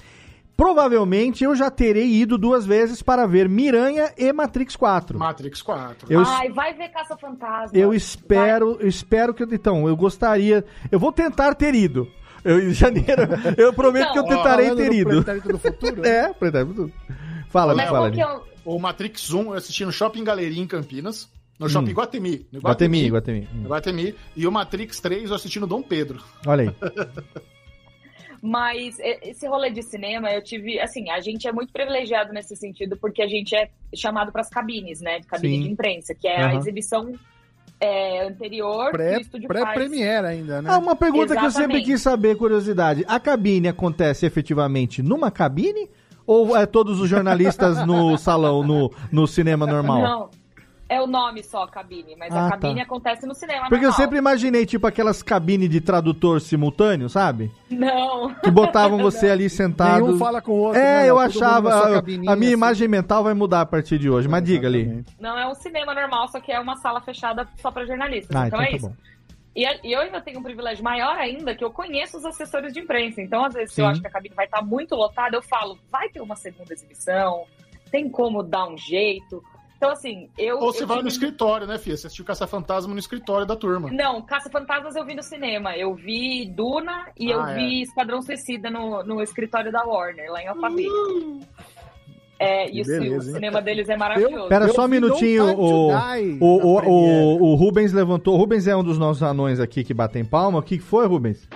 provavelmente eu já terei ido duas vezes para ver Miranha e Matrix 4. Matrix 4. Eu, Ai, vai ver Caça Fantasma. eu espero, eu espero que eu, então, eu gostaria, eu vou tentar ter ido. Eu, em janeiro, eu prometo Não, que eu ó, tentarei falando ter do ido. Pretérito do futuro, né? É, pretérito do futuro. Fala, Mas me fala é o... Matrix 1 eu assisti no Shopping Galeria em Campinas. No Hum. Shopping Guatemi. No Guatemi, Guatemi. Hum. No Guatemi. E o Matrix 3 eu assisti no Dom Pedro. Olha aí. Mas e- esse rolê de cinema, eu tive, assim, a gente é muito privilegiado nesse sentido porque a gente é chamado para as cabines, né, de cabine Sim. de imprensa, que é a Aham. exibição é, anterior Pré-. Pré-premiere ainda, né? Ah, uma pergunta que eu sempre Exatamente. quis saber, curiosidade. A cabine acontece efetivamente numa cabine? Ou é todos os jornalistas no salão, no, no cinema normal? Não, é o nome só, cabine, mas Ah, a cabine tá. acontece no cinema Porque eu normal. sempre imaginei, tipo, aquelas cabines de tradutor simultâneo, sabe? Não. Que botavam você ali sentado. Nenhum fala com o outro, É, né? eu Todo achava. a- minha assim. imagem mental vai mudar a partir de hoje. Mas diga ali. Não, é um cinema normal, só que é uma sala fechada só para jornalistas. Ah, então, então é tá isso. bom. E, eu ainda tenho um privilégio maior ainda, que eu conheço os assessores de imprensa. Então, às vezes, se eu Sim. acho que a cabine vai estar muito lotada, eu falo, vai ter uma segunda exibição, tem como dar um jeito. Então, assim, eu. Ou você eu vai tive- no escritório, né, filha? Você assistiu Caça Fantasma no escritório da turma. Não, Caça Fantasmas eu vi no cinema. Eu vi Duna e eu Ah, vi Esquadrão Suicida no, no escritório da Warner, lá em Alphaville. É, e beleza, o hein? cinema deles é maravilhoso. Pera só um minutinho, o, o, o, o, o Rubens levantou. O Rubens é um dos nossos anões aqui que batem palma. O que foi, Rubens?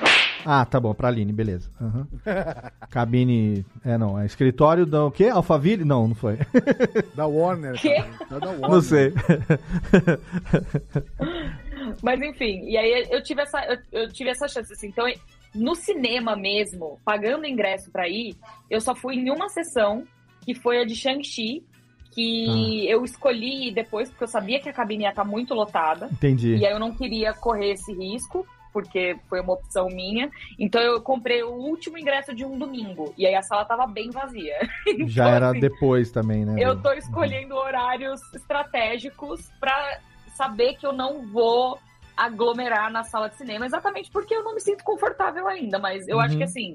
Ah, tá bom, pra Aline, beleza. Aham. Cabine. É, não, é escritório da o quê? Alphaville? Não, não foi. Da Warner. Quê? cara. Da Warner. Não sei. Mas enfim, e aí eu tive essa, eu, eu tive essa chance, assim. Então, no cinema mesmo, pagando ingresso pra ir, eu só fui em uma sessão, que foi a de Shang-Chi, que eu escolhi depois, porque eu sabia que a cabine ia estar muito lotada. Entendi. E aí eu não queria correr esse risco, porque foi uma opção minha. Então eu comprei o último ingresso de um domingo. E aí a sala tava bem vazia. Já Então, era assim, depois também, né? eu tô escolhendo horários estratégicos pra saber que eu não vou aglomerar na sala de cinema, exatamente porque eu não me sinto confortável ainda. Mas eu acho Uhum. que assim,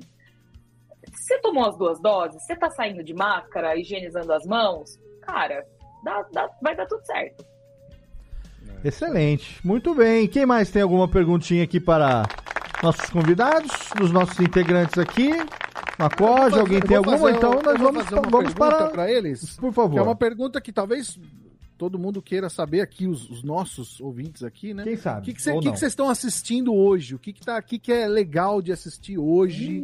você tomou as duas doses, você tá saindo de máscara, higienizando as mãos, cara, dá- dá- vai dar tudo certo. Excelente. Muito bem. Quem mais tem alguma perguntinha aqui para nossos convidados, dos nossos integrantes aqui? Fazer- alguém tem alguma? fazer- Então nós vamos, fazer uma vamos pergunta para... pra eles. Por favor. Que é uma pergunta que talvez todo mundo queira saber aqui, os, os nossos ouvintes aqui, né? Quem sabe, O que, vocês estão assistindo hoje? O que, que, tá, que, que é legal de assistir hoje?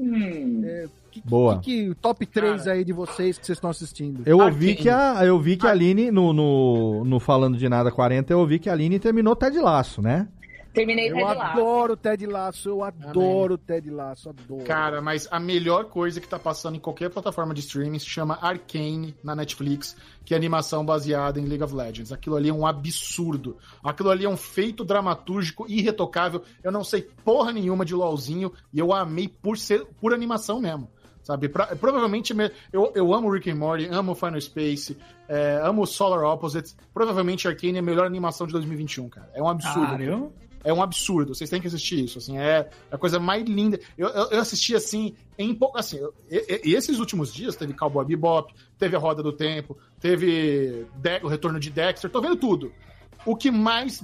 É, Boa. o que, que- o top 3 aí de vocês que vocês estão assistindo? Eu ouvi que a, eu vi que a Aline, no, no, no Falando de Nada 40, eu ouvi que a Aline terminou Ted Laço, né? Terminei Eu Ted Lasso. adoro o Ted Lasso, eu adoro o Ted Lasso, adoro. Cara, mas a melhor coisa que tá passando em qualquer plataforma de streaming se chama Arcane na Netflix, que é animação baseada em League of Legends. Aquilo ali é um absurdo. Aquilo ali é um feito dramatúrgico irretocável. Eu não sei porra nenhuma de LOLzinho e eu amei por ser por animação mesmo. Sabe, Pra- provavelmente me- eu, eu amo Rick and Morty, amo Final Space, é, amo Solar Opposites. Provavelmente Arcane é a melhor animação de 2021, cara. É um absurdo. Caramba. É um absurdo, vocês têm que assistir isso, assim, é a coisa mais linda. Eu, eu, eu assisti, assim, em pouco, assim, eu- e, esses últimos dias teve Cowboy Bebop, teve A Roda do Tempo, teve De- o Retorno de Dexter, tô vendo tudo. O que mais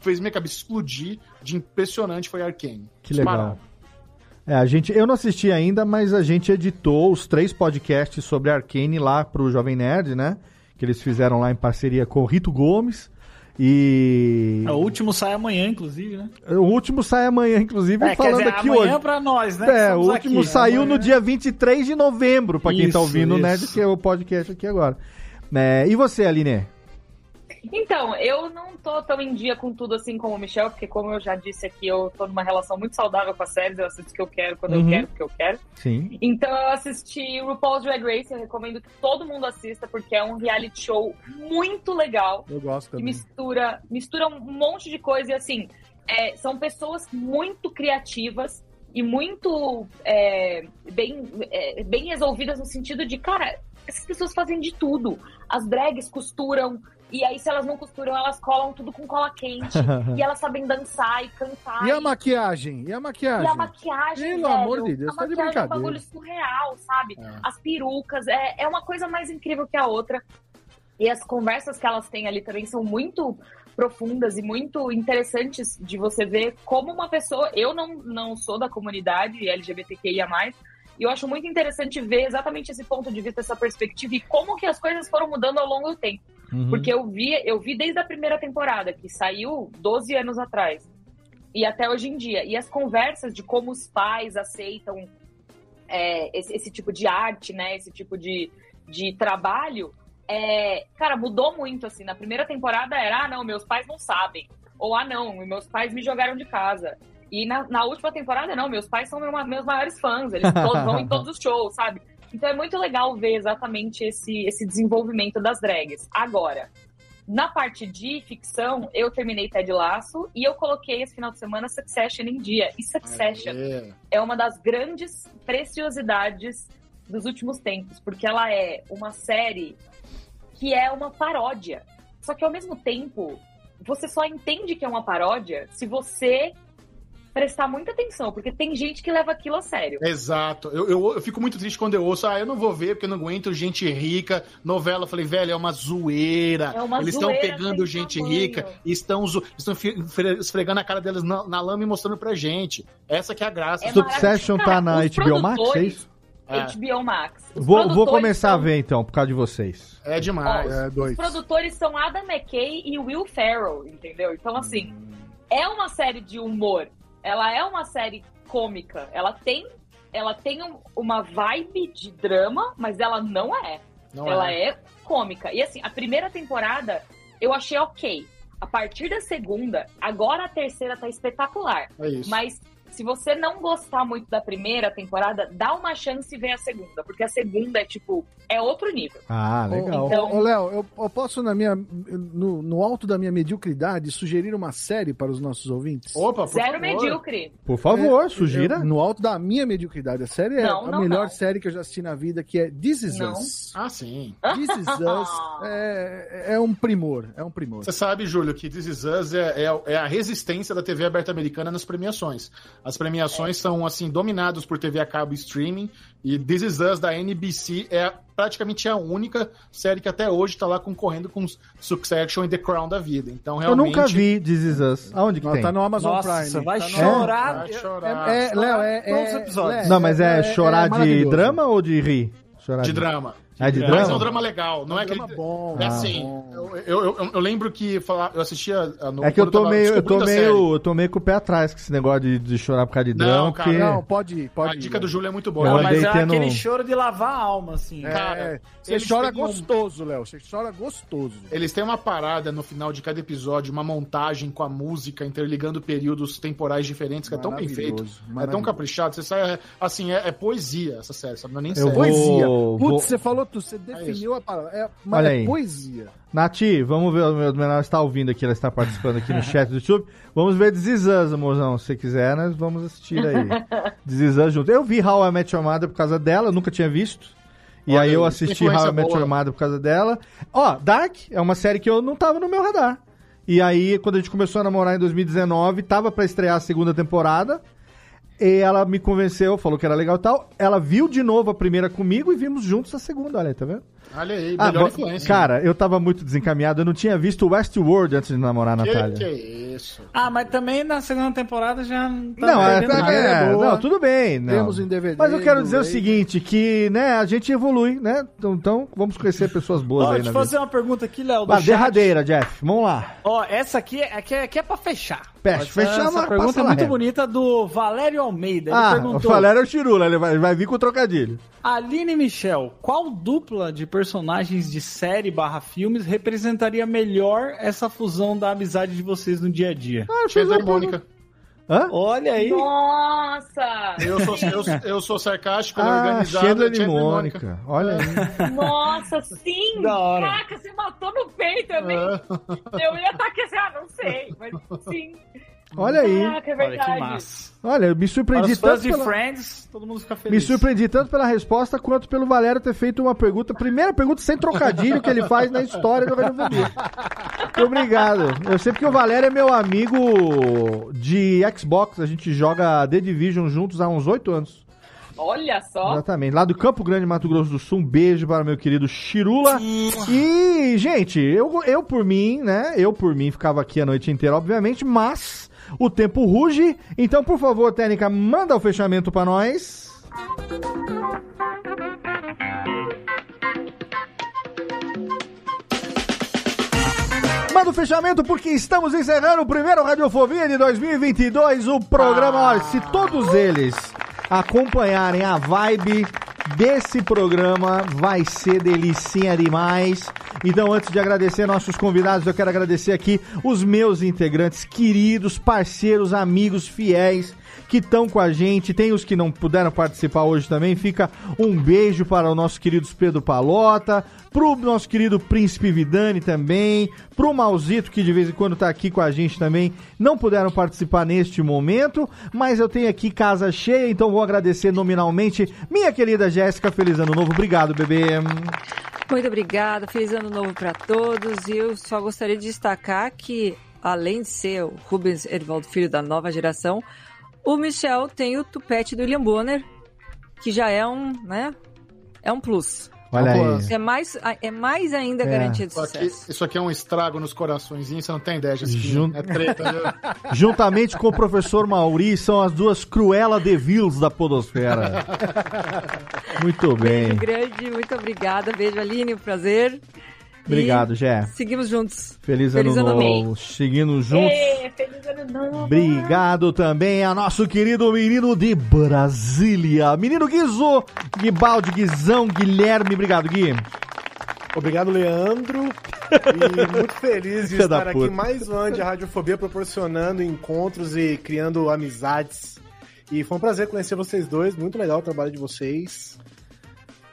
fez minha cabeça explodir de impressionante foi Arcane. Que legal. É, a gente, eu não assisti ainda, mas a gente editou os três podcasts sobre Arcane lá pro Jovem Nerd, né? Que eles fizeram lá em parceria com o Rito Gomes. E. É, O último sai amanhã, inclusive, né? O último sai amanhã, inclusive, É, falando dizer, aqui amanhã hoje. pra nós, né, É, o último aqui. saiu Amanhã. no dia 23 de novembro, pra quem tá Isso, ouvindo o isso. Nerd, que é o podcast aqui agora. É, e você, Aline? Então, eu não tô tão em dia com tudo assim como o Michel, porque como eu já disse aqui, eu tô numa relação muito saudável com as séries, eu assisto o que eu quero quando Uhum. eu quero, porque eu quero. Sim. Então eu assisti RuPaul's Drag Race, eu recomendo que todo mundo assista, porque é um reality show muito legal. Eu gosto que também. mistura, mistura um monte de coisa e assim, é, são pessoas muito criativas e muito é, bem, é, bem resolvidas no sentido de, cara, essas pessoas fazem de tudo. As drags costuram, e aí se elas não costuram, elas colam tudo com cola quente. e elas sabem dançar e cantar. E a maquiagem? E a maquiagem? E a maquiagem, Pelo velho, amor de Deus, a tá de maquiagem é um brincadeira. bagulho surreal, sabe? As perucas, é, é uma coisa mais incrível que a outra. E as conversas que elas têm ali também são muito profundas e muito interessantes de você ver como uma pessoa. Eu não, não sou da comunidade LGBTQIA, e eu acho muito interessante ver exatamente esse ponto de vista, essa perspectiva e como que as coisas foram mudando ao longo do tempo. Uhum. Porque eu vi, eu vi desde a primeira temporada, que saiu 12 anos atrás, e até hoje em dia. E as conversas de como os pais aceitam é, esse, esse tipo de arte, né? Esse tipo de, de trabalho, é, cara, mudou muito, assim. Na primeira temporada era, ah, não, meus pais não sabem. Ou, ah, não, meus pais me jogaram de casa. E na, na última temporada, não, meus pais são meu- meus maiores fãs, eles todos vão em todos os shows, sabe? Então é muito legal ver exatamente esse, esse desenvolvimento das drags. Agora, na parte de ficção, eu terminei Ted Laço e eu coloquei esse final de semana Succession em dia. E Succession É. é uma das grandes preciosidades dos últimos tempos, porque ela é uma série que é uma paródia. Só que ao mesmo tempo, você só entende que é uma paródia se você prestar muita atenção, porque tem gente que leva aquilo a sério. Exato. Eu, eu, eu fico muito triste quando eu ouço, ah, eu não vou ver porque eu não aguento gente rica. Novela, eu falei, velho, é uma zoeira. É uma Eles estão pegando gente tamanho. rica e estão, zo- estão esfregando a cara deles na, na lama e mostrando pra gente. Essa que é a graça. É Succession tá na os HBO Max, é isso? HBO Max. Vou, vou começar a são- ver então, por causa de vocês. É demais. É, Os produtores são Adam McKay e Will Ferrell, entendeu? Então, assim, é uma série de humor. Ela é uma série cômica. Ela tem, ela tem um- uma vibe de drama, mas ela não é. Não ela é. é. cômica. E assim, a primeira temporada eu achei ok. A partir da segunda, agora a terceira tá espetacular. É isso. Mas se você não gostar muito da primeira temporada, dá uma chance e vê a segunda, porque a segunda é tipo, é outro nível. Ah, legal. Então- Ô, Léo, eu, eu posso, na minha, no, no alto da minha mediocridade, sugerir uma série para os nossos ouvintes? Opa, Zero medíocre. Por favor, É, sugira. eu- no alto da minha mediocridade. A série é Não, a não, melhor não. série que eu já assisti na vida, que é This Is Não. Us. Ah, sim. This Is Us é, é um primor, é um primor. Você sabe, Júlio, que This Is Us é, é- é a resistência da TV aberta americana nas premiações. As premiações são, assim, dominadas por TV a cabo e streaming, e This Is Us da NBC é praticamente a única série que até hoje tá lá concorrendo com Succession e The Crown da vida. Então, Eu realmente... nunca vi This Is Us. Aonde que Não, tem? tá no Amazon Nossa, Prime. você vai Tá no- chorar. Vai chorar. É, é, Léo, é, Todos os é, Não, mas é, chorar de drama ou de rir? Chorar De drama. É de Mas é um drama? drama legal, não é, aquele... drama bom. É Ah. assim, eu, eu, eu- eu lembro que falar, eu assistia... a- No, É que eu tô meio, eu tô meio, eu tô meio com o pé atrás com esse negócio de, de chorar por causa de Não, drama, cara, porque... Não, pode ir, pode A ir, dica do. Júlio é muito boa. Não, mas é tendo- aquele choro de lavar a alma, assim. É, Cara, você chora têm um- gostoso, Léo. Você chora gostoso. Eles têm uma parada no final de cada episódio, uma montagem com a música, interligando períodos temporais diferentes, que é tão bem feito. É tão caprichado. Você sai, assim, é, é poesia essa série, sabe? Não é nem Eu série. vou- Poesia. vou- Putz, você falou tudo, você isso. definiu a palavra. É, mas Olha é aí. poesia. Nati, vamos ver, o meu menor está ouvindo aqui, ela está participando aqui no chat do YouTube. Vamos ver Us, amorzão. Se você quiser, nós vamos assistir aí. Us junto. Eu vi How I Met Your Mother por causa dela, nunca tinha visto. E Olha aí eu assisti How I Met boa. Your Mother por causa dela. Ó, Dark é uma série que eu não tava no meu radar. E aí, quando a gente começou a namorar em 2019, tava pra estrear a segunda temporada. E ela me convenceu, falou que era legal e tal. Ela viu de novo a primeira comigo e vimos juntos a segunda, olha tá vendo? Olha aí, Ah, melhor influência. Cara, eu tava muito desencaminhado, eu não tinha visto Westworld antes de namorar a que, Natália. que é isso? Ah, mas também na segunda temporada já não tá Não, é, é, é, boa. não, tudo bem. Não. Temos em DVD, Mas eu quero dizer o seguinte, que né, a gente evolui, né? Então, então vamos conhecer pessoas boas Ó, aí deixa na vida. fazer uma pergunta aqui, Léo. chat. derradeira, Jeff. Vamos lá. Ó, essa aqui, é- aqui, é, aqui é pra fechar. Fecha, Essa- fechar, Essa mas pergunta é muito reta. bonita do Valério Almeida. Ele Ah, o perguntou: Valério é o Chirula, ele vai, vai vir com o trocadilho. Aline Michel, qual dupla de personagens de série barra filmes representaria melhor essa fusão da amizade de vocês no dia a dia? Ah, Chandler e Mônica. Hã? Olha aí. Nossa! Eu sou, eu, eu sou sarcástico, Ah, organizado. Chandler e e Mônica. Olha aí. Nossa, sim! Da hora. Caraca, você matou no peito também. Eu ia estar aqui assim, ah, não sei, mas sim. Olha aí. Caraca, é Olha verdade. que massa. Olha, eu me Para surpreendi os fãs tanto de pela... Friends, todo mundo fica Me feliz. surpreendi tanto pela resposta quanto pelo Valério ter feito uma pergunta, primeira pergunta sem trocadilho que ele faz na história do. Muito obrigado. Eu sei porque o Valério é meu amigo de Xbox, a gente joga The Division juntos há uns oito anos. Olha só. Exatamente. Lá do Campo Grande, Mato Grosso do Sul. Um beijo para meu querido Chirula. E, gente, eu, eu por mim, né? Eu por mim ficava aqui a noite inteira, obviamente, mas o tempo ruge. Então, por favor, técnica, manda o fechamento para nós. Manda o fechamento porque estamos encerrando o primeiro Radiofobia de 2022. O programa, olha, se todos eles acompanharem a vibe desse programa, vai ser delicinha demais. Então, antes de agradecer nossos convidados, eu quero agradecer aqui os meus integrantes, queridos, parceiros, amigos, fiéis que estão com a gente. Tem os que não puderam participar hoje também. Fica um beijo para o nosso querido Pedro Palota, pro nosso querido Príncipe Vidani também, pro Mauzito, que de vez em quando tá aqui com a gente também. Não puderam participar neste momento, mas eu tenho aqui casa cheia, então vou agradecer nominalmente minha querida Jéssica. Feliz ano novo. Obrigado, bebê. Muito obrigada, feliz ano novo para todos. E eu só gostaria de destacar que, além de ser o Rubens Edvaldo Filho da nova geração, o Michel tem o tupete do William Bonner, que já é um, né? É um plus. Olha aí. É mais, é mais ainda É. garantia de Isso aqui, sucesso. isso aqui é um estrago nos coraçõezinhos, você não tem ideia. Jun- É treta? Juntamente com o professor Mauri, são as duas Cruella de Vils da Podosfera. Muito bem. Beijo grande, muito obrigada. Beijo, Aline, um prazer. Obrigado, Jé. Seguimos juntos. Feliz, Feliz ano ano novo. Seguindo juntos. Ê, feliz ano novo. Obrigado também a nosso querido menino de Brasília. Menino Guizo, Guibaldi, Guizão, Guilherme. Obrigado, Gui. Obrigado, Leandro. E muito feliz de estar aqui mais um ano de Radiofobia, proporcionando encontros e criando amizades E foi um prazer conhecer vocês dois, muito legal o trabalho de vocês.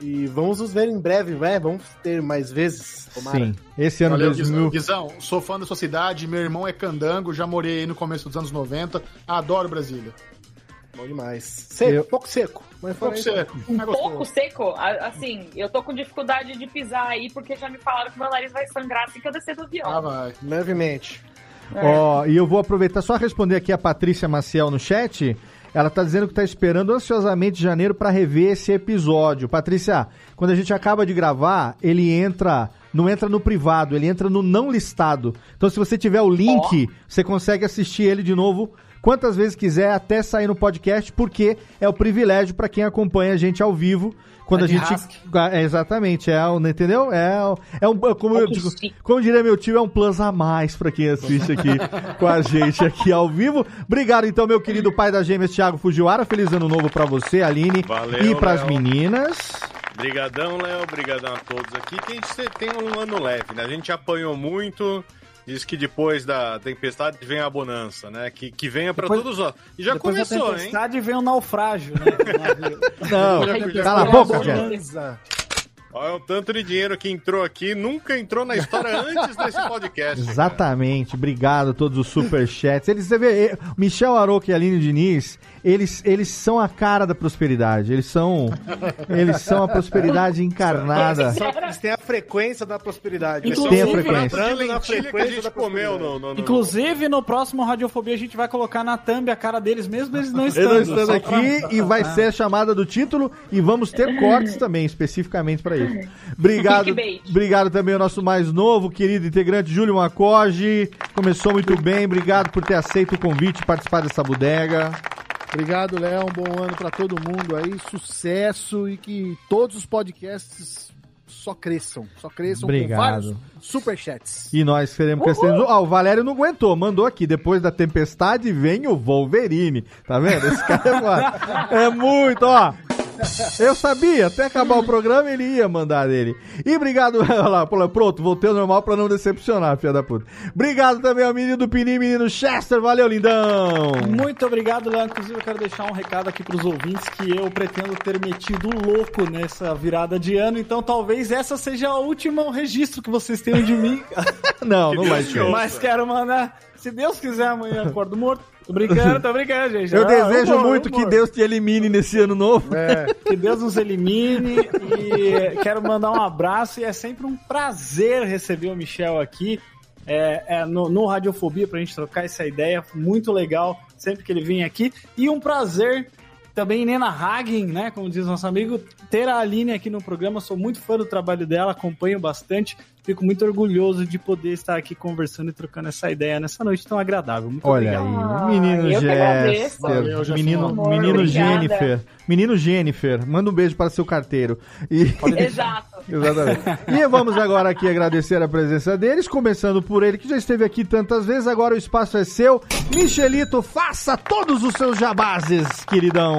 E vamos nos ver em breve, né? Vamos ter mais vezes, tomara. Sim. Esse ano Valeu, 2000. Guizão. Guizão, sou fã da sua cidade, meu irmão é candango, já morei aí no começo dos anos 90, adoro Brasília. Bom demais. Seco, Eu- pouco seco. Mas Pouco fora isso, seco. Um É pouco seco, assim, eu tô com dificuldade de pisar aí porque já me falaram que meu nariz vai sangrar assim que eu descer do avião. Ah, vai. Levemente. Ó, e eu vou aproveitar só responder aqui a Patrícia Maciel no chat. Ela tá dizendo que tá esperando ansiosamente janeiro para rever esse episódio. Patrícia, quando a gente acaba de gravar, ele entra, não entra no privado, ele entra no não listado. Então se você tiver o link, você consegue assistir ele de novo quantas vezes quiser até sair no podcast, porque é o privilégio para quem acompanha a gente ao vivo. Quando É a gente. É, exatamente, é, um- entendeu? É, um- é um. Como, eu digo, como diria meu tio, é um plus a mais pra quem assiste aqui com a gente aqui ao vivo. Obrigado, então, meu querido pai das gêmeas, Thiago Fujiwara. Feliz ano novo pra você, Aline. Valeu, e pras Léo. meninas. Brigadão, Léo. Brigadão a todos aqui. Que a gente tem um ano leve, né? A gente apanhou muito. Diz que depois da tempestade vem a bonança, né? Que, que venha pra Depois- todos os. E já Depois começou, da hein? tempestade vem o naufrágio, né? Não, cala a boca, Jeff. Olha o tanto de dinheiro que entrou aqui, nunca entrou na história antes desse podcast. Exatamente, obrigado a todos os superchats. Eles, você vê, eh, Michel Aroca e Aline Diniz, eles, eles são a cara da prosperidade. Eles são, eles são a prosperidade encarnada. Só que eles têm a frequência da prosperidade. Eles têm a frequência. Na lentilha que a frequência gente comeu no, no, no- Inclusive, no próximo Radiofobia, a gente vai colocar na thumb a cara deles, mesmo eles não estando. não estando aqui pra- e vai Ah. ser a chamada do título e vamos ter cortes também, especificamente para isso. Obrigado, Clickbait. obrigado também ao nosso mais novo, querido integrante Júlio Macoge. Começou muito bem, obrigado por ter aceito o convite e participar dessa bodega. Obrigado, Léo. Um bom ano pra todo mundo aí. Sucesso e que todos os podcasts só cresçam. Só cresçam Obrigado. com vários superchats. E nós queremos crescer. Ah, o Valério não aguentou, mandou aqui. Depois da tempestade vem o Wolverine. Tá vendo? Esse cara é, é muito, ó. Eu sabia, até acabar o programa ele ia mandar dele. E obrigado, olha lá, pronto, voltei ao normal pra não decepcionar, filha da puta. Obrigado também ao menino do Pinim, menino Chester, valeu, lindão. Muito obrigado, Léo. Inclusive, eu quero deixar um recado aqui pros ouvintes que eu pretendo ter metido louco nessa virada de ano. Então, talvez essa seja o último registro que vocês tenham de mim. Não, não vai ser. Mas quero mandar, se Deus quiser, amanhã acordo morto. Tô brincando, tô brincando, gente. Eu Ah, desejo humor, muito que humor. Deus te elimine nesse ano novo. Que Deus nos elimine e quero mandar um abraço e é sempre um prazer receber o Michel aqui é, é, no, no Radiofobia pra gente trocar essa ideia, muito legal sempre que ele vem aqui e um prazer também Nena Hagen, né, como diz nosso amigo, ter a Aline aqui no programa, sou muito fã do trabalho dela, acompanho bastante, fico muito orgulhoso de poder estar aqui conversando e trocando essa ideia nessa noite tão agradável. Muito Olha obrigado. aí, menino Jester. menino, Amor, menino obrigada. Jennifer, menino Jennifer, manda um beijo para seu carteiro. E... Exato. Exatamente. E vamos agora aqui agradecer a presença deles, começando por ele, que já esteve aqui tantas vezes, agora o espaço é seu. Michelito, faça todos os seus jabazes, queridão.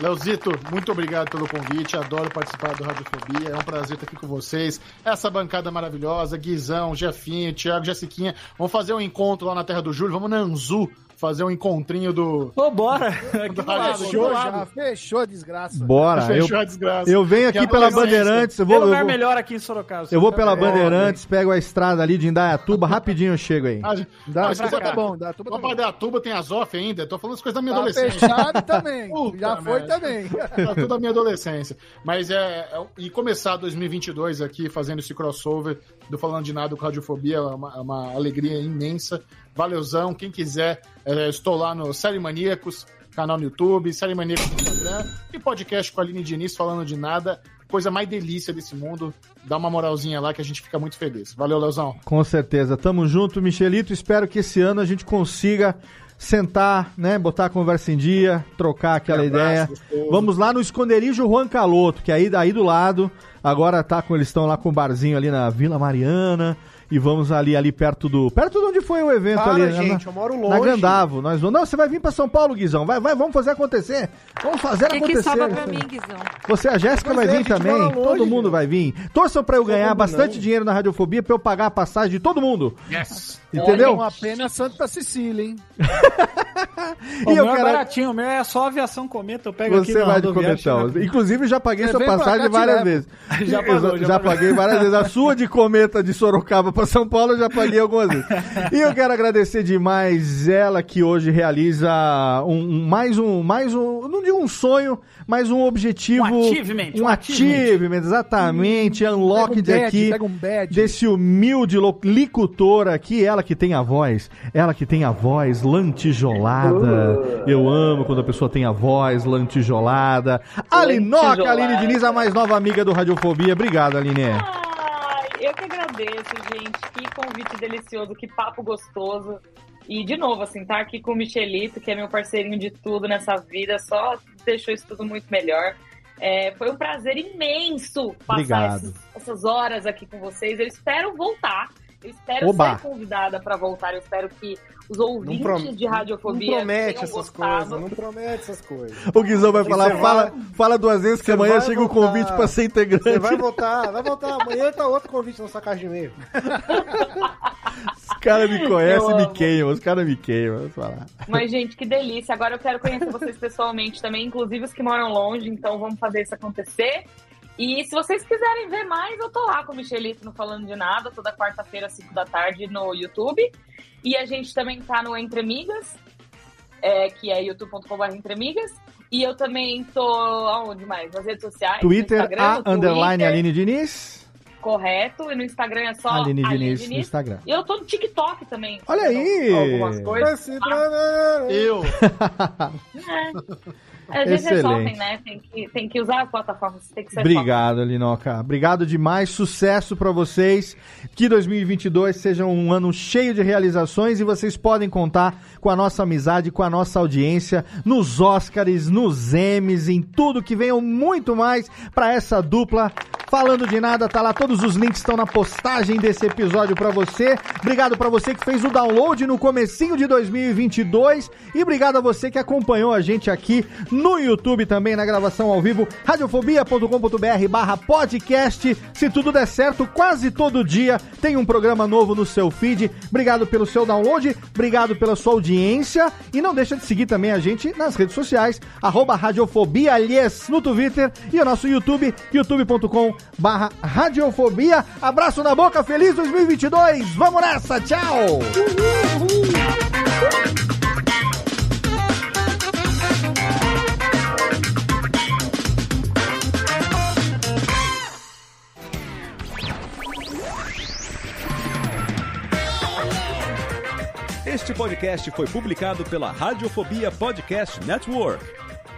Leozito, muito obrigado pelo convite. Adoro participar do Radiofobia. É um prazer estar aqui com vocês. Essa bancada maravilhosa, Guizão, Jefinho, Thiago, Jessiquinha. Vamos fazer um encontro lá na Terra do Júlio. Vamos na Anzu fazer um encontrinho do. Ô, bora! do Fechou já, fechou a desgraça. Bora, eu, Fechou a desgraça. eu venho aqui Que pela. Bandeirantes, eu Tem vou, eu lugar vou, melhor aqui em Sorocaba. eu vou pela é- Bandeirantes, pego a estrada ali de Indaiatuba, rapidinho eu chego aí. Ah, Dá, mas tá bom, dá, tuba tá Lá bom. pra tuba tem Azof ainda. Tô falando as coisas da minha Tá adolescência. fechado também. Puta já foi merda. também. Tá tudo da minha adolescência. Mas é, é- E começar 2022 aqui fazendo esse crossover do Falando de Nada com Radiofobia é uma, é uma alegria imensa. Valeuzão. Quem quiser, é, estou lá no Série Maníacos, canal no YouTube, Série Maníacos no Instagram e podcast com a Aline Diniz falando de nada. Coisa mais delícia desse mundo. Dá uma moralzinha lá que a gente fica muito feliz. Valeu, Leozão. Com certeza. Tamo junto, Michelito. Espero que esse ano a gente consiga sentar, né, botar a conversa em dia, trocar aquela Um ideia. gostoso. Vamos lá no esconderijo Juan Caloto, que é aí, aí do lado. Agora tá com eles estão lá com o barzinho ali na Vila Mariana e vamos ali, ali perto do. Perto de onde foi o evento Para, ali. gente, na, eu moro Na longe. Gandavo. Nós vamos. Não, você vai vir pra São Paulo, Guizão. Vai, vai, vamos fazer acontecer. Vamos fazer Que que acontecer. sobra pra mim, Guizão? Você, a Jéssica vai é, vir também. longe, todo mundo vai vir. Torçam pra eu ganhar bastante não. dinheiro na Radiofobia pra eu pagar a passagem de todo mundo. Yes. Entendeu? Uma pena Santa Cecília, hein? O E eu meu é quero- baratinho, o meu é só aviação cometa, eu pego aqui Você na vai de cometão. chega- Inclusive, já paguei Você sua passagem várias vezes. Já Eu pagou, já já pagou. paguei várias vezes. A sua de cometa de Sorocaba pra São Paulo, eu já paguei algumas vezes. E eu quero agradecer demais ela que hoje realiza um, um- mais um, mais um, não digo um sonho, mas um objetivo. Um achievement, Um um achievement, exatamente. Unlock Pega um de badge, aqui. pega um badge. Desse humilde lo- licutor aqui, ela que tem a voz, ela que tem a voz lantijolada. Eu amo quando a pessoa tem a voz lantijolada. Alinoca, Lantijolada. Aline Diniz, a mais nova amiga do Radiofobia. Obrigado, Aline. Agradeço, gente. Que convite delicioso, que papo gostoso. E, de novo, assim, tá aqui com o Michelito, que é meu parceirinho de tudo nessa vida, só deixou isso tudo muito melhor. É, foi um prazer imenso passar esses- essas horas aqui com vocês. Eu espero voltar. Eu espero Oba. ser convidada para voltar. Eu espero que os Não, ouvintes prom- de radiofobia não promete tenham essas gostado. coisas, não promete essas coisas. O Guizão vai falar, você fala, vai- fala duas vezes que amanhã vai chega o convite pra ser integrante. Você vai voltar, vai voltar. Amanhã tá outro convite na sua caixa de e-mail. Os caras me conhecem e me queimam, os caras me queimam. falar. Mas, gente, que delícia. Agora eu quero conhecer vocês pessoalmente também, inclusive os que moram longe, então vamos fazer isso acontecer. E se vocês quiserem ver mais, eu tô lá com o Michelito no Falando de Nada, toda quarta-feira, às 5 da tarde, no YouTube. E a gente também tá no Entre Amigas, é, que é youtube.com.br Entre Amigas. E eu também tô aonde mais? Nas redes sociais. Twitter, a no underline Twitter, Aline Diniz. Correto. E no Instagram é só Aline Aline Diniz no Instagram. E eu tô no TikTok também. Olha aí! Algumas coisas. Eu. É, a gente é jovem, Excelente. né? Tem que, tem que usar as plataformas, tem que ser Obrigado, Linoca. Obrigado demais. Sucesso pra vocês. Que 2022 seja um ano cheio de realizações e vocês podem contar com a nossa amizade, com a nossa audiência nos Oscars, nos Emmys, em tudo que venham muito mais pra essa dupla. Falando de nada, tá lá todos os links estão na postagem desse episódio pra você. Obrigado pra você que fez o download no comecinho de 2022 e obrigado a você que acompanhou a gente aqui no YouTube também na gravação ao vivo, radiofobia.com.br barra podcast. Se tudo der certo, quase todo dia tem um programa novo no seu feed. Obrigado pelo seu download, obrigado pela sua audiência e não deixa de seguir também a gente nas redes sociais, arroba radiofobia, aliás, no Twitter e o nosso YouTube, youtube.com barra radiofobia. Abraço na boca, feliz 2022, vamos nessa, tchau! Este podcast foi publicado pela Radiofobia Podcast Network.